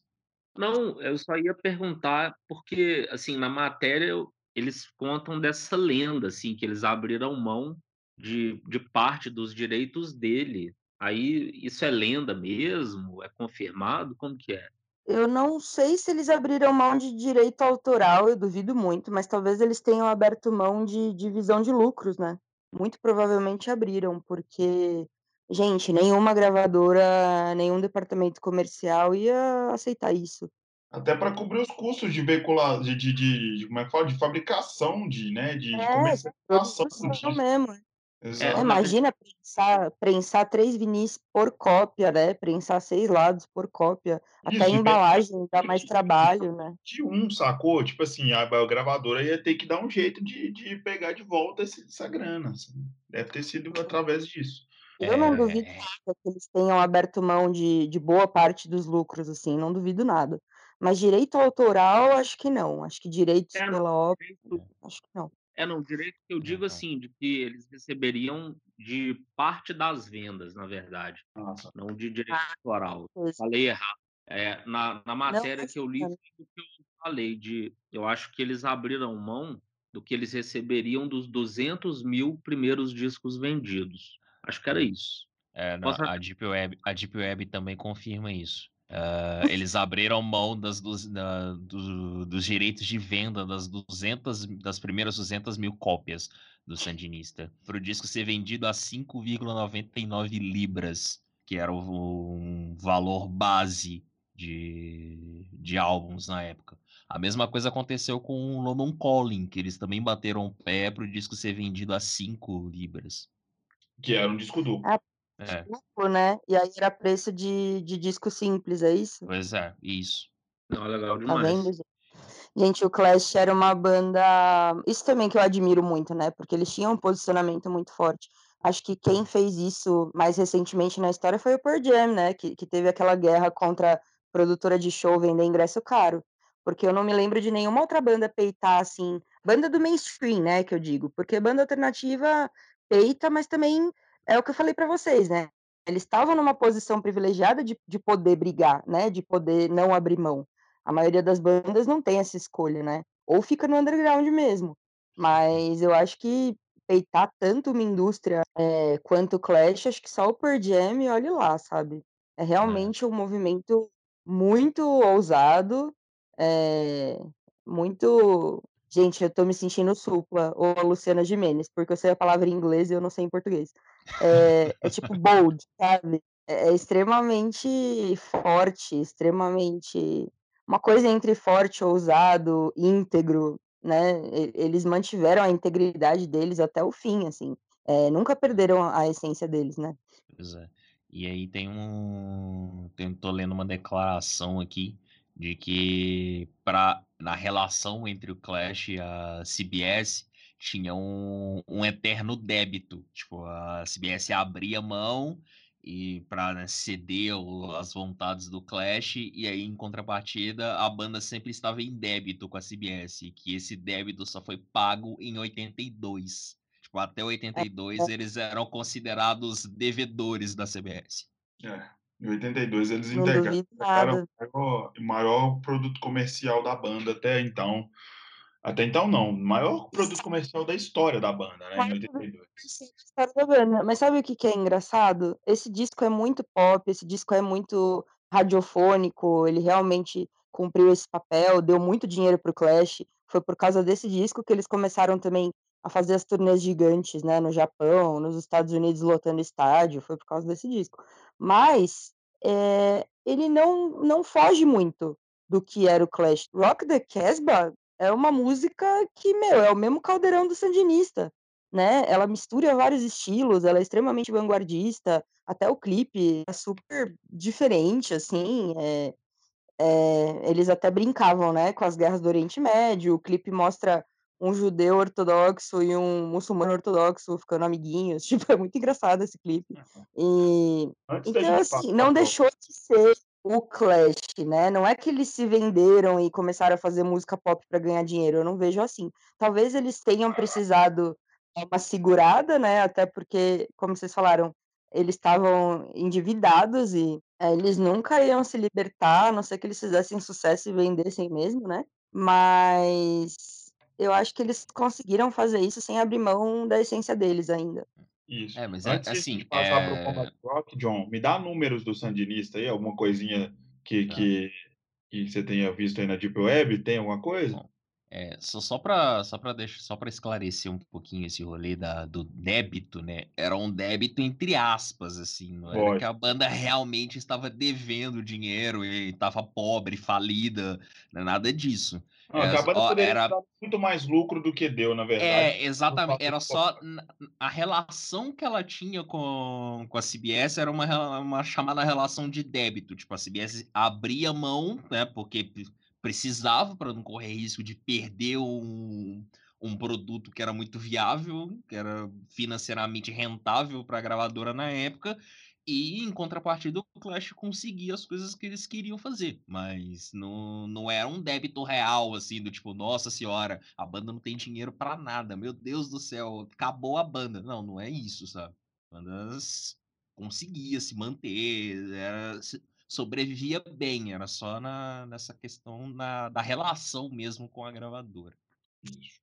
não, eu só ia perguntar, porque, assim, na matéria eles contam dessa lenda, assim, que eles abriram mão de, de parte dos direitos dele. Aí, isso é lenda mesmo? É confirmado? Como que é? Eu não sei se eles abriram mão de direito autoral, eu duvido muito, mas talvez eles tenham aberto mão de divisão de lucros, né. Muito provavelmente abriram, porque, gente, nenhuma gravadora, nenhum departamento comercial ia aceitar isso. Até para cobrir os custos de veicular, de, de, de, de- como é que fala? De fabricação, de, né? De, de É, comercialização disso. mesmo. É, Imagina prensar prensar 3 vinis por cópia, né, prensar 6 lados por cópia, até Isso, a de embalagem dá mais (laughs) trabalho, né. de um, sacou? Tipo assim, a a gravadora ia ter que dar um jeito de, de pegar de volta esse- essa grana. assim. Deve ter sido através disso. Eu não duvido É, nada que eles tenham aberto mão de de boa parte dos lucros, assim, não duvido nada. Mas direito autoral, acho que não, acho que direitos É, não, pela obra, direito, acho que não. é, não, direito que eu não, digo não. assim, de que eles receberiam de parte das vendas, na verdade, Nossa. não de direito Ah, autoral. Falei errado. É, na, na Não, matéria que eu li, foi o que eu falei, de, eu acho que eles abriram mão do que eles receberiam dos 200 mil primeiros discos vendidos. Acho que era isso. É, não, Posso a Deep Web, a Deep Web também confirma isso. Ah, eles abriram mão das, dos, da- do- dos direitos de venda das 200, das primeiras 200 mil cópias do Sandinista, para o disco ser vendido a 5,99 libras, que era o, um valor base de, de álbuns na época. A mesma coisa aconteceu com o London Calling, que eles também bateram o pé para o disco ser vendido a 5 libras. Que era um disco duplo. Ah, É. duplo, né? E aí era preço de, de disco simples, é isso? Pois é, isso. Não, é legal Tá demais. vendo, gente? Gente, o Clash era uma banda. Isso também que eu admiro muito, né? Porque eles tinham um posicionamento muito forte. Acho que quem fez isso mais recentemente na história foi o Pearl Jam, né? Que, que teve aquela guerra contra a produtora de show vender ingresso caro. Porque eu não me lembro de nenhuma outra banda peitar assim. Banda do mainstream, né? Que eu digo. Porque banda alternativa peita, mas também é o que eu falei pra vocês, né? Eles estavam numa posição privilegiada de, de poder brigar, né? De poder não abrir mão. A maioria das bandas não tem essa escolha, né? Ou fica no underground mesmo. Mas eu acho que peitar tanto uma indústria eh, quanto o Clash, acho que só o Pearl Jam olhe lá, sabe? É realmente um movimento muito ousado, eh, muito. Gente, eu tô me sentindo supla, ou a Luciana Gimenez, porque eu sei a palavra em inglês e eu não sei em português. É, é tipo bold, sabe? É, é extremamente forte, extremamente uma coisa entre forte, ousado, íntegro, né? Eles mantiveram a integridade deles até o fim, assim. É, nunca perderam a essência deles, né? Pois é. E aí tem um. Tem, tô lendo uma declaração aqui de que pra, na relação entre o Clash e a CBS tinha um, um eterno débito. Tipo, a CBS abria mão e para né, ceder as vontades do Clash, e aí, em contrapartida, a banda sempre estava em débito com a CBS, e que esse débito só foi pago em 82. Tipo, até 82 eles eram considerados devedores da CBS. É. Em 82 eles Não duvido integraram o maior, produto comercial da banda até então. Até então não, o maior produto comercial da história da banda, né? Em Mas 82. História da banda. Mas sabe o que que é engraçado? Esse disco é muito pop, esse disco é muito radiofônico, ele realmente cumpriu esse papel, deu muito dinheiro para o Clash. Foi por causa desse disco que eles começaram também a fazer as turnês gigantes, né, no Japão, nos Estados Unidos lotando estádio, foi por causa desse disco. Mas, eh, ele não não foge muito do que era o Clash. Rock the Casbah é uma música que, meu, é o mesmo caldeirão do Sandinista. Né, ela mistura vários estilos, ela é extremamente vanguardista, até o clipe é super diferente, assim, eh eh, eles até brincavam, né, com as guerras do Oriente Médio, o clipe mostra um judeu ortodoxo e um muçulmano ortodoxo ficando amiguinhos, (laughs) tipo, é muito engraçado esse clipe. E Antes da então, assim, não deixou de ser o Clash, né, não é que eles se venderam e começaram a fazer música pop para ganhar dinheiro, eu não vejo assim. Talvez eles tenham precisado uma segurada, né, até porque, como vocês falaram, eles estavam endividados e, eh, eles nunca iam se libertar, a não ser que eles fizessem sucesso e vendessem mesmo, né, mas eu acho que eles conseguiram fazer isso sem abrir mão da essência deles ainda. Isso. É, mas é Antes de a assim, gente passar pro é... Combat Rock, John, me dá números do Sandinista aí, alguma coisinha que, Tá. que, que você tenha visto aí na Deep Web, tem alguma coisa? Bom, É, só, só para só para deixar só para esclarecer um pouquinho esse rolê da, do débito, né? Era um débito entre aspas, assim, não era que a banda realmente estava devendo dinheiro e estava pobre, falida, não é nada disso. Não, É, que a banda ó, era- dado muito mais lucro do que deu, na verdade. É, exatamente. Era só a relação que ela tinha com, com a CBS era uma, uma chamada relação de débito. Tipo, a CBS abria mão, né? Porque pre- precisava para não correr risco de perder um, um produto que era muito viável, que era financeiramente rentável para a gravadora na época. E em contrapartida, o Clash conseguia as coisas que eles queriam fazer, mas não, não era um débito real, assim, do tipo, nossa senhora, a banda não tem dinheiro pra nada, meu Deus do céu, acabou a banda. Não, não é isso, sabe? A banda conseguia se manter, era, sobrevivia bem, era só na, nessa questão na- da relação mesmo com a gravadora.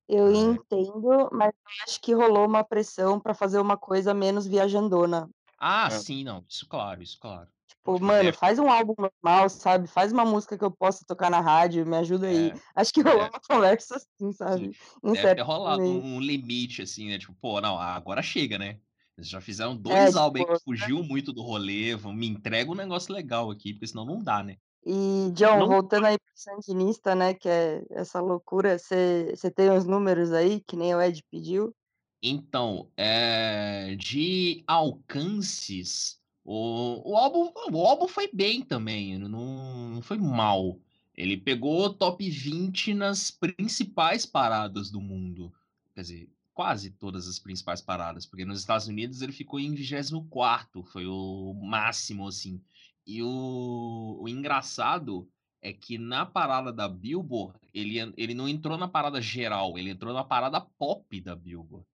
Eu É. entendo, mas acho que rolou uma pressão pra fazer uma coisa menos viajandona. Ah, É. sim, não, isso claro, isso claro. Tipo, que mano, faz um álbum normal, sabe? Faz uma música que eu possa tocar na rádio, me ajuda aí. É, Acho que rolou é. uma (laughs) conversa assim, sabe? Em Deve ter rolado um, limite, assim, né? Tipo, pô, não, agora chega, né? Eles já fizeram É, dois álbuns aí tipo, que fugiu muito do rolê. Me entrega um negócio legal aqui, porque senão não dá, né? E, John, Não- voltando aí pro Sandinista, né, que é essa loucura, você tem os números aí, que nem o Ed pediu? Então, é, de alcances, o, o, álbum, o álbum foi bem também, não, não foi mal. Ele pegou top 20 nas principais paradas do mundo. Quer dizer, quase todas as principais paradas, porque nos Estados Unidos ele ficou em 24, foi o máximo, assim. E o, o engraçado é que na parada da Billboard, ele, ele não entrou na parada geral, ele entrou na parada pop da Billboard.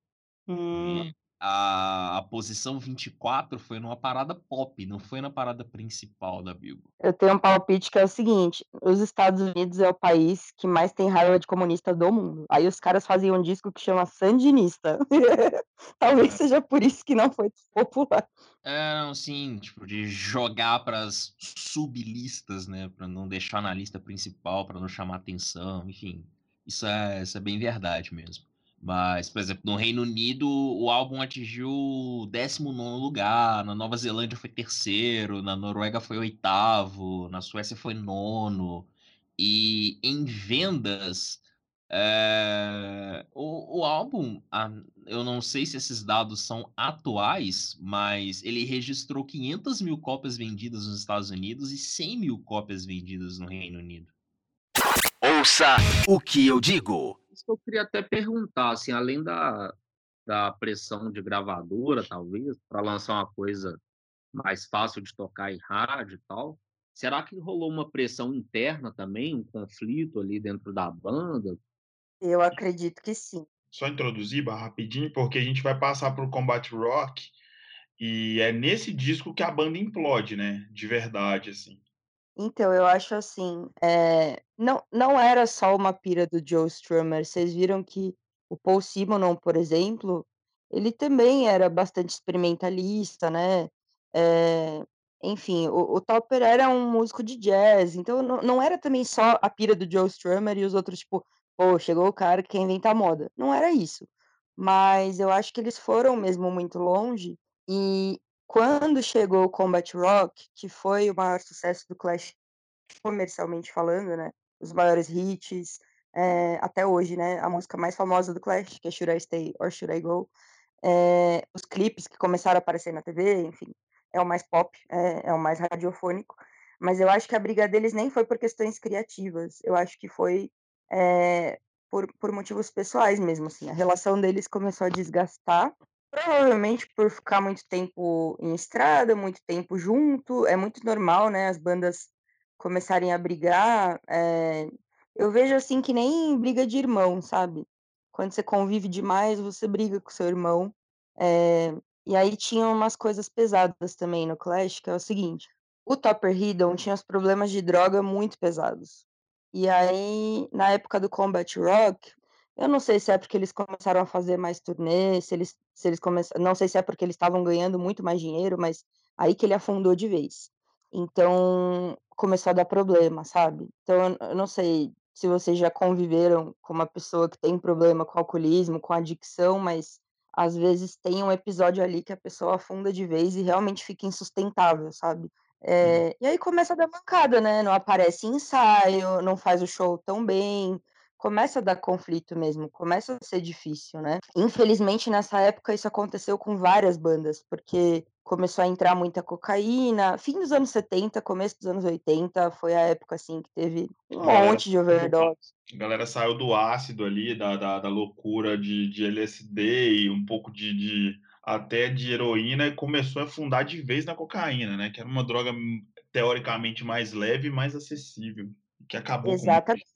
Hum. A, a posição 24 foi numa parada pop, não foi na parada principal da Billboard. Eu tenho um palpite que é o seguinte: os Estados Unidos é o país que mais tem raiva de comunista do mundo. Aí os caras faziam um disco que chama Sandinista. (laughs) Talvez É. seja por isso que não foi popular. É, não, sim, tipo, de jogar para as sublistas, né, para não deixar na lista principal, para não chamar atenção, enfim. Isso é, isso é bem verdade mesmo. Mas, por exemplo, no Reino Unido, o álbum atingiu o 19 lugar, na Nova Zelândia foi terceiro, na Noruega foi oitavo, na Suécia foi nono. E em vendas, é, o, o álbum, a- eu não sei se esses dados são atuais, mas ele registrou 500 mil cópias vendidas nos Estados Unidos e 100 mil cópias vendidas no Reino Unido. Ouça o que eu digo. Isso que eu queria até perguntar, assim, além da, da pressão de gravadora, talvez, para lançar uma coisa mais fácil de tocar em rádio e tal, será que rolou uma pressão interna também, um conflito ali dentro da banda? Eu acredito que sim. Só introduzir rapidinho, porque a gente vai passar pro Combat Rock e é nesse disco que a banda implode, né? De verdade, assim. Então, eu acho assim, eh, não não era só uma pira do Joe Strummer, vocês viram que o Paul Simonon, por exemplo, ele também era bastante experimentalista, né, eh, enfim, o o Topper era um músico de jazz, então não não era também só a pira do Joe Strummer e os outros, tipo: "Pô, chegou o cara que quer inventar moda", não era isso. Mas eu acho que eles foram mesmo muito longe, e quando chegou o Combat Rock, que foi o maior sucesso do Clash comercialmente falando, né, os maiores hits, eh, até hoje, né, a música mais famosa do Clash, que é Should I Stay or Should I Go, eh, os clipes que começaram a aparecer na TV, enfim, é o mais pop, é é o mais radiofônico, mas eu acho que a briga deles nem foi por questões criativas, eu acho que foi, eh, por por motivos pessoais mesmo, assim, a relação deles começou a desgastar, provavelmente por ficar muito tempo em estrada, muito tempo junto, é muito normal, né, as bandas começarem a brigar, eh, eu vejo, assim, que nem briga de irmão, sabe. Quando você convive demais, você briga com seu irmão. Eh, e aí tinha umas coisas pesadas também no Clash, que é o seguinte, o Topper Headon tinha os problemas de droga muito pesados. E aí, na época do Combat Rock, eu não sei se é porque eles começaram a fazer mais turnê, se eles se eles começa não sei se é porque eles estavam ganhando muito mais dinheiro, mas aí que ele afundou de vez. Então, começou a dar problema, sabe. Então eu não sei se vocês já conviveram com uma pessoa que tem problema com alcoolismo, com adicção, mas às vezes tem um episódio ali que a pessoa afunda de vez e realmente fica insustentável, sabe. Eh, e aí começa a dar mancada, né, não aparece ensaio, não faz o show tão bem, começa a dar conflito mesmo, começa a ser difícil, né. Infelizmente nessa época isso aconteceu com várias bandas, porque começou a entrar muita cocaína, fim dos anos 70, começo dos anos 80, foi a época, assim, que teve um galera monte de overdose. a galera saiu do ácido ali, da da da loucura de de LSD e um pouco de de até de heroína e começou a afundar de vez na cocaína, né, que era uma droga, hum, teoricamente mais leve e mais acessível, que acabou Exatamente.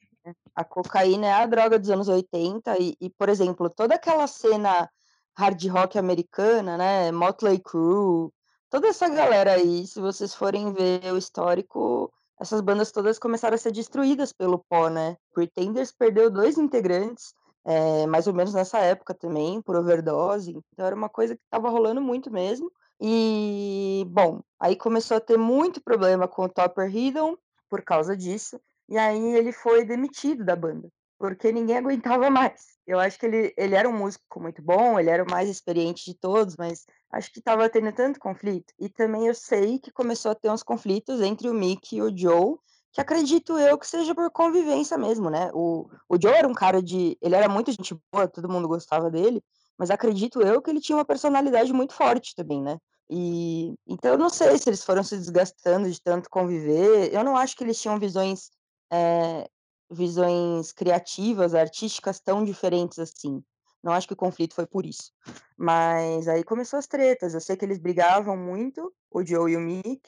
A cocaína é a droga dos anos 80 e e, por exemplo, toda aquela cena hard rock americana, né, Motley Crue, toda essa galera aí, se vocês forem ver o histórico, essas bandas todas começaram a ser destruídas pelo pó, né. Pretenders perdeu 2 integrantes, eh, mais ou menos nessa época também, por overdose, então era uma coisa que estava rolando muito mesmo. E, bom, aí começou a ter muito problema com o Topper Headon, por causa disso, e aí ele foi demitido da banda, porque ninguém aguentava mais. Eu acho que ele ele era um músico muito bom, ele era o mais experiente de todos, mas acho que estava tendo tanto conflito. E também eu sei que começou a ter uns conflitos entre o Mick e o Joe, que acredito eu que seja por convivência mesmo, né. O o Joe era um cara de ele era muito gente boa, todo mundo gostava dele, mas acredito eu que ele tinha uma personalidade muito forte também, né? E então eu não sei se eles foram se desgastando de tanto conviver. Eu não acho que eles tinham visões é, visões criativas, artísticas tão diferentes assim. Não acho que o conflito foi por isso. Mas aí começou as tretas. Eu sei que eles brigavam muito, o Joe e o Mick,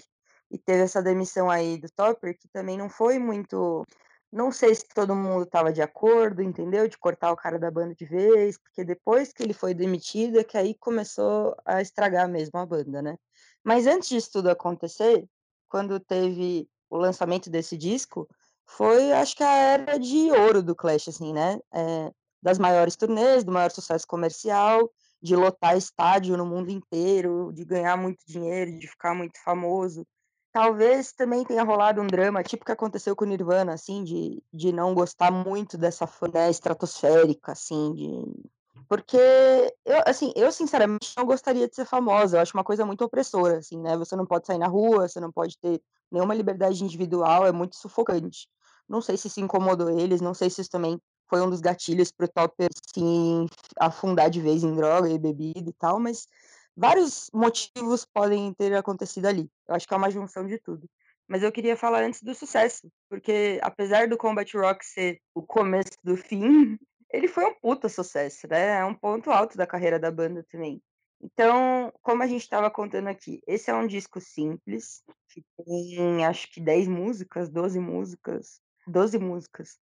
e teve essa demissão aí do Topper, que também não foi muito. Não sei se todo mundo estava de acordo, entendeu? De cortar o cara da banda de vez, porque depois que ele foi demitido é que aí começou a estragar mesmo a banda, né? Mas antes disso tudo acontecer, quando teve o lançamento desse disco, foi acho que a era de ouro do Clash, assim, né? É, das maiores turnês, do maior sucesso comercial, de lotar estádio no mundo inteiro, de ganhar muito dinheiro, de ficar muito famoso. Talvez também tenha rolado um drama, tipo que aconteceu com o Nirvana, assim, de, de não gostar muito dessa fã né, estratosférica, assim, de... Porque, eu, assim, eu sinceramente não gostaria de ser famosa, eu acho uma coisa muito opressora, assim, né? Você não pode sair na rua, você não pode ter nenhuma liberdade individual, é muito sufocante. Não sei se isso incomodou eles, não sei se isso também foi um dos gatilhos para o Topper assim, afundar de vez em droga e bebida e tal, mas vários motivos podem ter acontecido ali. Eu acho que é uma junção de tudo. Mas eu queria falar antes do sucesso, porque apesar do Combat Rock ser o começo do fim, (laughs) ele foi um puta sucesso, né? É um ponto alto da carreira da banda também. Então, como a gente estava contando aqui, esse é um disco simples, que tem acho que 10 músicas, 12 músicas, 12 músicas.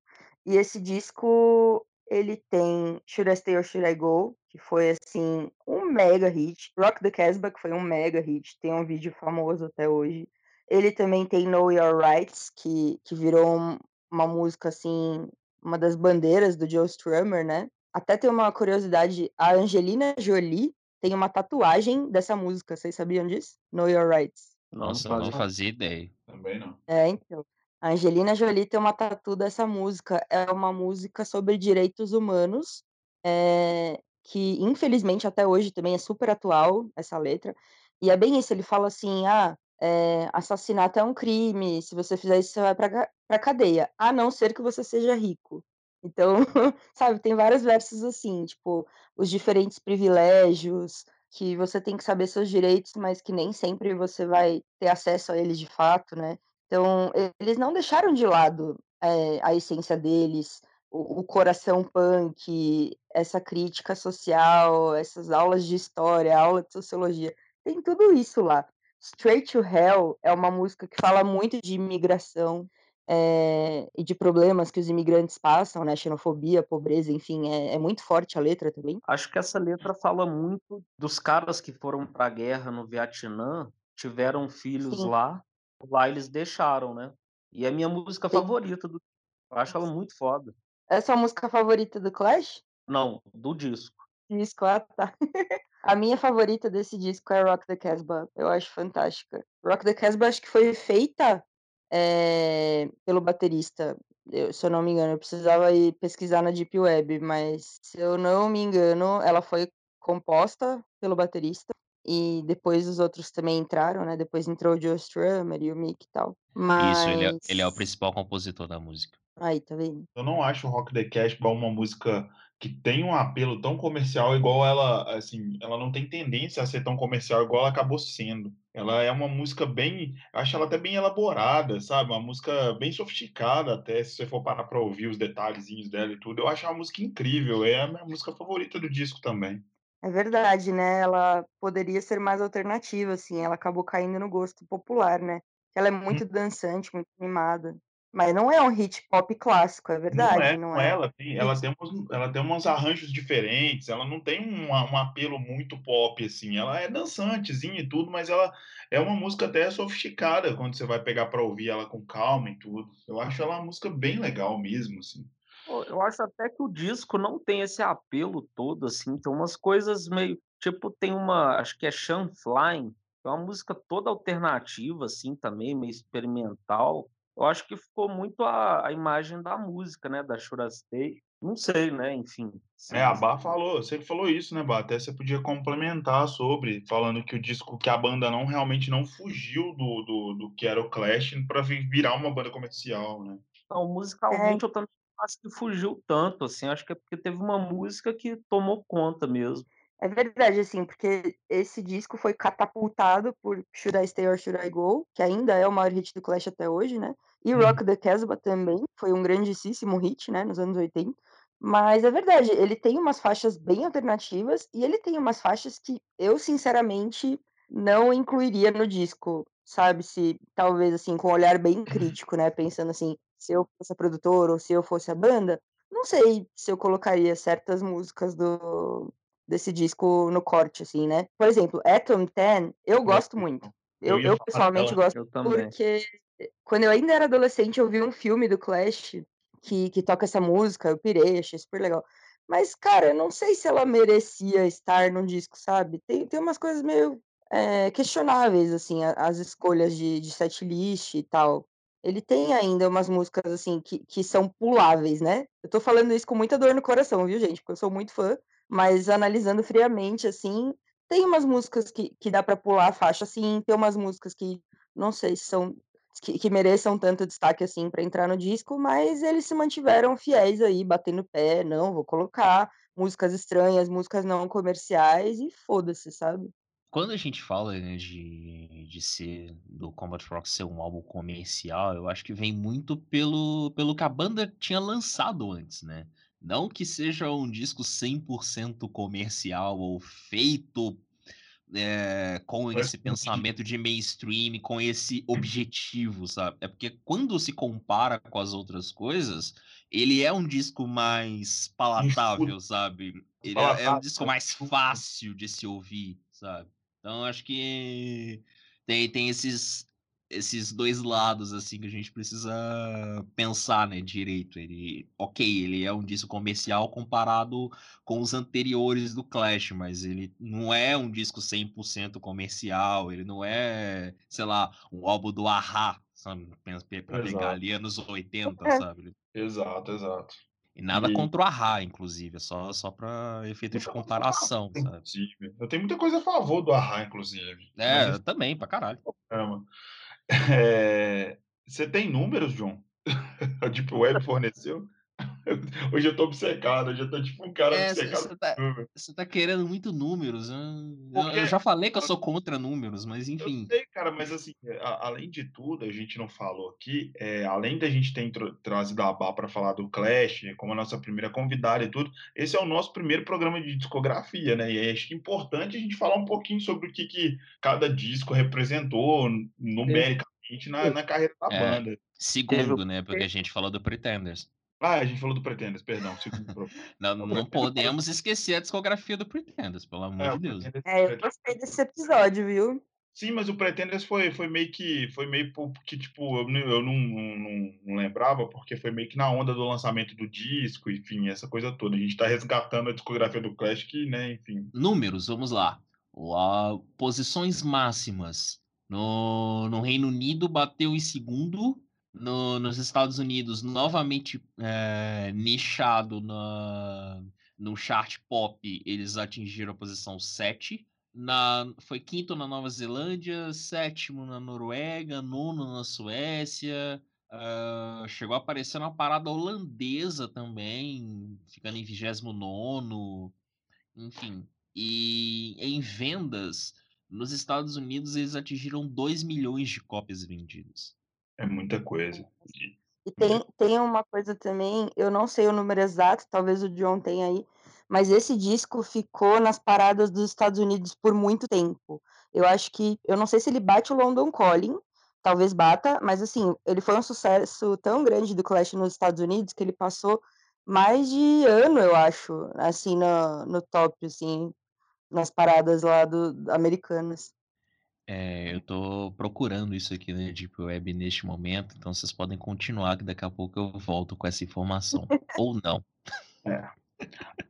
E esse disco, ele tem Should I Stay or Should I Go, que foi, assim, um mega hit. Rock the Casbah, que foi um mega hit, tem um vídeo famoso até hoje. Ele também tem Know Your Rights, que, que virou um, uma música, assim, uma das bandeiras do Joe Strummer, né? Até tem uma curiosidade, a Angelina Jolie tem uma tatuagem dessa música, vocês sabiam disso? Know Your Rights. Nossa, não, não fazia ideia. Também não. É, então. A Angelina Jolie tem uma tatu dessa música. É uma música sobre direitos humanos, é, que infelizmente até hoje também é super atual, essa letra. E é bem isso, ele fala assim, ah, é, assassinato é um crime, se você fizer isso você vai pra, pra cadeia, a não ser que você seja rico. Então, (laughs) sabe, tem vários versos assim, tipo, os diferentes privilégios, que você tem que saber seus direitos, mas que nem sempre você vai ter acesso a eles de fato, né? Então, eles não deixaram de lado é, a essência deles, o, o, coração punk, essa crítica social, essas aulas de história, aula de sociologia. Tem tudo isso lá. Straight to Hell é uma música que fala muito de imigração é, e de problemas que os imigrantes passam, né? Xenofobia, pobreza, enfim, é, é muito forte a letra também. Acho que essa letra fala muito dos caras que foram para a guerra no Vietnã, tiveram filhos Sim. lá Lá eles deixaram, né. E é a minha música Sim. favorita do eu acho ela muito foda. É sua música favorita do Clash? Não, do disco. Disco, ah, tá. (laughs) A minha favorita desse disco é Rock the Casbah, eu acho fantástica. Rock the Casbah acho que foi feita, eh, pelo baterista, eu se eu não me engano, eu precisava ir pesquisar na deep web, mas se eu não me engano, ela foi composta pelo baterista e depois os outros também entraram, né, depois entrou o Joe Strummer e o Mick e tal, Isso, ele é ele é o principal compositor da música. Aí, tá vendo? Eu não acho o Rock the Casbah uma música que tem um apelo tão comercial igual ela, assim, ela não tem tendência a ser tão comercial igual ela acabou sendo. Ela é uma música bem, acho ela até bem elaborada, sabe? Uma música bem sofisticada até, se você for parar pra ouvir os detalhezinhos dela e tudo. Eu acho uma música incrível, é a minha música favorita do disco também. É verdade, né, ela poderia ser mais alternativa, assim, ela acabou caindo no gosto popular, né. Ela é muito Hum. dançante, muito animada, mas não é um hit pop clássico, é Não verdade, é, não não é, é. ela tem ela tem uns ela tem uns arranjos diferentes, ela não tem um um apelo muito pop, assim, ela é dançantezinha e tudo, mas ela é uma música até sofisticada quando você vai pegar pra ouvir ela com calma e tudo. Eu acho ela uma música bem legal mesmo, assim. Eu acho até que o disco não tem esse apelo todo, assim, tem umas coisas meio tipo, tem uma acho que é Shan Flying, é uma música toda alternativa, assim, também, meio experimental. Eu acho que ficou muito a a imagem da música, né, da Should I Stay. Não sei, né, enfim, É, a Bá falou, sempre falou isso, né, Bá, até você podia complementar sobre, falando que o disco que a banda não realmente não fugiu do do do que era o Clash pra vi virar uma banda comercial, né. Não, É. musicalmente eu também acho que fugiu tanto, assim, acho que é porque teve uma música que tomou conta mesmo. É verdade, assim, porque esse disco foi catapultado por Should I Stay or Should I Go, que ainda é o maior hit do Clash até hoje, né, e Uhum. Rock the Casbah também, foi um grandíssimo hit, né, nos anos 80. Mas é verdade, ele tem umas faixas bem alternativas e ele tem umas faixas que eu sinceramente não incluiria no disco, sabe, se talvez, assim, com um olhar bem crítico, né, pensando assim, se eu fosse a produtora ou se eu fosse a banda, não sei se eu colocaria certas músicas do desse disco no corte, assim, né. Por exemplo, Atom 10 eu gosto muito. Eu Eu eu falar pessoalmente gosto Eu porque quando eu ainda era adolescente eu vi um filme do Clash que que toca essa música, eu pirei, achei super legal. Mas, cara, eu não sei se ela merecia estar no disco, sabe. Tem tem umas coisas meio, eh, questionáveis, assim, as escolhas de de setlist e tal. Ele tem ainda umas músicas, assim, que que são puláveis, né. Eu tô falando isso com muita dor no coração, viu, gente, porque eu sou muito fã, mas analisando friamente, assim, tem umas músicas que que dá pra pular a faixa sim, tem umas músicas que não sei se são que que mereçam tanto destaque, assim, pra entrar no disco, mas eles se mantiveram fiéis aí, batendo pé: "Não, vou colocar músicas estranhas, músicas não comerciais e foda-se", sabe. Quando a gente fala, né, de de ser do Combat Rock ser um álbum comercial, eu acho que vem muito pelo pelo que a banda tinha lançado antes, né. Não que seja um disco 100% comercial ou feito, eh, com esse (laughs) pensamento de mainstream, com esse objetivo, sabe. É porque quando se compara com as outras coisas, ele é um disco mais palatável, sabe. Ele é é um disco mais fácil de se ouvir, sabe. Então acho que tem tem esses esses 2 lados, assim, que a gente precisa pensar, né, direito. Ele ok, ele é um disco comercial comparado com os anteriores do Clash, mas ele não é um disco 100% comercial, ele não é, sei lá, um álbum do A-ha, sabe, pra pegar Exato. ali anos 80, É. sabe. Exato, exato. E nada E contra o A-ha, inclusive, é só só pra efeito de a favor, comparação, sabe. inclusive. Eu tenho muita coisa a favor do A-ha, inclusive, mas É, eu esse também, pra caralho. (laughs) Eh, você tem números, John? A (laughs) Deep Web forneceu? (laughs) Hoje eu tô obcecado, hoje eu tô tipo um cara É, obcecado você tá você tá querendo muito números, hã, eu eu já falei que eu sou contra números, mas Eu enfim. sei, cara, mas assim, a além de tudo, a gente não falou aqui, eh, além da gente ter trazido a Abá pra falar do Clash, como a nossa primeira convidada e tudo, esse é o nosso primeiro programa de discografia, né, e aí acho que é importante a gente falar um pouquinho sobre o que que cada disco representou numericamente na na carreira da É, banda. Segundo, né, porque a gente falou do Pretenders. Ah, a gente falou do Pretenders, perdão, (laughs) Não não podemos esquecer a discografia do Pretenders, pelo amor é, de Deus. É, eu gostei desse episódio, viu. Sim, mas o Pretenders foi foi meio que foi meio porque, tipo, eu não eu não não não lembrava, porque foi meio que na onda do lançamento do disco, enfim, essa coisa toda. A gente tá resgatando a discografia do Clash que, né, enfim. Números, vamos lá. A posições máximas. No no Reino Unido bateu em segundo, no nos Estados Unidos novamente, eh, nichado na no chart pop, eles atingiram a posição 7, na foi quinto na Nova Zelândia, sétimo na Noruega, nono na Suécia, hã, chegou a aparecer na parada holandesa também, ficando em 29º, enfim. E em vendas, nos Estados Unidos eles atingiram 2.000.000 de cópias vendidas. É muita coisa. E tem tem uma coisa também, eu não sei o número exato, talvez o John tenha aí, mas esse disco ficou nas paradas dos Estados Unidos por muito tempo. Eu acho que eu não sei se ele bate o London Calling, talvez bata, mas assim, ele foi um sucesso tão grande do Clash nos Estados Unidos que ele passou mais de ano, eu acho, assim, no no top, assim, nas paradas lá do americanas. É, eu tô procurando isso aqui na Deep Web neste momento, então vocês podem continuar que daqui a pouco eu volto com essa informação, (laughs) ou não. É.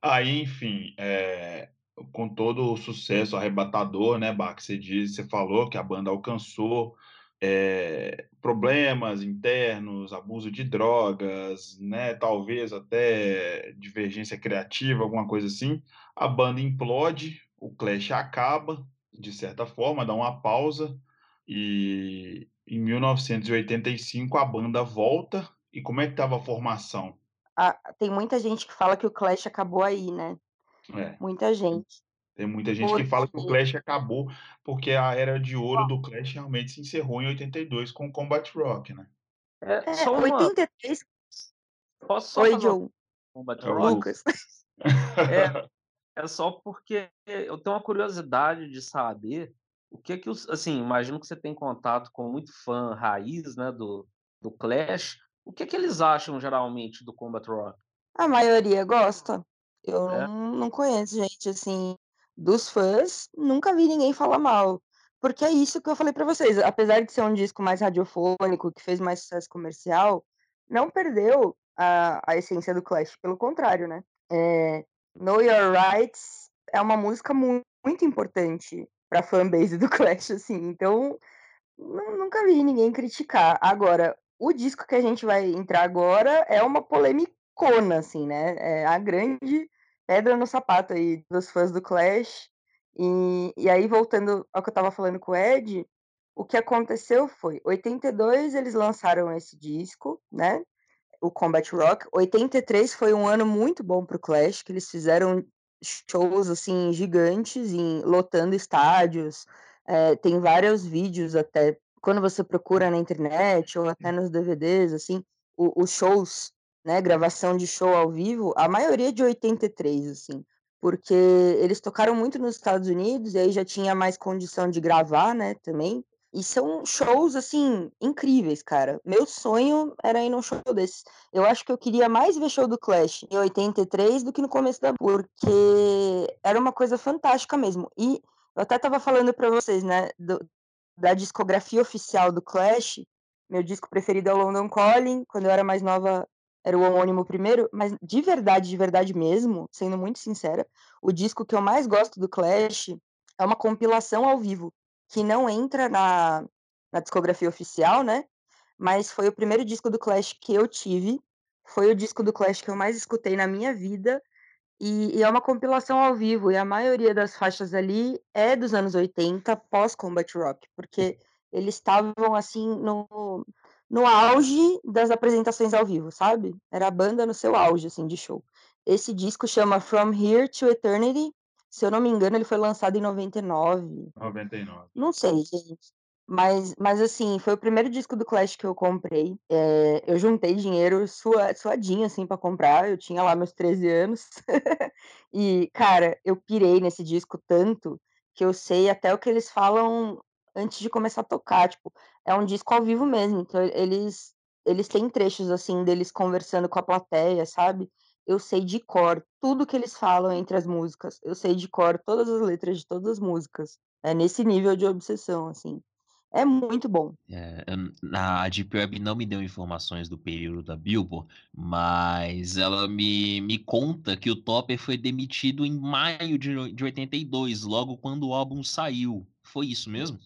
Aí, enfim, eh, com todo o sucesso arrebatador, né, Bach, que você diz você falou que a banda alcançou, eh, problemas internos, abuso de drogas, né, talvez até divergência criativa, alguma coisa assim. A banda implode, o Clash acaba, de certa forma, dá uma pausa, e em 1985 a banda volta. E como é que estava a formação? Ah, tem muita gente que fala que o Clash acabou aí, né. É. Muita gente. Tem muita gente que fala que o Clash acabou porque a era de ouro do Clash realmente se encerrou em 82 com o Combat Rock, né? É, é só uma... 83. Posso só Oi, Joe. Combat é Rock? Lucas. É, (laughs) é só porque eu tenho uma curiosidade de saber o que que os, assim, imagino que você tem contato com muito fã raiz, né, do, do Clash. O que que eles acham geralmente do Combat Rock? A maioria gosta. Eu é? não, não conheço gente assim dos fãs, nunca vi ninguém falar mal. Porque é isso que eu falei para vocês. Apesar de ser um disco mais radiofônico, que fez mais sucesso comercial, não perdeu a, a essência do Clash. Pelo contrário, né? É, Know Your Rights é uma música muito, muito importante pra fanbase do (laughs) Clash, assim. Então, nunca vi ninguém criticar. Agora, o disco que a gente vai entrar agora é uma polemicona, assim, né? É a grande pedra no sapato aí dos fãs do Clash. E, e aí, voltando ao que eu tava falando com o Ed, o que aconteceu foi, 82 eles lançaram esse disco, né? O Combat Rock. 83 foi um ano muito bom pro Clash, que eles fizeram shows assim gigantes, em, lotando estádios. É, tem vários vídeos até quando você procura na internet ou até nos DVDs, assim, os shows né, gravação de show ao vivo, a maioria de 83, assim, porque eles tocaram muito nos Estados Unidos e aí já tinha mais condição de gravar, né, também. E são shows, assim, incríveis, cara. Meu sonho era ir num show desses. Eu acho que eu queria mais ver show do Clash em 83 do que no começo da... Porque era uma coisa fantástica mesmo. E eu até tava falando para vocês, né, do, da discografia oficial do Clash. Meu disco preferido é o London Calling. Quando eu era mais nova, era o homônimo primeiro, mas de verdade, de verdade mesmo, sendo muito sincera, o disco que eu mais gosto do Clash é uma compilação ao vivo, que não entra na, na discografia oficial, né? Mas foi o primeiro disco do Clash que eu tive, foi o disco do Clash que eu mais escutei na minha vida, e, e é uma compilação ao vivo, e a maioria das faixas ali é dos anos 80, pós-Combat Rock, porque eles estavam assim no, no auge das apresentações ao vivo, sabe? Era a banda no seu auge, assim, de show. Esse disco chama From Here to Eternity. Se eu não me engano, ele foi lançado em 99. 99. Não sei, gente. Mas, mas assim, foi o primeiro disco do Clash que eu comprei. É, eu juntei dinheiro sua, suadinho, assim, para comprar. Eu tinha lá meus 13 anos. (laughs) e, cara, eu pirei nesse disco tanto que eu sei até o que eles falam antes de começar a tocar, tipo, é um disco ao vivo mesmo, então eles eles têm trechos assim deles conversando com a plateia, sabe? Eu sei de cor tudo que eles falam entre as músicas. Eu sei de cor todas as letras de todas as músicas. É nesse nível de obsessão, assim. É muito bom. É, a Deep Web não me deu informações do período da Billboard, mas ela me, me conta que o Topper foi demitido em maio de, de 82, logo quando o álbum saiu. Foi isso mesmo?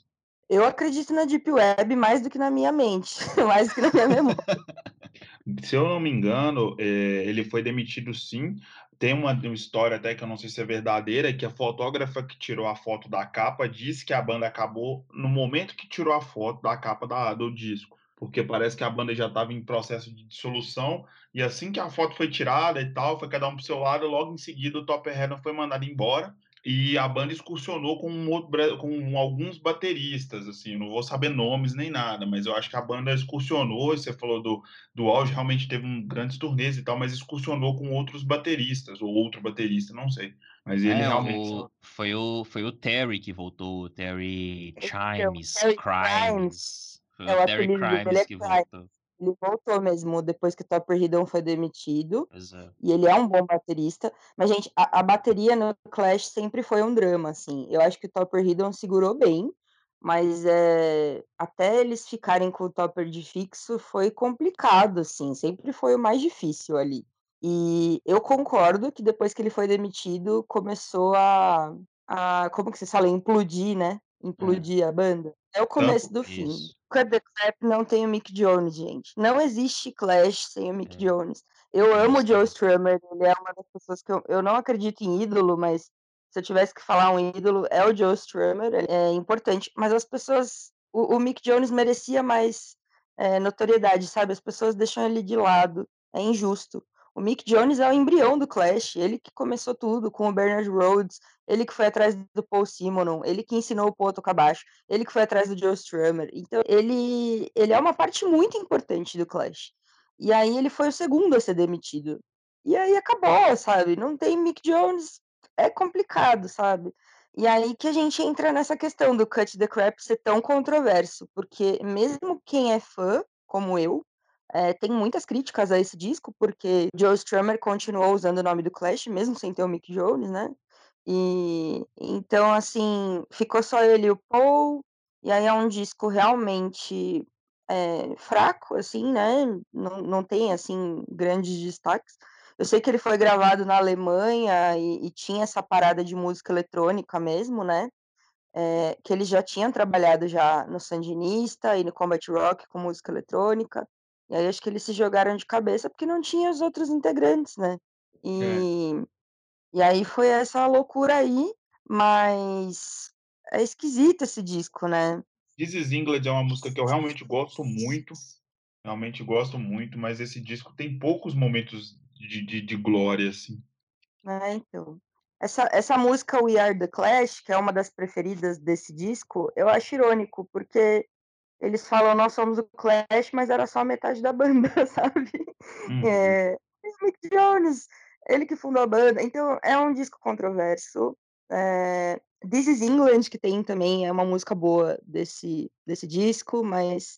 Eu acredito na Deep Web mais do que na minha mente, (laughs) mais do que na minha memória. (laughs) Se eu não me engano, é, ele foi demitido sim. Tem uma, história até que eu não sei se é verdadeira, que a fotógrafa que tirou a foto da capa disse que a banda acabou no momento que tirou a foto da capa da, do disco. Porque parece que a banda já estava em processo de dissolução, e assim que a foto foi tirada e tal, foi cada um pro seu lado, logo em seguida o Topper Heron foi mandado embora e a banda excursionou com, um, com alguns bateristas, assim, não vou saber nomes nem nada, mas eu acho que a banda excursionou, você falou do, do auge, realmente teve um grandes turnês e tal, mas excursionou com outros bateristas, ou outro baterista, não sei. Mas ele é, realmente... O, foi, o, foi o Terry que voltou, o Terry Chimes, Terry Crimes. Foi é o Terry Crimes é que voltou. Ele voltou mesmo depois que o Topper Hidden foi demitido. Exato. E ele é um bom baterista. Mas, gente, a, a, bateria no Clash sempre foi um drama, assim. Eu acho que o Topper Hidden segurou bem. Mas é, até eles ficarem com o Topper de fixo foi complicado, assim. Sempre foi o mais difícil ali. E eu concordo que depois que ele foi demitido, começou a, a como que se fala, implodir, né? Implodir é. a banda. É o começo Tanto do fim. Isso. The Clap não tem o Mick Jones, gente. Não existe Clash sem o Mick é. Jones. Eu amo o Joe Strummer, ele é uma das pessoas que eu, eu não acredito em ídolo, mas se eu tivesse que falar um ídolo, é o Joe Strummer, é importante. Mas as pessoas, o, o Mick Jones merecia mais é, notoriedade, sabe? As pessoas deixam ele de lado, é injusto. O Mick Jones é o embrião do Clash, ele que começou tudo com o Bernard Rhodes, ele que foi atrás do Paul Simonon, ele que ensinou o Paul a tocar baixo, ele que foi atrás do Joe Strummer. Então, ele, ele é uma parte muito importante do Clash. E aí ele foi o segundo a ser demitido. E aí acabou, sabe? Não tem Mick Jones, é complicado, sabe? E aí que a gente entra nessa questão do Cut the Crap ser tão controverso, porque mesmo quem é fã, como eu, é, tem muitas críticas a esse disco, porque Joe Strummer continuou usando o nome do Clash, mesmo sem ter o Mick Jones, né? E então, assim, ficou só ele e o Paul, e aí é um disco realmente é, fraco, assim, né? Não, não tem, assim, grandes destaques. Eu sei que ele foi gravado na Alemanha e, e tinha essa parada de música eletrônica mesmo, né? É, que eles já tinham trabalhado já no Sandinista e no Combat Rock com música eletrônica. E aí acho que eles se jogaram de cabeça porque não tinha os outros integrantes, né? E, é. e aí foi essa loucura aí, mas é esquisito esse disco, né? This is England é uma música que eu realmente gosto muito, realmente gosto muito, mas esse disco tem poucos momentos de, de, de glória, assim. É, então. Essa, essa música We Are The Clash, que é uma das preferidas desse disco, eu acho irônico, porque eles falam nós somos o Clash, mas era só metade da banda, (laughs) sabe? Uhum. É, Mick Jones, ele que fundou a banda, então é um disco controverso. É, This is England, que tem também, é uma música boa desse, desse disco, mas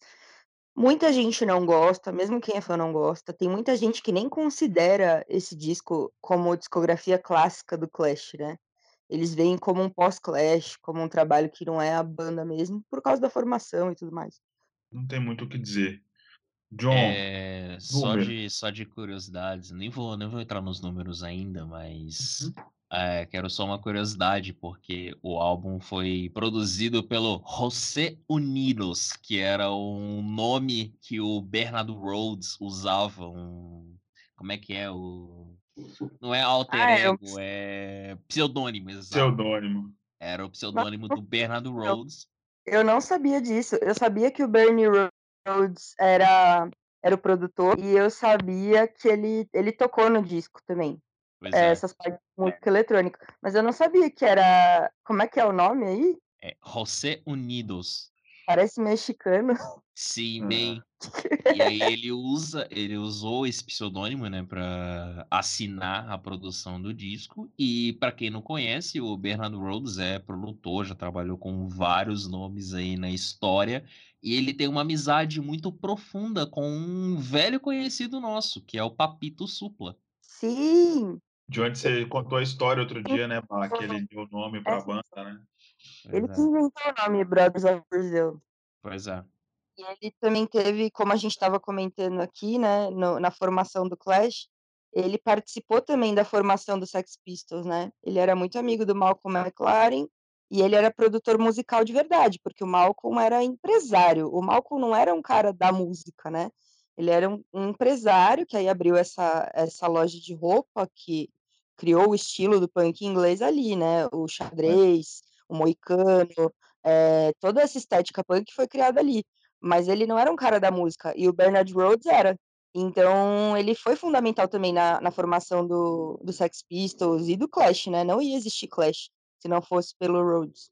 muita gente não gosta, mesmo quem é fã não gosta. Tem muita gente que nem considera esse disco como discografia clássica do Clash, né? Eles veem como um pós-Clash, como um trabalho que não é a banda mesmo, por causa da formação e tudo mais. Não tem muito o que dizer. John, é, só, de, só de curiosidades, nem vou, nem vou entrar nos números ainda, mas uhum. é, quero só uma curiosidade, porque o álbum foi produzido pelo José Unidos, que era um nome que o Bernard Rhodes usava, um, como é que é o não é alter ah, ego, eu... é pseudônimo, exato. Pseudônimo. Era o pseudônimo (laughs) do Bernard Rhodes. Eu não sabia disso. Eu sabia que o Bernie Rhodes era, era o produtor e eu sabia que ele, ele tocou no disco também. É, é. Essas partes de música eletrônica. Mas eu não sabia que era. Como é que é o nome aí? É José Unidos. Parece mexicano. Sim, bem. E aí ele usa, ele usou esse pseudônimo, né, para assinar a produção do disco. E para quem não conhece, o Bernard Rhodes é produtor, já trabalhou com vários nomes aí na história. E ele tem uma amizade muito profunda com um velho conhecido nosso, que é o Papito Supla. Sim. De onde você contou a história outro dia, né, Pá, que ele deu o nome para a é. banda, né? Ele que inventou o nome Brothers of Brazil. Pois é. E ele também teve, como a gente estava comentando aqui, né, no, na formação do Clash, ele participou também da formação do Sex Pistols, né? Ele era muito amigo do Malcolm McLaren e ele era produtor musical de verdade, porque o Malcolm era empresário. O Malcolm não era um cara da música, né? Ele era um, um empresário que aí abriu essa, essa loja de roupa que criou o estilo do punk inglês ali, né? O xadrez, o moicano, é, toda essa estética punk foi criada ali. Mas ele não era um cara da música, e o Bernard Rhodes era. Então, ele foi fundamental também na, na formação do, do Sex Pistols e do Clash, né? Não ia existir Clash se não fosse pelo Rhodes.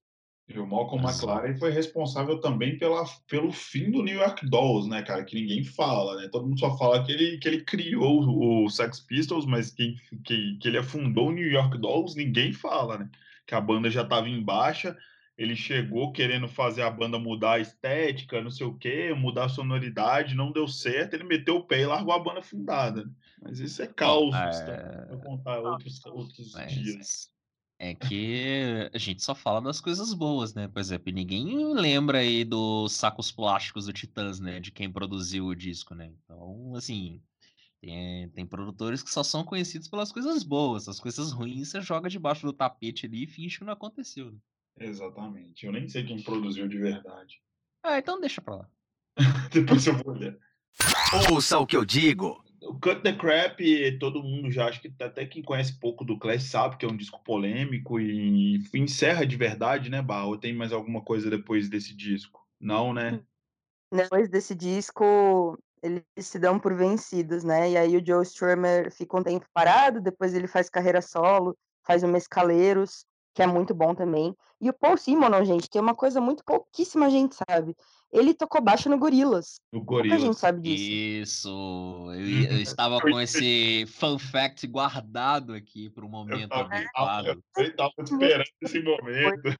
E o Malcolm McLaren foi responsável também pela, pelo fim do New York Dolls, né, cara? Que ninguém fala, né? Todo mundo só fala que ele, que ele criou o Sex Pistols, mas que, que, que ele afundou o New York Dolls, ninguém fala, né? Que a banda já estava em baixa, ele chegou querendo fazer a banda mudar a estética, não sei o quê, mudar a sonoridade, não deu certo, ele meteu o pé e largou a banda fundada. Mas isso é caos, é... Vou contar outros, outros Mas... dias. É que a gente só fala das coisas boas, né? Por exemplo, ninguém lembra aí dos sacos plásticos do Titãs, né? De quem produziu o disco, né? Então, assim, tem, tem produtores que só são conhecidos pelas coisas boas. As coisas ruins você joga debaixo do tapete ali e finge que não aconteceu. Né? Exatamente. Eu nem sei quem produziu de verdade. Ah, então deixa pra lá. (laughs) Depois eu vou olhar. Ouça o que eu digo. O Cut the Crap, todo mundo já, acho que até quem conhece pouco do Clash sabe que é um disco polêmico e encerra de verdade, né, Barro? Ou tem mais alguma coisa depois desse disco? Não, né? Depois desse disco, eles se dão por vencidos, né? E aí o Joe Strummer fica um tempo parado, depois ele faz carreira solo, faz o Mescaleiros, que é muito bom também. E o Paul Simonon, gente, tem uma coisa muito pouquíssima gente sabe. Ele tocou baixo no Gorilas. No Pouca Gorilas. gente sabe disso. Isso. Eu, eu estava com esse fun fact guardado aqui para o Eu momento tava, eu adequado. tava (laughs) esperando esse momento.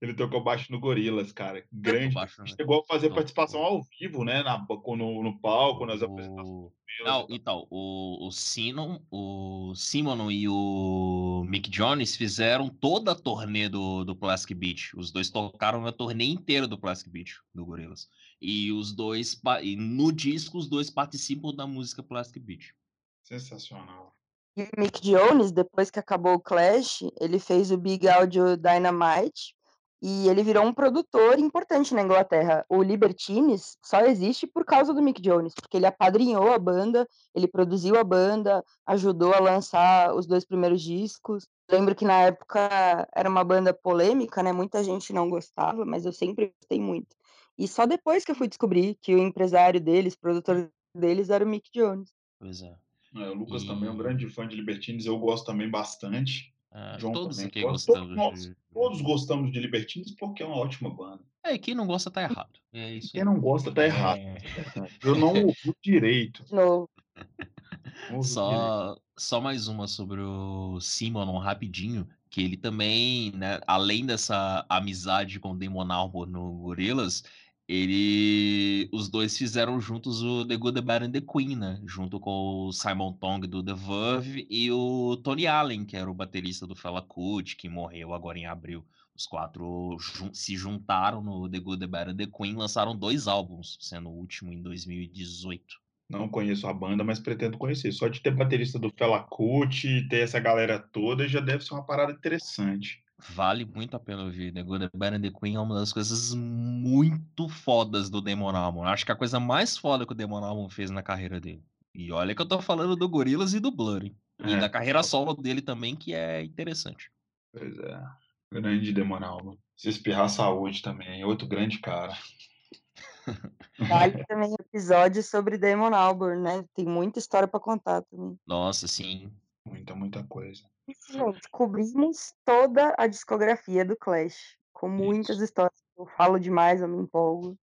Ele tocou baixo no Gorilas, cara. Grande. baixo, né? Chegou a fazer Tocou. participação ao vivo, né? Na, no, no palco, nas apresentações. O... deles Não, então, o, o Sinon, o Simonon e o Mick Jones fizeram toda a turnê do, do Plastic Beach. Os dois tocaram a turnê inteira do Plastic Beach, do Gorillaz. E os dois, e no disco, os dois participam da música Plastic Beach. Sensacional. E o Mick Jones, depois que acabou o Clash, ele fez o Big Audio Dynamite e ele virou um produtor importante na Inglaterra. O Libertines só existe por causa do Mick Jones, porque ele apadrinhou a banda, ele produziu a banda, ajudou a lançar os dois primeiros discos. Lembro que na época era uma banda polêmica, né? Muita gente não gostava, mas eu sempre gostei muito. E só depois que eu fui descobrir que o empresário deles, produtor deles, era o Mick Jones. Pois é. É, o Lucas também é um E- grande fã de Libertines, eu gosto também bastante. Ah, todos também aqui gosta. gostamos Todos, de. todos gostamos de Libertines porque é uma ótima banda. É, quem não gosta tá errado. É isso Quem não gosta tá errado. (laughs) É, Eu não ouvi direito. Não ouvi direito. Só, só mais uma sobre o Simonon rapidinho, que ele também, né, além dessa amizade com o Albarn no Gorillaz, ele, os dois fizeram juntos o The Good, The Bad and The Queen, né, junto com o Simon Tong do The Verve e o Tony Allen, que era o baterista do Fela Kuti, que morreu agora em abril. Os quatro jun- se juntaram no The Good, The Bad and The Queen, lançaram dois álbuns, sendo o último em 2018. Não conheço a banda, mas pretendo conhecer. Só de ter baterista do Fela Kuti ter essa galera toda já deve ser uma parada interessante. Vale muito a pena ouvir. The Good, The Bad and The Queen é uma das coisas muito fodas do Damon Albarn. Acho que a coisa mais foda que o Damon Albarn fez na carreira dele. E olha que eu tô falando do Gorillaz e do Blur, hein? E É. da carreira solo dele também, que é interessante. Pois é. Grande Demonalba. Se espirrar saúde também. Outro grande cara. (laughs) Vale também episódio sobre Damon Albarn, né? Tem muita história para contar também. Nossa, sim. Muita, muita coisa. Isso, gente, cobrimos toda a discografia do Clash, com muitas histórias. Eu falo demais, eu me empolgo.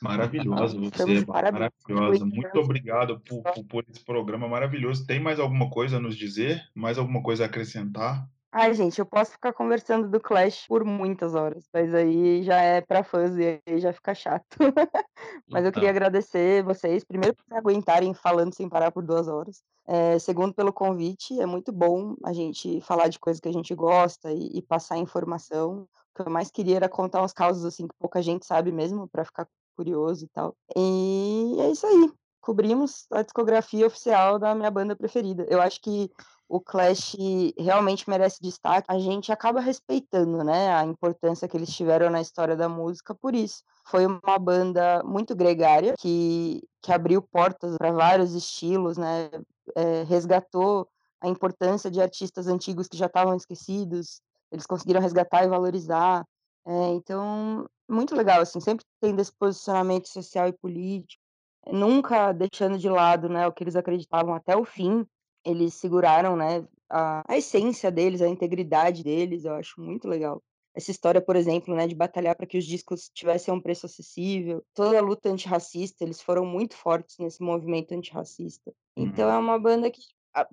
Maravilhosa Então, você, parabéns. maravilhosa. Muito Muito obrigado por, por, por esse programa maravilhoso. Tem mais alguma coisa a nos dizer? Mais alguma coisa a acrescentar? Ai, gente, eu posso ficar conversando do Clash por muitas horas, mas aí já é pra fãs e aí já fica chato. (laughs) mas eu queria Então. agradecer vocês, primeiro por aguentarem falando sem parar por duas horas. É, segundo, pelo convite, é muito bom a gente falar de coisas que a gente gosta e, e passar informação. O que eu mais queria era contar uns causos assim que pouca gente sabe mesmo, pra ficar curioso e tal. E é isso aí. Cobrimos a discografia oficial da minha banda preferida. Eu acho que o Clash realmente merece destaque. A gente acaba respeitando, né, a importância que eles tiveram na história da música por isso. Foi uma banda muito gregária que, que abriu portas para vários estilos, né, é, resgatou a importância de artistas antigos que já estavam esquecidos. Eles conseguiram resgatar e valorizar. É, então, muito legal, assim, sempre tendo esse posicionamento social e político, nunca deixando de lado, né, o que eles acreditavam até o fim. Eles seguraram, né, a, a essência deles, a integridade deles, eu acho muito legal. Essa história, por exemplo, né, de batalhar para que os discos tivessem um preço acessível, toda a luta antirracista, eles foram muito fortes nesse movimento antirracista. Então Uhum. é uma banda que,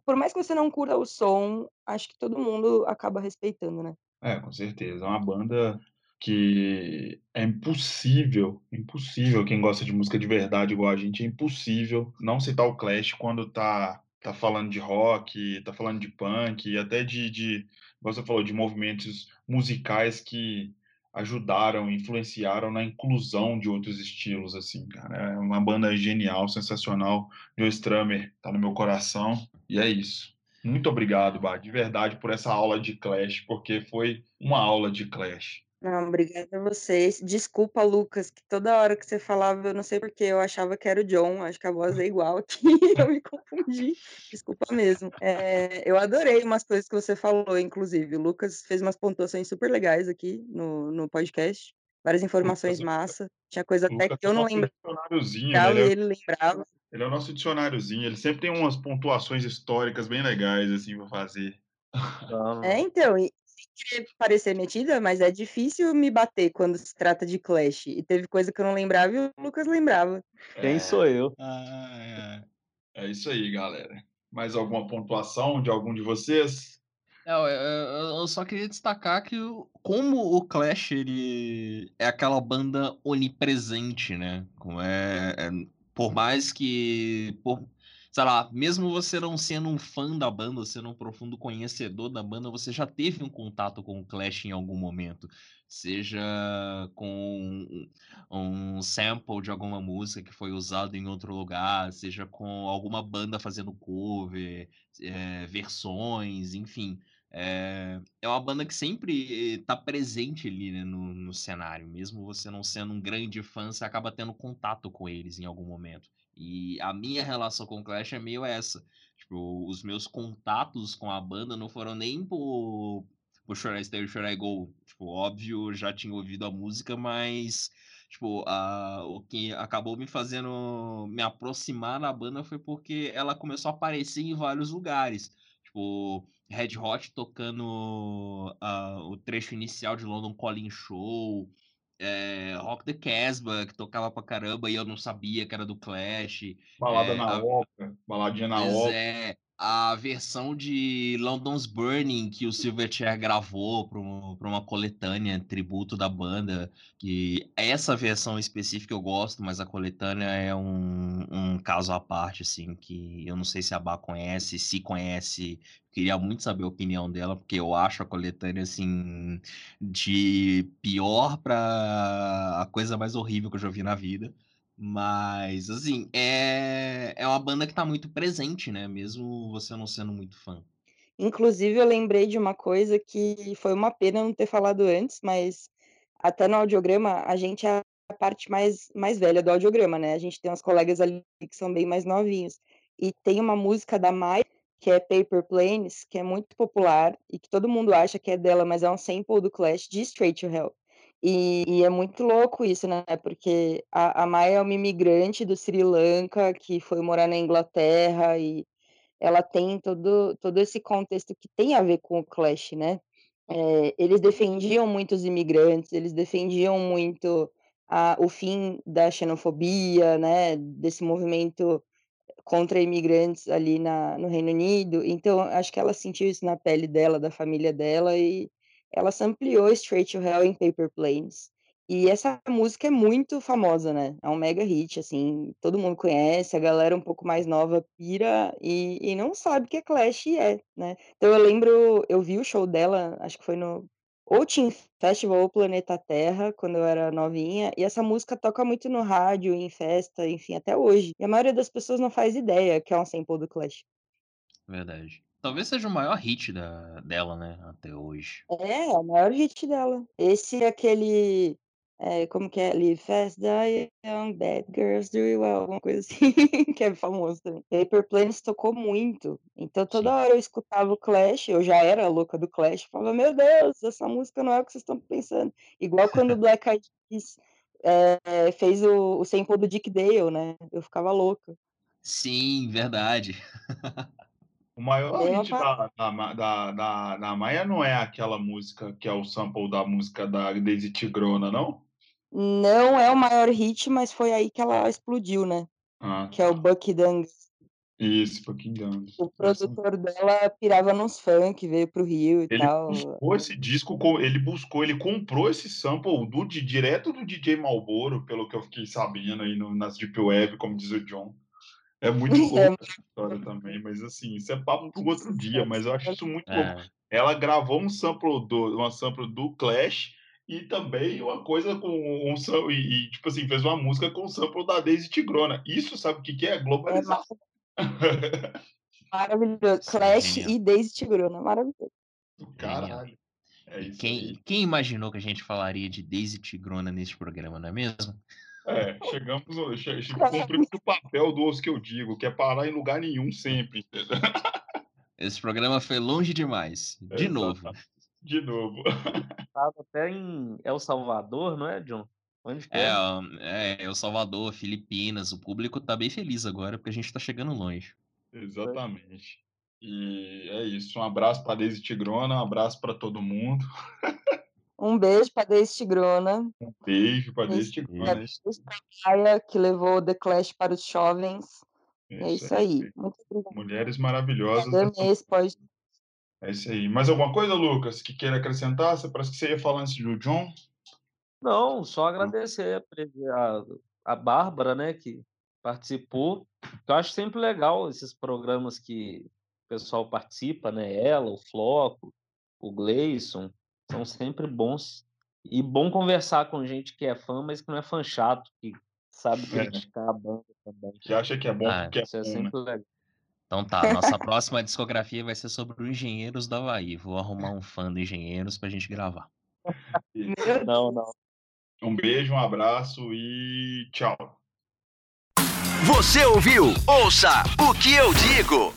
por mais que você não curta o som, acho que todo mundo acaba respeitando, né? É, com certeza. É uma banda que é impossível, impossível quem gosta de música de verdade igual a gente, é impossível não citar o Clash quando tá, tá falando de rock, tá falando de punk, até de, de, você falou, de movimentos musicais que ajudaram, influenciaram na inclusão de outros estilos, assim, cara. É uma banda genial, sensacional. Joe Strummer tá no meu coração, e é isso. Muito obrigado, Bá, de verdade, por essa aula de Clash, porque foi uma aula de Clash. Não, obrigada a vocês. Desculpa, Lucas, que toda hora que você falava, eu não sei porque eu achava que era o John, acho que a voz é igual aqui, (laughs) eu me confundi. Desculpa mesmo. É, eu adorei umas coisas que você falou, inclusive. O Lucas fez umas pontuações super legais aqui no, no podcast. várias informações massa. Tinha coisa até que é eu não nosso lembrava e ele é, ele lembrava. ele é o nosso dicionáriozinho. Ele sempre tem umas pontuações históricas bem legais, assim, pra fazer. Não, É, (laughs) então, e querer parecer metida, mas é difícil me bater quando se trata de Clash. E teve coisa que eu não lembrava e o Lucas lembrava. Quem É, sou eu? Ah, é. é isso aí, galera. Mais alguma pontuação de algum de vocês? Não, eu, só queria destacar que como o Clash ele é aquela banda onipresente, né? Como é, é- por mais que, por, sei lá, mesmo você não sendo um fã da banda, sendo um profundo conhecedor da banda, você já teve um contato com o Clash em algum momento, seja com um, sample de alguma música que foi usado em outro lugar, seja com alguma banda fazendo cover, é, versões, enfim. É, é uma banda que sempre está presente ali, né, no, no cenário. Mesmo você não sendo um grande fã, você acaba tendo contato com eles em algum momento. E a minha relação com o Clash é meio essa. Tipo, os meus contatos com a banda não foram nem por, por Stay Should I Go. Tipo, óbvio, já tinha ouvido a música, mas tipo, a, o que acabou me fazendo me aproximar da banda foi porque ela começou a aparecer em vários lugares. Tipo, Red Hot tocando ah, o trecho inicial de London Calling Show, é, Rock the Casbah, que tocava pra caramba e eu não sabia que era do Clash. Balada É, na a- ópera, baladinha na Pois ópera. é, a versão de London's Burning que o Silverchair gravou para uma coletânea tributo da banda, que essa versão específica eu gosto, mas a coletânea é um, um caso à parte, assim, que eu não sei se a Bá conhece, se conhece, queria muito saber a opinião dela, porque eu acho a coletânea, assim, de pior para a coisa mais horrível que eu já vi na vida. Mas, assim, é, é uma banda que tá muito presente, né? Mesmo você não sendo muito fã. Inclusive, eu lembrei de uma coisa que foi uma pena não ter falado antes, mas até no audiograma, a gente é a parte mais, mais velha do audiograma, né? A gente tem uns colegas ali que são bem mais novinhos. E tem uma música da Mai, que é Paper Planes, que é muito popular e que todo mundo acha que é dela, mas é um sample do Clash de Straight to Hell. E, e é muito louco isso, né? Porque a, a Mai é uma imigrante do Sri Lanka que foi morar na Inglaterra e ela tem todo, todo esse contexto que tem a ver com o Clash, né? É, eles defendiam muito os imigrantes, eles defendiam muito a, o fim da xenofobia, né? Desse movimento contra imigrantes ali na, no Reino Unido. Então, acho que ela sentiu isso na pele dela, da família dela, e ela ampliou Straight to Hell em Paper Planes. E essa música é muito famosa, né? É um mega hit, assim, todo mundo conhece, a galera um pouco mais nova pira e, e não sabe que Clash é, né? Então eu lembro, eu vi o show dela, acho que foi no ou Teen Festival ou Planeta Terra, quando eu era novinha, e essa música toca muito no rádio, em festa, enfim, até hoje. E a maioria das pessoas não faz ideia que é um sample do Clash. Verdade. Talvez seja o maior hit da, dela, né? Até hoje. É, é o maior hit dela. Esse é aquele. é, como que é? Live Fast, Die Young, Bad Girls Do It Well, alguma coisa assim, (laughs) que é famoso também. Paper Planes tocou muito. Então toda Sim. hora eu escutava o Clash, eu já era louca do Clash, falava, meu Deus, essa música não é o que vocês estão pensando. Igual quando o (laughs) Black Eyed Peas é, fez o, o sample do Dick Dale, né? Eu ficava louca. Sim, verdade. (laughs) O maior Mesma hit da, da, da, da, da Maia não é aquela música que é o sample da música da Daisy Tigrona, não? Não é o maior hit, mas foi aí que ela explodiu, né? Ah, Que é o tá. Bucky Dance. Isso, Fucking Guns. O Essa- produtor dela pirava nos funk, veio pro Rio e Ele tal. buscou esse disco, co- ele buscou, ele comprou esse sample do, di- direto do DJ Malboro, pelo que eu fiquei sabendo aí no, nas Deep Web, como diz o John. É muito (laughs) É, louco essa história também, mas assim, isso é papo para outro dia, mas eu acho isso muito louco. É, Ela gravou um sample do, uma sample do Clash e também uma coisa com um sam- e, e, tipo assim, fez uma música com o sample da Daisy Tigrona. Isso sabe o que, que é? é Globalização. (laughs) maravilhoso. É Clash genial. e Daisy Tigrona, maravilhoso. Do Caralho. É quem, quem imaginou que a gente falaria de Daisy Tigrona neste programa, não é mesmo? É, chegamos, cumprimos o papel do osso que eu digo, que é parar em lugar nenhum sempre. entendeu? Esse programa foi longe demais. De novo. De novo. (laughs) Tava até em El Salvador, não é, John? Onde É, é? é, El Salvador, Filipinas, o público tá bem feliz agora, porque a gente tá chegando longe. Exatamente. E é isso. Um abraço para Deise Tigrona, um abraço para todo mundo. (laughs) Um beijo para Deise Tigrona. Um beijo para Deise Esse Tigrona. é Maia, que levou The Clash para os jovens. É Isso isso aí. Muito obrigada. Mulheres maravilhosas. Amei esse pode. É isso aí. Mais alguma coisa, Lucas, que queira acrescentar? Você parece que você ia falar antes do John. Não, só agradecer a, a Bárbara, né, que participou. Eu acho sempre legal esses programas que o pessoal participa, né? Ela, o Floco, o Gleison, são sempre bons. E bom conversar com gente que é fã, mas que não é fã chato, que sabe É. criticar a banda também. Que acha que é bom Ah, porque é Isso é bom, né? sempre legal. Então tá, nossa próxima discografia vai ser sobre os Engenheiros do Havaí. Vou arrumar um fã do Engenheiros pra gente gravar. Não, não. Um beijo, um abraço e tchau. Você ouviu? Ouça o que eu digo.